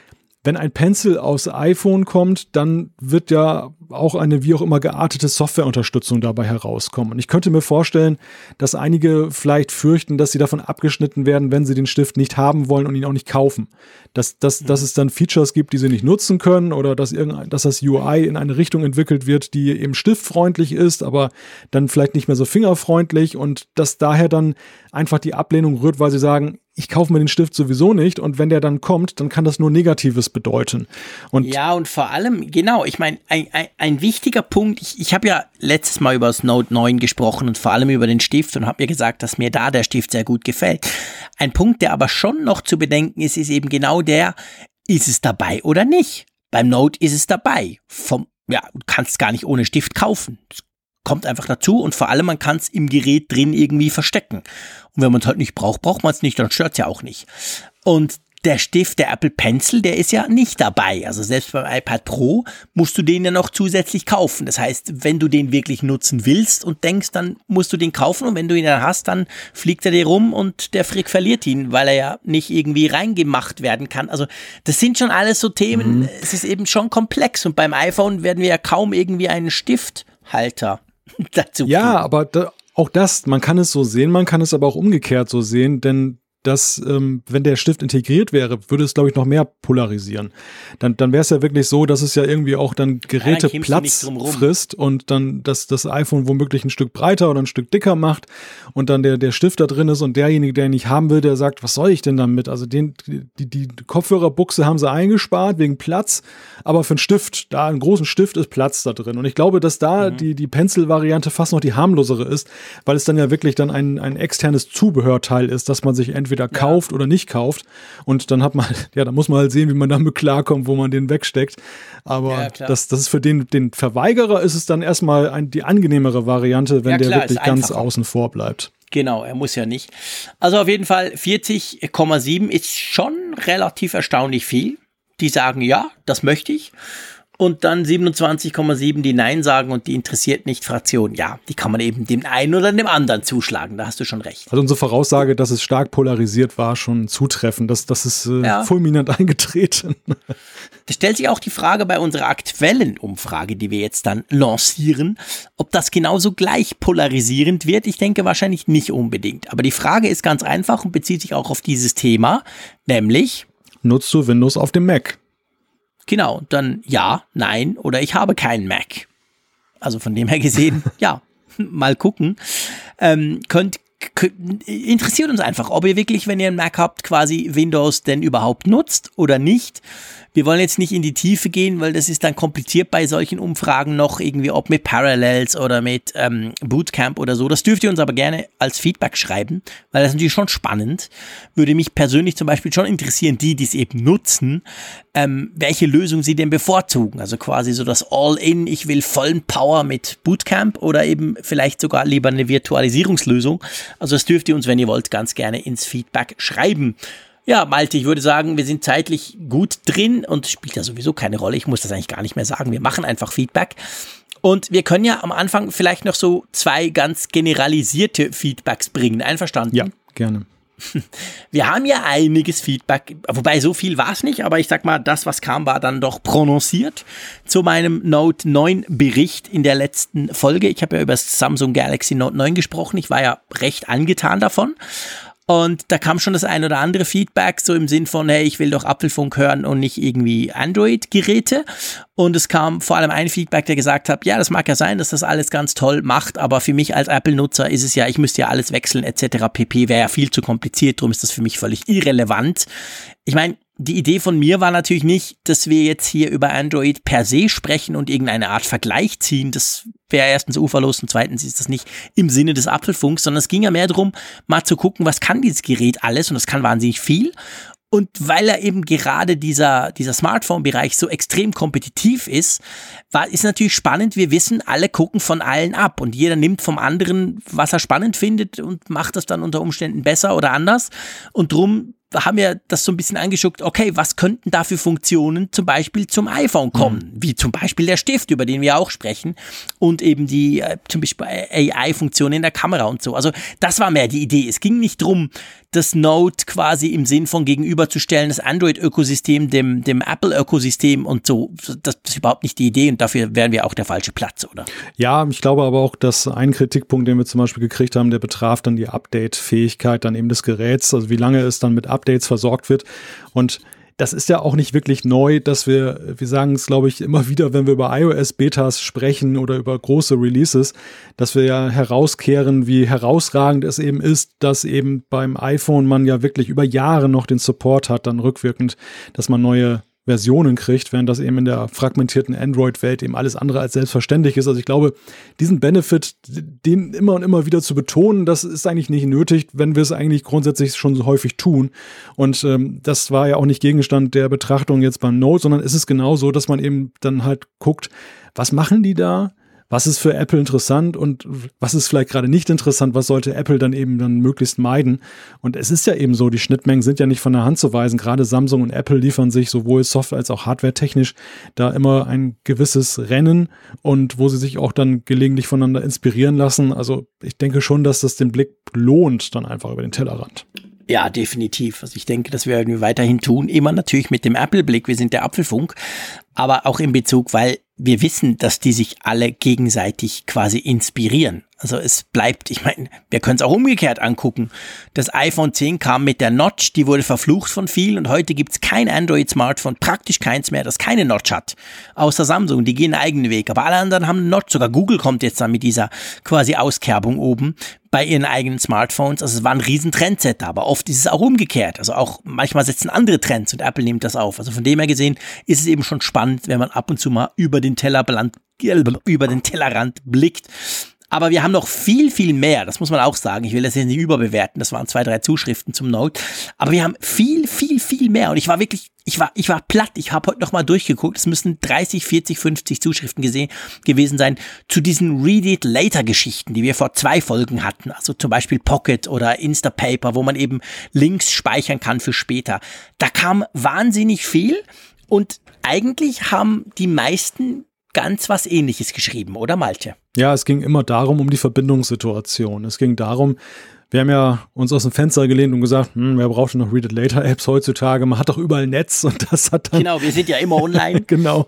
[SPEAKER 1] wenn ein Pencil aus iPhone kommt, dann wird ja auch eine wie auch immer geartete Softwareunterstützung dabei herauskommen. Und ich könnte mir vorstellen, dass einige vielleicht fürchten, dass sie davon abgeschnitten werden, wenn sie den Stift nicht haben wollen und ihn auch nicht kaufen. Dass, dass, mhm. dass es dann Features gibt, die sie nicht nutzen können oder dass, irgendein, dass das UI in eine Richtung entwickelt wird, die eben stiftfreundlich ist, aber dann vielleicht nicht mehr so fingerfreundlich und dass daher dann einfach die Ablehnung rührt, weil sie sagen, ich kaufe mir den Stift sowieso nicht und wenn der dann kommt, dann kann das nur Negatives bedeuten.
[SPEAKER 2] Und ja, und vor allem, genau, ich meine, ein, ein, ein, wichtiger Punkt, ich, ich habe ja letztes Mal über das Note 9 gesprochen und vor allem über den Stift und habe mir gesagt, dass mir da der Stift sehr gut gefällt. Ein Punkt, der aber schon noch zu bedenken ist, ist eben genau der, ist es dabei oder nicht? Beim Note ist es dabei. Vom, ja, du kannst gar nicht ohne Stift kaufen. Das kommt einfach dazu und vor allem man kann es im Gerät drin irgendwie verstecken. Und wenn man es halt nicht braucht, braucht man es nicht, dann stört es ja auch nicht. Und der Stift, der Apple Pencil, der ist ja nicht dabei. Also selbst beim iPad Pro musst du den ja noch zusätzlich kaufen. Das heißt, wenn du den wirklich nutzen willst und denkst, dann musst du den kaufen und wenn du ihn dann hast, dann fliegt er dir rum und der Frick verliert ihn, weil er ja nicht irgendwie reingemacht werden kann. Also das sind schon alles so Themen. Mhm. Es ist eben schon komplex und beim iPhone werden wir ja kaum irgendwie einen Stifthalter dazu.
[SPEAKER 1] Ja, aber da, auch das, man kann es so sehen, man kann es aber auch umgekehrt so sehen, denn dass ähm, wenn der Stift integriert wäre, würde es, glaube ich, noch mehr polarisieren. Dann, dann wäre es ja wirklich so, dass es ja irgendwie auch dann Geräte ja, Platz frisst und dann das, das iPhone womöglich ein Stück breiter oder ein Stück dicker macht und dann der, der Stift da drin ist und derjenige, der ihn nicht haben will, der sagt, was soll ich denn damit? Also den, die, die Kopfhörerbuchse haben sie eingespart wegen Platz, aber für einen Stift, da einen großen Stift ist Platz da drin. Und ich glaube, dass da mhm. die, die Pencil-Variante fast noch die harmlosere ist, weil es dann ja wirklich dann ein, ein externes Zubehörteil ist, dass man sich entweder entweder ja. kauft oder nicht kauft. Und dann hat man, ja, da muss man halt sehen, wie man damit klarkommt, wo man den wegsteckt. Aber ja, das, das ist für den, den Verweigerer ist es dann erstmal ein, die angenehmere Variante, wenn ja, klar, der wirklich ganz außen vor bleibt.
[SPEAKER 2] Genau, er muss ja nicht. Also auf jeden Fall 40,7 ist schon relativ erstaunlich viel. Die sagen, ja, das möchte ich und dann 27,7 die Nein sagen und die interessiert nicht Fraktion. Ja, die kann man eben dem einen oder dem anderen zuschlagen. Da hast du schon recht.
[SPEAKER 1] Also unsere Voraussage, dass es stark polarisiert war, schon zutreffend. Das, das ist äh, ja. fulminant eingetreten.
[SPEAKER 2] Da stellt sich auch die Frage bei unserer aktuellen Umfrage, die wir jetzt dann lancieren, ob das genauso gleich polarisierend wird. Ich denke wahrscheinlich nicht unbedingt. Aber die Frage ist ganz einfach und bezieht sich auch auf dieses Thema, nämlich
[SPEAKER 1] Nutzt du Windows auf dem Mac?
[SPEAKER 2] Genau, dann ja, nein oder ich habe keinen Mac. Also von dem her gesehen, ja, mal gucken. Ähm, könnt, könnt, interessiert uns einfach, ob ihr wirklich, wenn ihr einen Mac habt, quasi Windows denn überhaupt nutzt oder nicht. Wir wollen jetzt nicht in die Tiefe gehen, weil das ist dann kompliziert bei solchen Umfragen noch irgendwie, ob mit Parallels oder mit ähm, Bootcamp oder so. Das dürft ihr uns aber gerne als Feedback schreiben, weil das ist natürlich schon spannend. Würde mich persönlich zum Beispiel schon interessieren, die, die es eben nutzen, ähm, welche Lösung sie denn bevorzugen. Also quasi so das All-In, ich will vollen Power mit Bootcamp oder eben vielleicht sogar lieber eine Virtualisierungslösung. Also das dürft ihr uns, wenn ihr wollt, ganz gerne ins Feedback schreiben. Ja, Malte, ich würde sagen, wir sind zeitlich gut drin und spielt ja sowieso keine Rolle. Ich muss das eigentlich gar nicht mehr sagen. Wir machen einfach Feedback. Und wir können ja am Anfang vielleicht noch so zwei ganz generalisierte Feedbacks bringen. Einverstanden?
[SPEAKER 1] Ja, gerne.
[SPEAKER 2] Wir haben ja einiges Feedback, wobei so viel war es nicht, aber ich sag mal, das, was kam, war dann doch prononciert zu meinem Note 9 Bericht in der letzten Folge. Ich habe ja über das Samsung Galaxy Note 9 gesprochen. Ich war ja recht angetan davon. Und da kam schon das ein oder andere Feedback, so im Sinn von, hey, ich will doch Apfelfunk hören und nicht irgendwie Android-Geräte. Und es kam vor allem ein Feedback, der gesagt hat, ja, das mag ja sein, dass das alles ganz toll macht, aber für mich als Apple-Nutzer ist es ja, ich müsste ja alles wechseln etc. pp. wäre ja viel zu kompliziert, darum ist das für mich völlig irrelevant. Ich meine, die Idee von mir war natürlich nicht, dass wir jetzt hier über Android per se sprechen und irgendeine Art Vergleich ziehen. Das wäre erstens uferlos und zweitens ist das nicht im Sinne des Apfelfunks, sondern es ging ja mehr darum, mal zu gucken, was kann dieses Gerät alles und das kann wahnsinnig viel. Und weil er eben gerade dieser, dieser Smartphone-Bereich so extrem kompetitiv ist, war, ist natürlich spannend. Wir wissen, alle gucken von allen ab und jeder nimmt vom anderen, was er spannend findet und macht das dann unter Umständen besser oder anders. Und drum haben wir das so ein bisschen angeschaut, okay, was könnten da für Funktionen zum Beispiel zum iPhone kommen? Mhm. Wie zum Beispiel der Stift, über den wir auch sprechen und eben die äh, zum Beispiel AI-Funktionen in der Kamera und so. Also das war mehr die Idee. Es ging nicht drum, das Note quasi im Sinn von gegenüberzustellen, das Android-Ökosystem dem, dem Apple-Ökosystem und so. Das ist überhaupt nicht die Idee und dafür wären wir auch der falsche Platz, oder?
[SPEAKER 1] Ja, ich glaube aber auch, dass ein Kritikpunkt, den wir zum Beispiel gekriegt haben, der betraf dann die Update-Fähigkeit dann eben des Geräts, also wie lange es dann mit Updates versorgt wird. Und das ist ja auch nicht wirklich neu, dass wir, wir sagen es, glaube ich, immer wieder, wenn wir über iOS-Betas sprechen oder über große Releases, dass wir ja herauskehren, wie herausragend es eben ist, dass eben beim iPhone man ja wirklich über Jahre noch den Support hat, dann rückwirkend, dass man neue Versionen kriegt, während das eben in der fragmentierten Android-Welt eben alles andere als selbstverständlich ist. Also ich glaube, diesen Benefit, den immer und immer wieder zu betonen, das ist eigentlich nicht nötig, wenn wir es eigentlich grundsätzlich schon so häufig tun. Und ähm, das war ja auch nicht Gegenstand der Betrachtung jetzt beim Note, sondern es ist genau so, dass man eben dann halt guckt, was machen die da? Was ist für Apple interessant und was ist vielleicht gerade nicht interessant, was sollte Apple dann eben dann möglichst meiden. Und es ist ja eben so, die Schnittmengen sind ja nicht von der Hand zu weisen. Gerade Samsung und Apple liefern sich sowohl Software als auch Hardware technisch da immer ein gewisses Rennen und wo sie sich auch dann gelegentlich voneinander inspirieren lassen. Also ich denke schon, dass das den Blick lohnt, dann einfach über den Tellerrand.
[SPEAKER 2] Ja, definitiv. Also ich denke, das werden wir weiterhin tun. Immer natürlich mit dem Apple-Blick. Wir sind der Apfelfunk. Aber auch in Bezug, weil wir wissen, dass die sich alle gegenseitig quasi inspirieren. Also es bleibt, ich meine, wir können es auch umgekehrt angucken. Das iPhone 10 kam mit der Notch, die wurde verflucht von vielen und heute gibt es kein Android-Smartphone, praktisch keins mehr, das keine Notch hat. Außer Samsung, die gehen einen eigenen Weg. Aber alle anderen haben eine Notch, sogar Google kommt jetzt dann mit dieser quasi Auskerbung oben bei ihren eigenen Smartphones. Also es war ein riesen Trendsetter, aber oft ist es auch umgekehrt. Also auch manchmal setzen andere Trends und Apple nimmt das auf. Also von dem her gesehen ist es eben schon spannend, wenn man ab und zu mal über den Tellerrand, über den Tellerrand blickt aber wir haben noch viel, viel mehr. Das muss man auch sagen. Ich will das jetzt nicht überbewerten. Das waren zwei, drei Zuschriften zum Note. Aber wir haben viel, viel, viel mehr. Und ich war wirklich, ich war, ich war platt. Ich habe heute noch mal durchgeguckt. Es müssen 30, 40, 50 Zuschriften gesehen, gewesen sein zu diesen Read It Later Geschichten, die wir vor zwei Folgen hatten. Also zum Beispiel Pocket oder Instapaper, wo man eben Links speichern kann für später. Da kam wahnsinnig viel. Und eigentlich haben die meisten ganz was ähnliches geschrieben, oder Malte?
[SPEAKER 1] Ja, es ging immer darum, um die Verbindungssituation. Es ging darum, wir haben ja uns aus dem Fenster gelehnt und gesagt, hm, wer braucht denn noch Read It Later Apps heutzutage? Man hat doch überall Netz und das hat dann.
[SPEAKER 2] Genau, wir sind ja immer online.
[SPEAKER 1] genau.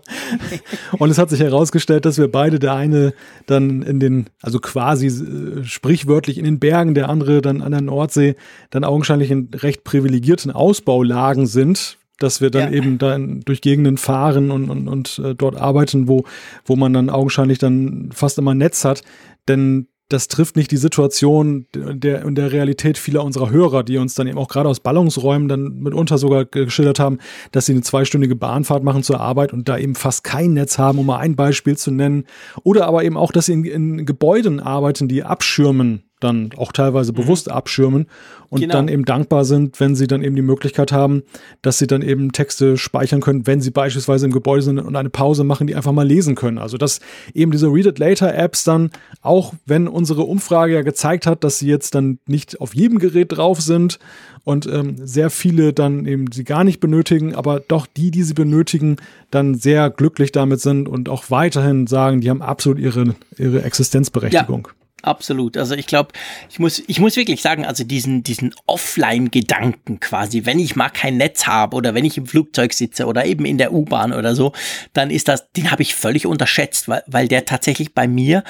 [SPEAKER 1] Und es hat sich herausgestellt, dass wir beide, der eine dann in den, also quasi äh, sprichwörtlich in den Bergen, der andere dann an der Nordsee, dann augenscheinlich in recht privilegierten Ausbaulagen sind, dass wir dann ja. eben da durch Gegenden fahren und, und, und äh, dort arbeiten, wo, wo man dann augenscheinlich dann fast immer Netz hat. Denn das trifft nicht die Situation der, in der Realität vieler unserer Hörer, die uns dann eben auch gerade aus Ballungsräumen dann mitunter sogar geschildert haben, dass sie eine zweistündige Bahnfahrt machen zur Arbeit und da eben fast kein Netz haben, um mal ein Beispiel zu nennen. Oder aber eben auch, dass sie in, in Gebäuden arbeiten, die abschirmen dann auch teilweise mhm. bewusst abschirmen und genau. dann eben dankbar sind, wenn sie dann eben die Möglichkeit haben, dass sie dann eben Texte speichern können, wenn sie beispielsweise im Gebäude sind und eine Pause machen, die einfach mal lesen können. Also dass eben diese Read It Later Apps dann, auch wenn unsere Umfrage ja gezeigt hat, dass sie jetzt dann nicht auf jedem Gerät drauf sind und ähm, sehr viele dann eben sie gar nicht benötigen, aber doch die, die sie benötigen, dann sehr glücklich damit sind und auch weiterhin sagen, die haben absolut ihre, ihre Existenzberechtigung.
[SPEAKER 2] Ja. Absolut. Also ich glaube, ich muss, ich muss wirklich sagen, also diesen, diesen Offline-Gedanken quasi, wenn ich mal kein Netz habe oder wenn ich im Flugzeug sitze oder eben in der U-Bahn oder so, dann ist das, den habe ich völlig unterschätzt, weil, weil der tatsächlich bei mir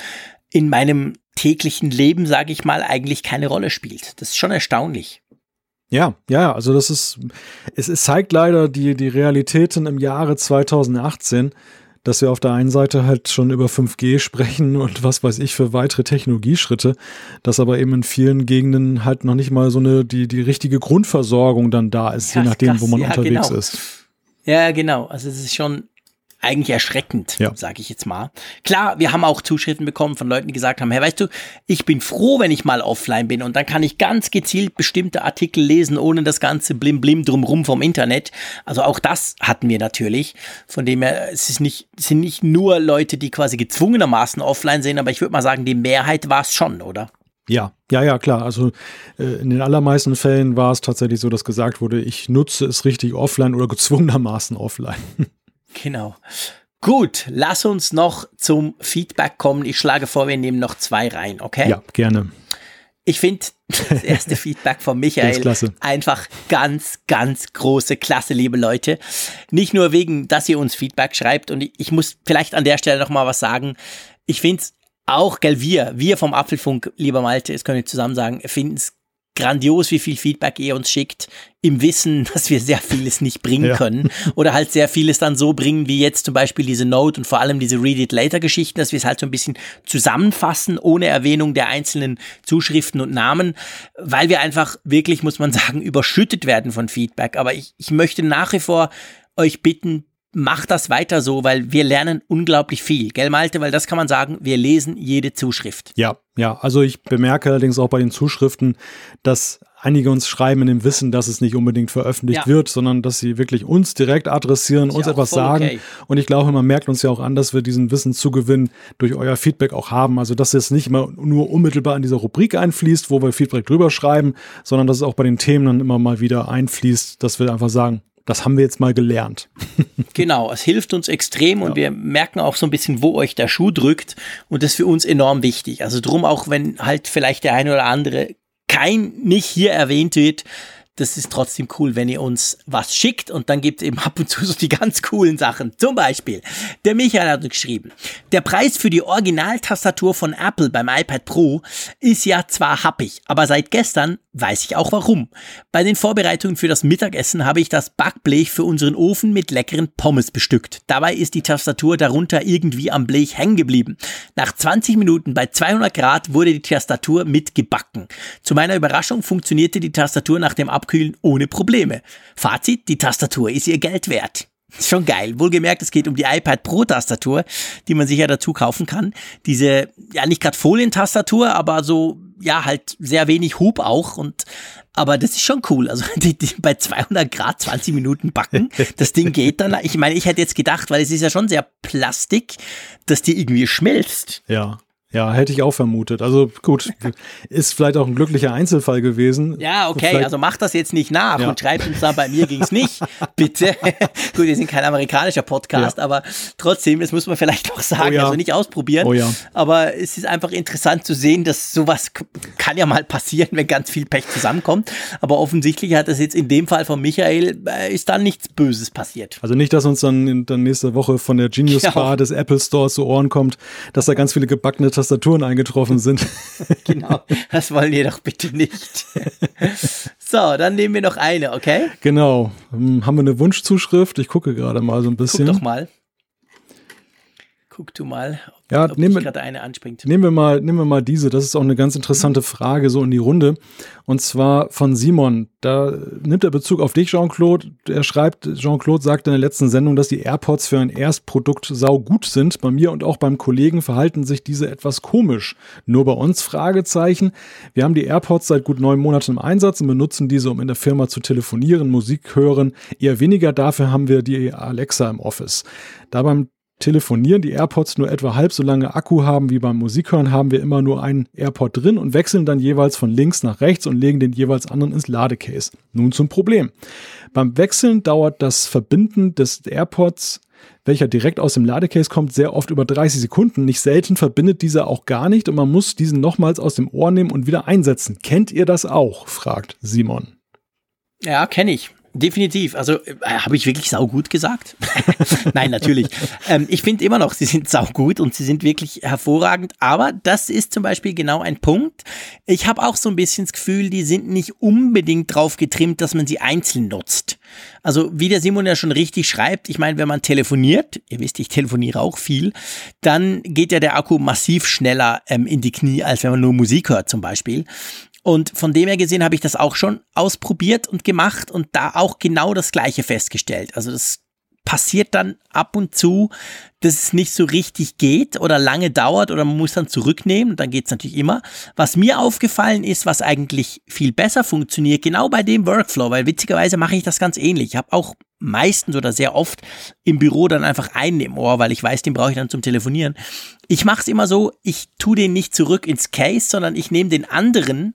[SPEAKER 2] in meinem täglichen Leben, sage ich mal, eigentlich keine Rolle spielt. Das ist schon erstaunlich.
[SPEAKER 1] Ja, ja, also das ist, es, es zeigt leider die, die Realitäten im Jahre 2018 dass wir auf der einen Seite halt schon über 5G sprechen und was weiß ich für weitere Technologieschritte, dass aber eben in vielen Gegenden halt noch nicht mal so eine, die, die richtige Grundversorgung dann da ist, ja, je nachdem, krass. wo man ja, unterwegs
[SPEAKER 2] genau.
[SPEAKER 1] ist.
[SPEAKER 2] Ja, genau. Also es ist schon eigentlich erschreckend, ja. sage ich jetzt mal. Klar, wir haben auch Zuschriften bekommen von Leuten, die gesagt haben, hey, weißt du, ich bin froh, wenn ich mal offline bin und dann kann ich ganz gezielt bestimmte Artikel lesen, ohne das ganze Blim Blim drumrum vom Internet. Also auch das hatten wir natürlich. Von dem her, es ist nicht, es sind nicht nur Leute, die quasi gezwungenermaßen offline sind, aber ich würde mal sagen, die Mehrheit war es schon, oder?
[SPEAKER 1] Ja, ja, ja, klar. Also äh, in den allermeisten Fällen war es tatsächlich so, dass gesagt wurde, ich nutze es richtig offline oder gezwungenermaßen offline.
[SPEAKER 2] Genau. Gut, lass uns noch zum Feedback kommen. Ich schlage vor, wir nehmen noch zwei rein, okay?
[SPEAKER 1] Ja, gerne.
[SPEAKER 2] Ich finde das erste Feedback von Michael einfach ganz, ganz große Klasse, liebe Leute. Nicht nur wegen, dass ihr uns Feedback schreibt und ich, muss vielleicht an der Stelle noch mal was sagen. Ich finde es auch, gell, wir, wir vom Apfelfunk, lieber Malte, das können wir zusammen sagen, finden es grandios, wie viel Feedback ihr uns schickt, im Wissen, dass wir sehr vieles nicht bringen ja. können oder halt sehr vieles dann so bringen, wie jetzt zum Beispiel diese Note und vor allem diese Read It Later Geschichten, dass wir es halt so ein bisschen zusammenfassen, ohne Erwähnung der einzelnen Zuschriften und Namen, weil wir einfach wirklich, muss man sagen, überschüttet werden von Feedback. Aber ich, ich möchte nach wie vor euch bitten, macht das weiter so, weil wir lernen unglaublich viel, gell Malte? Weil das kann man sagen, wir lesen jede Zuschrift.
[SPEAKER 1] Ja, ja, also ich bemerke allerdings auch bei den Zuschriften, dass einige uns schreiben in dem Wissen, dass es nicht unbedingt veröffentlicht ja. wird, sondern dass sie wirklich uns direkt adressieren, uns ja etwas sagen. Okay. Und ich glaube, man merkt uns ja auch an, dass wir diesen Wissenszugewinn durch euer Feedback auch haben. Also, dass es nicht immer nur unmittelbar in dieser Rubrik einfließt, wo wir Feedback drüber schreiben, sondern dass es auch bei den Themen dann immer mal wieder einfließt, dass wir einfach sagen, das haben wir jetzt mal gelernt.
[SPEAKER 2] genau, es hilft uns extrem und ja. wir merken auch so ein bisschen, wo euch der Schuh drückt und das ist für uns enorm wichtig. Also drum auch, wenn halt vielleicht der eine oder andere kein nicht hier erwähnt wird, das ist trotzdem cool, wenn ihr uns was schickt und dann gibt es eben ab und zu so die ganz coolen Sachen. Zum Beispiel, der Michael hat uns geschrieben, der Preis für die Originaltastatur von Apple beim iPad Pro ist ja zwar happig, aber seit gestern weiß ich auch warum. Bei den Vorbereitungen für das Mittagessen habe ich das Backblech für unseren Ofen mit leckeren Pommes bestückt. Dabei ist die Tastatur darunter irgendwie am Blech hängen geblieben. Nach 20 Minuten bei 200 Grad wurde die Tastatur mitgebacken. Zu meiner Überraschung funktionierte die Tastatur nach dem Ab abkühlen ohne Probleme. Fazit, die Tastatur ist ihr Geld wert. Schon geil. Wohlgemerkt, es geht um die iPad Pro Tastatur, die man sich ja dazu kaufen kann. Diese, ja nicht gerade Folientastatur, aber so, ja halt sehr wenig Hub auch und aber das ist schon cool. Also die, die bei 200 Grad 20 Minuten backen, das Ding geht dann. Ich meine, ich hätte jetzt gedacht, weil es ist ja schon sehr Plastik, dass die irgendwie schmilzt.
[SPEAKER 1] Ja. Ja, hätte ich auch vermutet. Also gut, ist vielleicht auch ein glücklicher Einzelfall gewesen.
[SPEAKER 2] Ja, okay, vielleicht also macht das jetzt nicht nach ja. und schreibt uns da, bei mir ging es nicht, bitte. gut, wir sind kein amerikanischer Podcast, ja. aber trotzdem, das muss man vielleicht auch sagen, oh ja. also nicht ausprobieren. Oh ja. Aber es ist einfach interessant zu sehen, dass sowas kann ja mal passieren, wenn ganz viel Pech zusammenkommt. Aber offensichtlich hat das jetzt in dem Fall von Michael, äh, ist dann nichts Böses passiert.
[SPEAKER 1] Also nicht, dass uns dann, dann nächste Woche von der Genius genau. Bar des Apple Stores zu Ohren kommt, dass da ganz viele gebackene Tastaturen eingetroffen sind.
[SPEAKER 2] genau, das wollen wir doch bitte nicht. so, dann nehmen wir noch eine, okay?
[SPEAKER 1] Genau. Hm, haben wir eine Wunschzuschrift? Ich gucke gerade mal so ein bisschen.
[SPEAKER 2] Guck doch mal. Guck du mal,
[SPEAKER 1] ja,
[SPEAKER 2] ob
[SPEAKER 1] nehmen,
[SPEAKER 2] gerade eine anspringt.
[SPEAKER 1] Nehmen wir, mal, nehmen wir mal diese. Das ist auch eine ganz interessante Frage so in die Runde. Und zwar von Simon. Da nimmt er Bezug auf dich, Jean-Claude. Er schreibt, Jean-Claude sagte in der letzten Sendung, dass die AirPods für ein Erstprodukt sau gut sind. Bei mir und auch beim Kollegen verhalten sich diese etwas komisch. Nur bei uns? Fragezeichen. Wir haben die AirPods seit gut neun Monaten im Einsatz und benutzen diese, um in der Firma zu telefonieren, Musik hören. Eher weniger dafür haben wir die Alexa im Office. Da beim Telefonieren die AirPods nur etwa halb so lange Akku haben wie beim Musikhören, haben wir immer nur einen AirPod drin und wechseln dann jeweils von links nach rechts und legen den jeweils anderen ins Ladecase. Nun zum Problem. Beim Wechseln dauert das Verbinden des AirPods welcher direkt aus dem Ladecase kommt, sehr oft über 30 Sekunden. Nicht selten verbindet dieser auch gar nicht und man muss diesen nochmals aus dem Ohr nehmen und wieder einsetzen. Kennt ihr das auch? fragt Simon.
[SPEAKER 2] Ja, kenne ich. Definitiv. Also äh, habe ich wirklich saugut gesagt? Nein, natürlich. Ähm, ich finde immer noch, sie sind saugut und sie sind wirklich hervorragend. Aber das ist zum Beispiel genau ein Punkt. Ich habe auch so ein bisschen das Gefühl, die sind nicht unbedingt drauf getrimmt, dass man sie einzeln nutzt. Also wie der Simon ja schon richtig schreibt, ich meine, wenn man telefoniert, ihr wisst, ich telefoniere auch viel, dann geht ja der Akku massiv schneller ähm, in die Knie, als wenn man nur Musik hört zum Beispiel. Und von dem her gesehen habe ich das auch schon ausprobiert und gemacht und da auch genau das Gleiche festgestellt. Also das passiert dann ab und zu, dass es nicht so richtig geht oder lange dauert oder man muss dann zurücknehmen. Dann geht es natürlich immer. Was mir aufgefallen ist, was eigentlich viel besser funktioniert, genau bei dem Workflow, weil witzigerweise mache ich das ganz ähnlich. Ich habe auch meistens oder sehr oft im Büro dann einfach einen im Ohr, weil ich weiß, den brauche ich dann zum Telefonieren. Ich mache es immer so, ich tue den nicht zurück ins Case, sondern ich nehme den anderen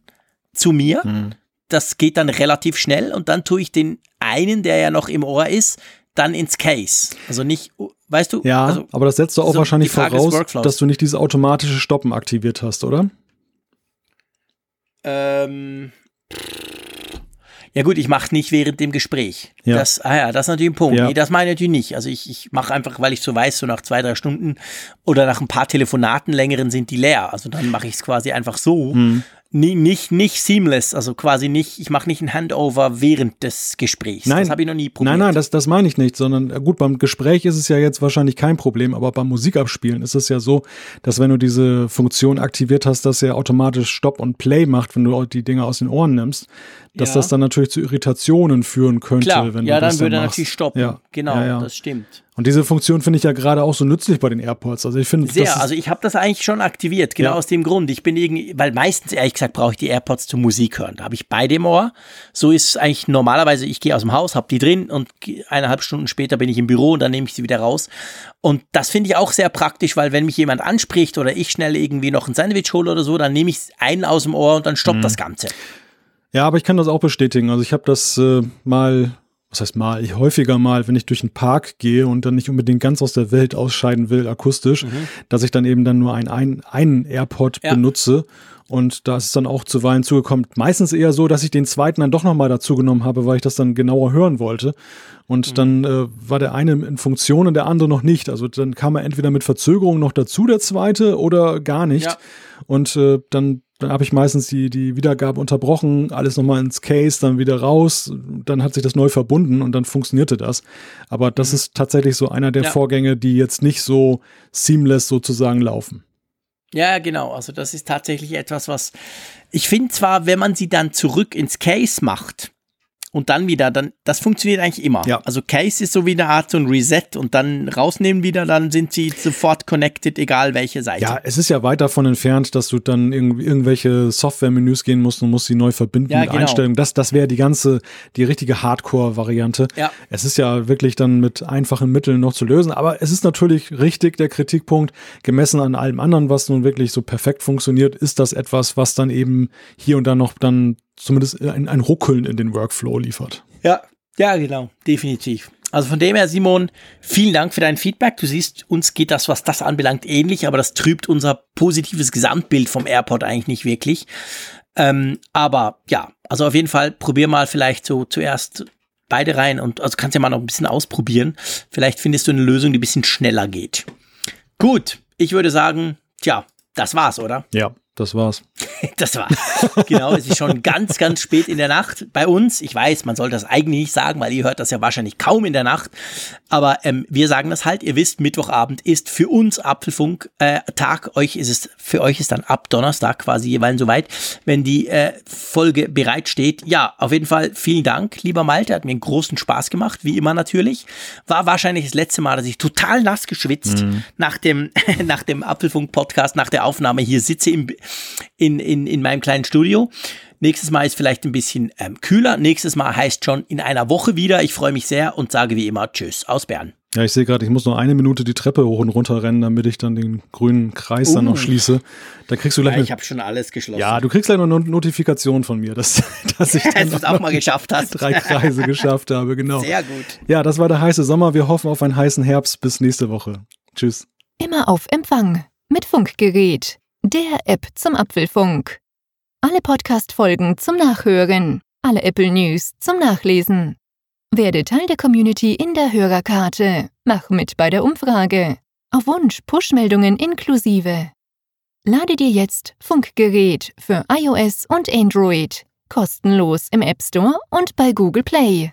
[SPEAKER 2] zu mir. Mhm. Das geht dann relativ schnell und dann tue ich den einen, der ja noch im Ohr ist, dann ins Case. Also nicht, weißt du?
[SPEAKER 1] Ja,
[SPEAKER 2] also,
[SPEAKER 1] aber das setzt du auch so wahrscheinlich voraus, dass du nicht dieses automatische Stoppen aktiviert hast, oder?
[SPEAKER 2] Ähm. Ja gut, ich mache nicht während dem Gespräch. Ja. Das, ah ja, das ist natürlich ein Punkt. Ja. Nee, das meine ich natürlich nicht. Also ich, ich mache einfach, weil ich so weiß, so nach zwei, drei Stunden oder nach ein paar Telefonaten längeren sind die leer. Also dann mache ich es quasi einfach so. Hm nie, nicht, nicht seamless, also quasi nicht, ich mache nicht ein Handover während des Gesprächs.
[SPEAKER 1] Nein,
[SPEAKER 2] das habe ich noch nie probiert.
[SPEAKER 1] Nein, nein, das, das meine ich nicht, sondern äh, gut, beim Gespräch ist es ja jetzt wahrscheinlich kein Problem, aber beim Musikabspielen ist es ja so, dass wenn du diese Funktion aktiviert hast, dass er automatisch Stop und Play macht, wenn du die Dinge aus den Ohren nimmst, dass ja. das dann natürlich zu Irritationen führen könnte,
[SPEAKER 2] Klar,
[SPEAKER 1] wenn
[SPEAKER 2] ja,
[SPEAKER 1] du
[SPEAKER 2] das
[SPEAKER 1] dann
[SPEAKER 2] würde er natürlich stoppen. Ja. Genau, ja, das stimmt.
[SPEAKER 1] Und diese Funktion finde ich ja gerade auch so nützlich bei den AirPods. Also ich finde
[SPEAKER 2] sehr. Also ich habe das eigentlich schon aktiviert, genau ja. aus dem Grund. Ich bin irgendwie, weil meistens ehrlich gesagt brauche ich die AirPods zum Musik hören. Da habe ich beide im Ohr. So ist eigentlich normalerweise. Ich gehe aus dem Haus, habe die drin und eineinhalb Stunden später bin ich im Büro und dann nehme ich sie wieder raus. Und das finde ich auch sehr praktisch, weil wenn mich jemand anspricht oder ich schnell irgendwie noch ein Sandwich hole oder so, dann nehme ich einen aus dem Ohr und dann stoppt mhm. das Ganze.
[SPEAKER 1] Ja, aber ich kann das auch bestätigen. Also ich habe das äh, mal was heißt mal, ich häufiger mal, wenn ich durch den Park gehe und dann nicht unbedingt ganz aus der Welt ausscheiden will, akustisch, mhm. dass ich dann eben dann nur einen, einen AirPod ja. benutze. Und da ist es dann auch zuweilen zugekommen. Meistens eher so, dass ich den zweiten dann doch nochmal dazu genommen habe, weil ich das dann genauer hören wollte. Und mhm. dann äh, war der eine in Funktion und der andere noch nicht. Also dann kam er entweder mit Verzögerung noch dazu, der zweite, oder gar nicht. Ja. Und äh, dann dann habe ich meistens die, die Wiedergabe unterbrochen, alles nochmal ins Case, dann wieder raus, dann hat sich das neu verbunden und dann funktionierte das. Aber das mhm. ist tatsächlich so einer der ja. Vorgänge, die jetzt nicht so seamless sozusagen laufen.
[SPEAKER 2] Ja, genau. Also das ist tatsächlich etwas, was ich finde zwar, wenn man sie dann zurück ins Case macht, und dann wieder, dann, das funktioniert eigentlich immer. Ja. Also Case ist so wie eine Art so ein Reset und dann rausnehmen wieder, dann sind sie sofort connected, egal welche Seite.
[SPEAKER 1] Ja, es ist ja weit davon entfernt, dass du dann irg irgendwelche Software-Menüs gehen musst und musst sie neu verbinden ja, mit genau. Einstellungen. Das, das wäre die ganze, die richtige Hardcore-Variante. Ja. Es ist ja wirklich dann mit einfachen Mitteln noch zu lösen, aber es ist natürlich richtig der Kritikpunkt, gemessen an allem anderen, was nun wirklich so perfekt funktioniert, ist das etwas, was dann eben hier und da noch dann zumindest ein, ein Ruckeln in den Workflow liefert.
[SPEAKER 2] Ja, ja, genau, definitiv. Also von dem her, Simon, vielen Dank für dein Feedback. Du siehst, uns geht das, was das anbelangt, ähnlich, aber das trübt unser positives Gesamtbild vom AirPod eigentlich nicht wirklich. Ähm, aber ja, also auf jeden Fall probier mal vielleicht so zuerst beide rein und also kannst ja mal noch ein bisschen ausprobieren. Vielleicht findest du eine Lösung, die ein bisschen schneller geht. Gut, ich würde sagen, tja, das war's, oder?
[SPEAKER 1] Ja, das war's.
[SPEAKER 2] Das war's. Genau, es ist schon ganz, ganz spät in der Nacht bei uns. Ich weiß, man soll das eigentlich nicht sagen, weil ihr hört das ja wahrscheinlich kaum in der Nacht. Aber ähm, wir sagen das halt. Ihr wisst, Mittwochabend ist für uns Apfelfunk äh. Euch ist es, für euch ist dann ab Donnerstag quasi jeweils soweit, wenn die äh, Folge bereitsteht. Ja, auf jeden Fall vielen Dank, lieber Malte. Hat mir einen großen Spaß gemacht, wie immer natürlich. War wahrscheinlich das letzte Mal, dass ich total nass geschwitzt
[SPEAKER 1] Mhm.
[SPEAKER 2] nach dem, nach dem Apfelfunk-Podcast, nach der Aufnahme hier sitze im, in, in, in meinem kleinen Studio. Nächstes Mal ist vielleicht ein bisschen ähm, kühler. Nächstes Mal heißt schon in einer Woche wieder. Ich freue mich sehr und sage wie immer Tschüss aus Bern.
[SPEAKER 1] Ja, ich sehe gerade, ich muss noch eine Minute die Treppe hoch und runter rennen, damit ich dann den grünen Kreis dann
[SPEAKER 2] Uh.
[SPEAKER 1] noch schließe. Da kriegst du gleich eine,
[SPEAKER 2] habe schon alles geschlossen.
[SPEAKER 1] ja, du kriegst gleich noch eine Notifikation von mir, dass, dass ich dann
[SPEAKER 2] du es auch mal geschafft hast.
[SPEAKER 1] drei Kreise geschafft habe, genau.
[SPEAKER 2] Sehr gut.
[SPEAKER 1] Ja, das war der heiße Sommer. Wir hoffen auf einen heißen Herbst. Bis nächste Woche. Tschüss.
[SPEAKER 3] Immer auf Empfang mit Funkgerät, der App zum Apfelfunk. Alle Podcast-Folgen zum Nachhören, alle Apple News zum Nachlesen. Werde Teil der Community in der Hörerkarte. Mach mit bei der Umfrage. Auf Wunsch Push-Meldungen inklusive. Lade dir jetzt Funkgerät für iOS und Android kostenlos im App Store und bei Google Play.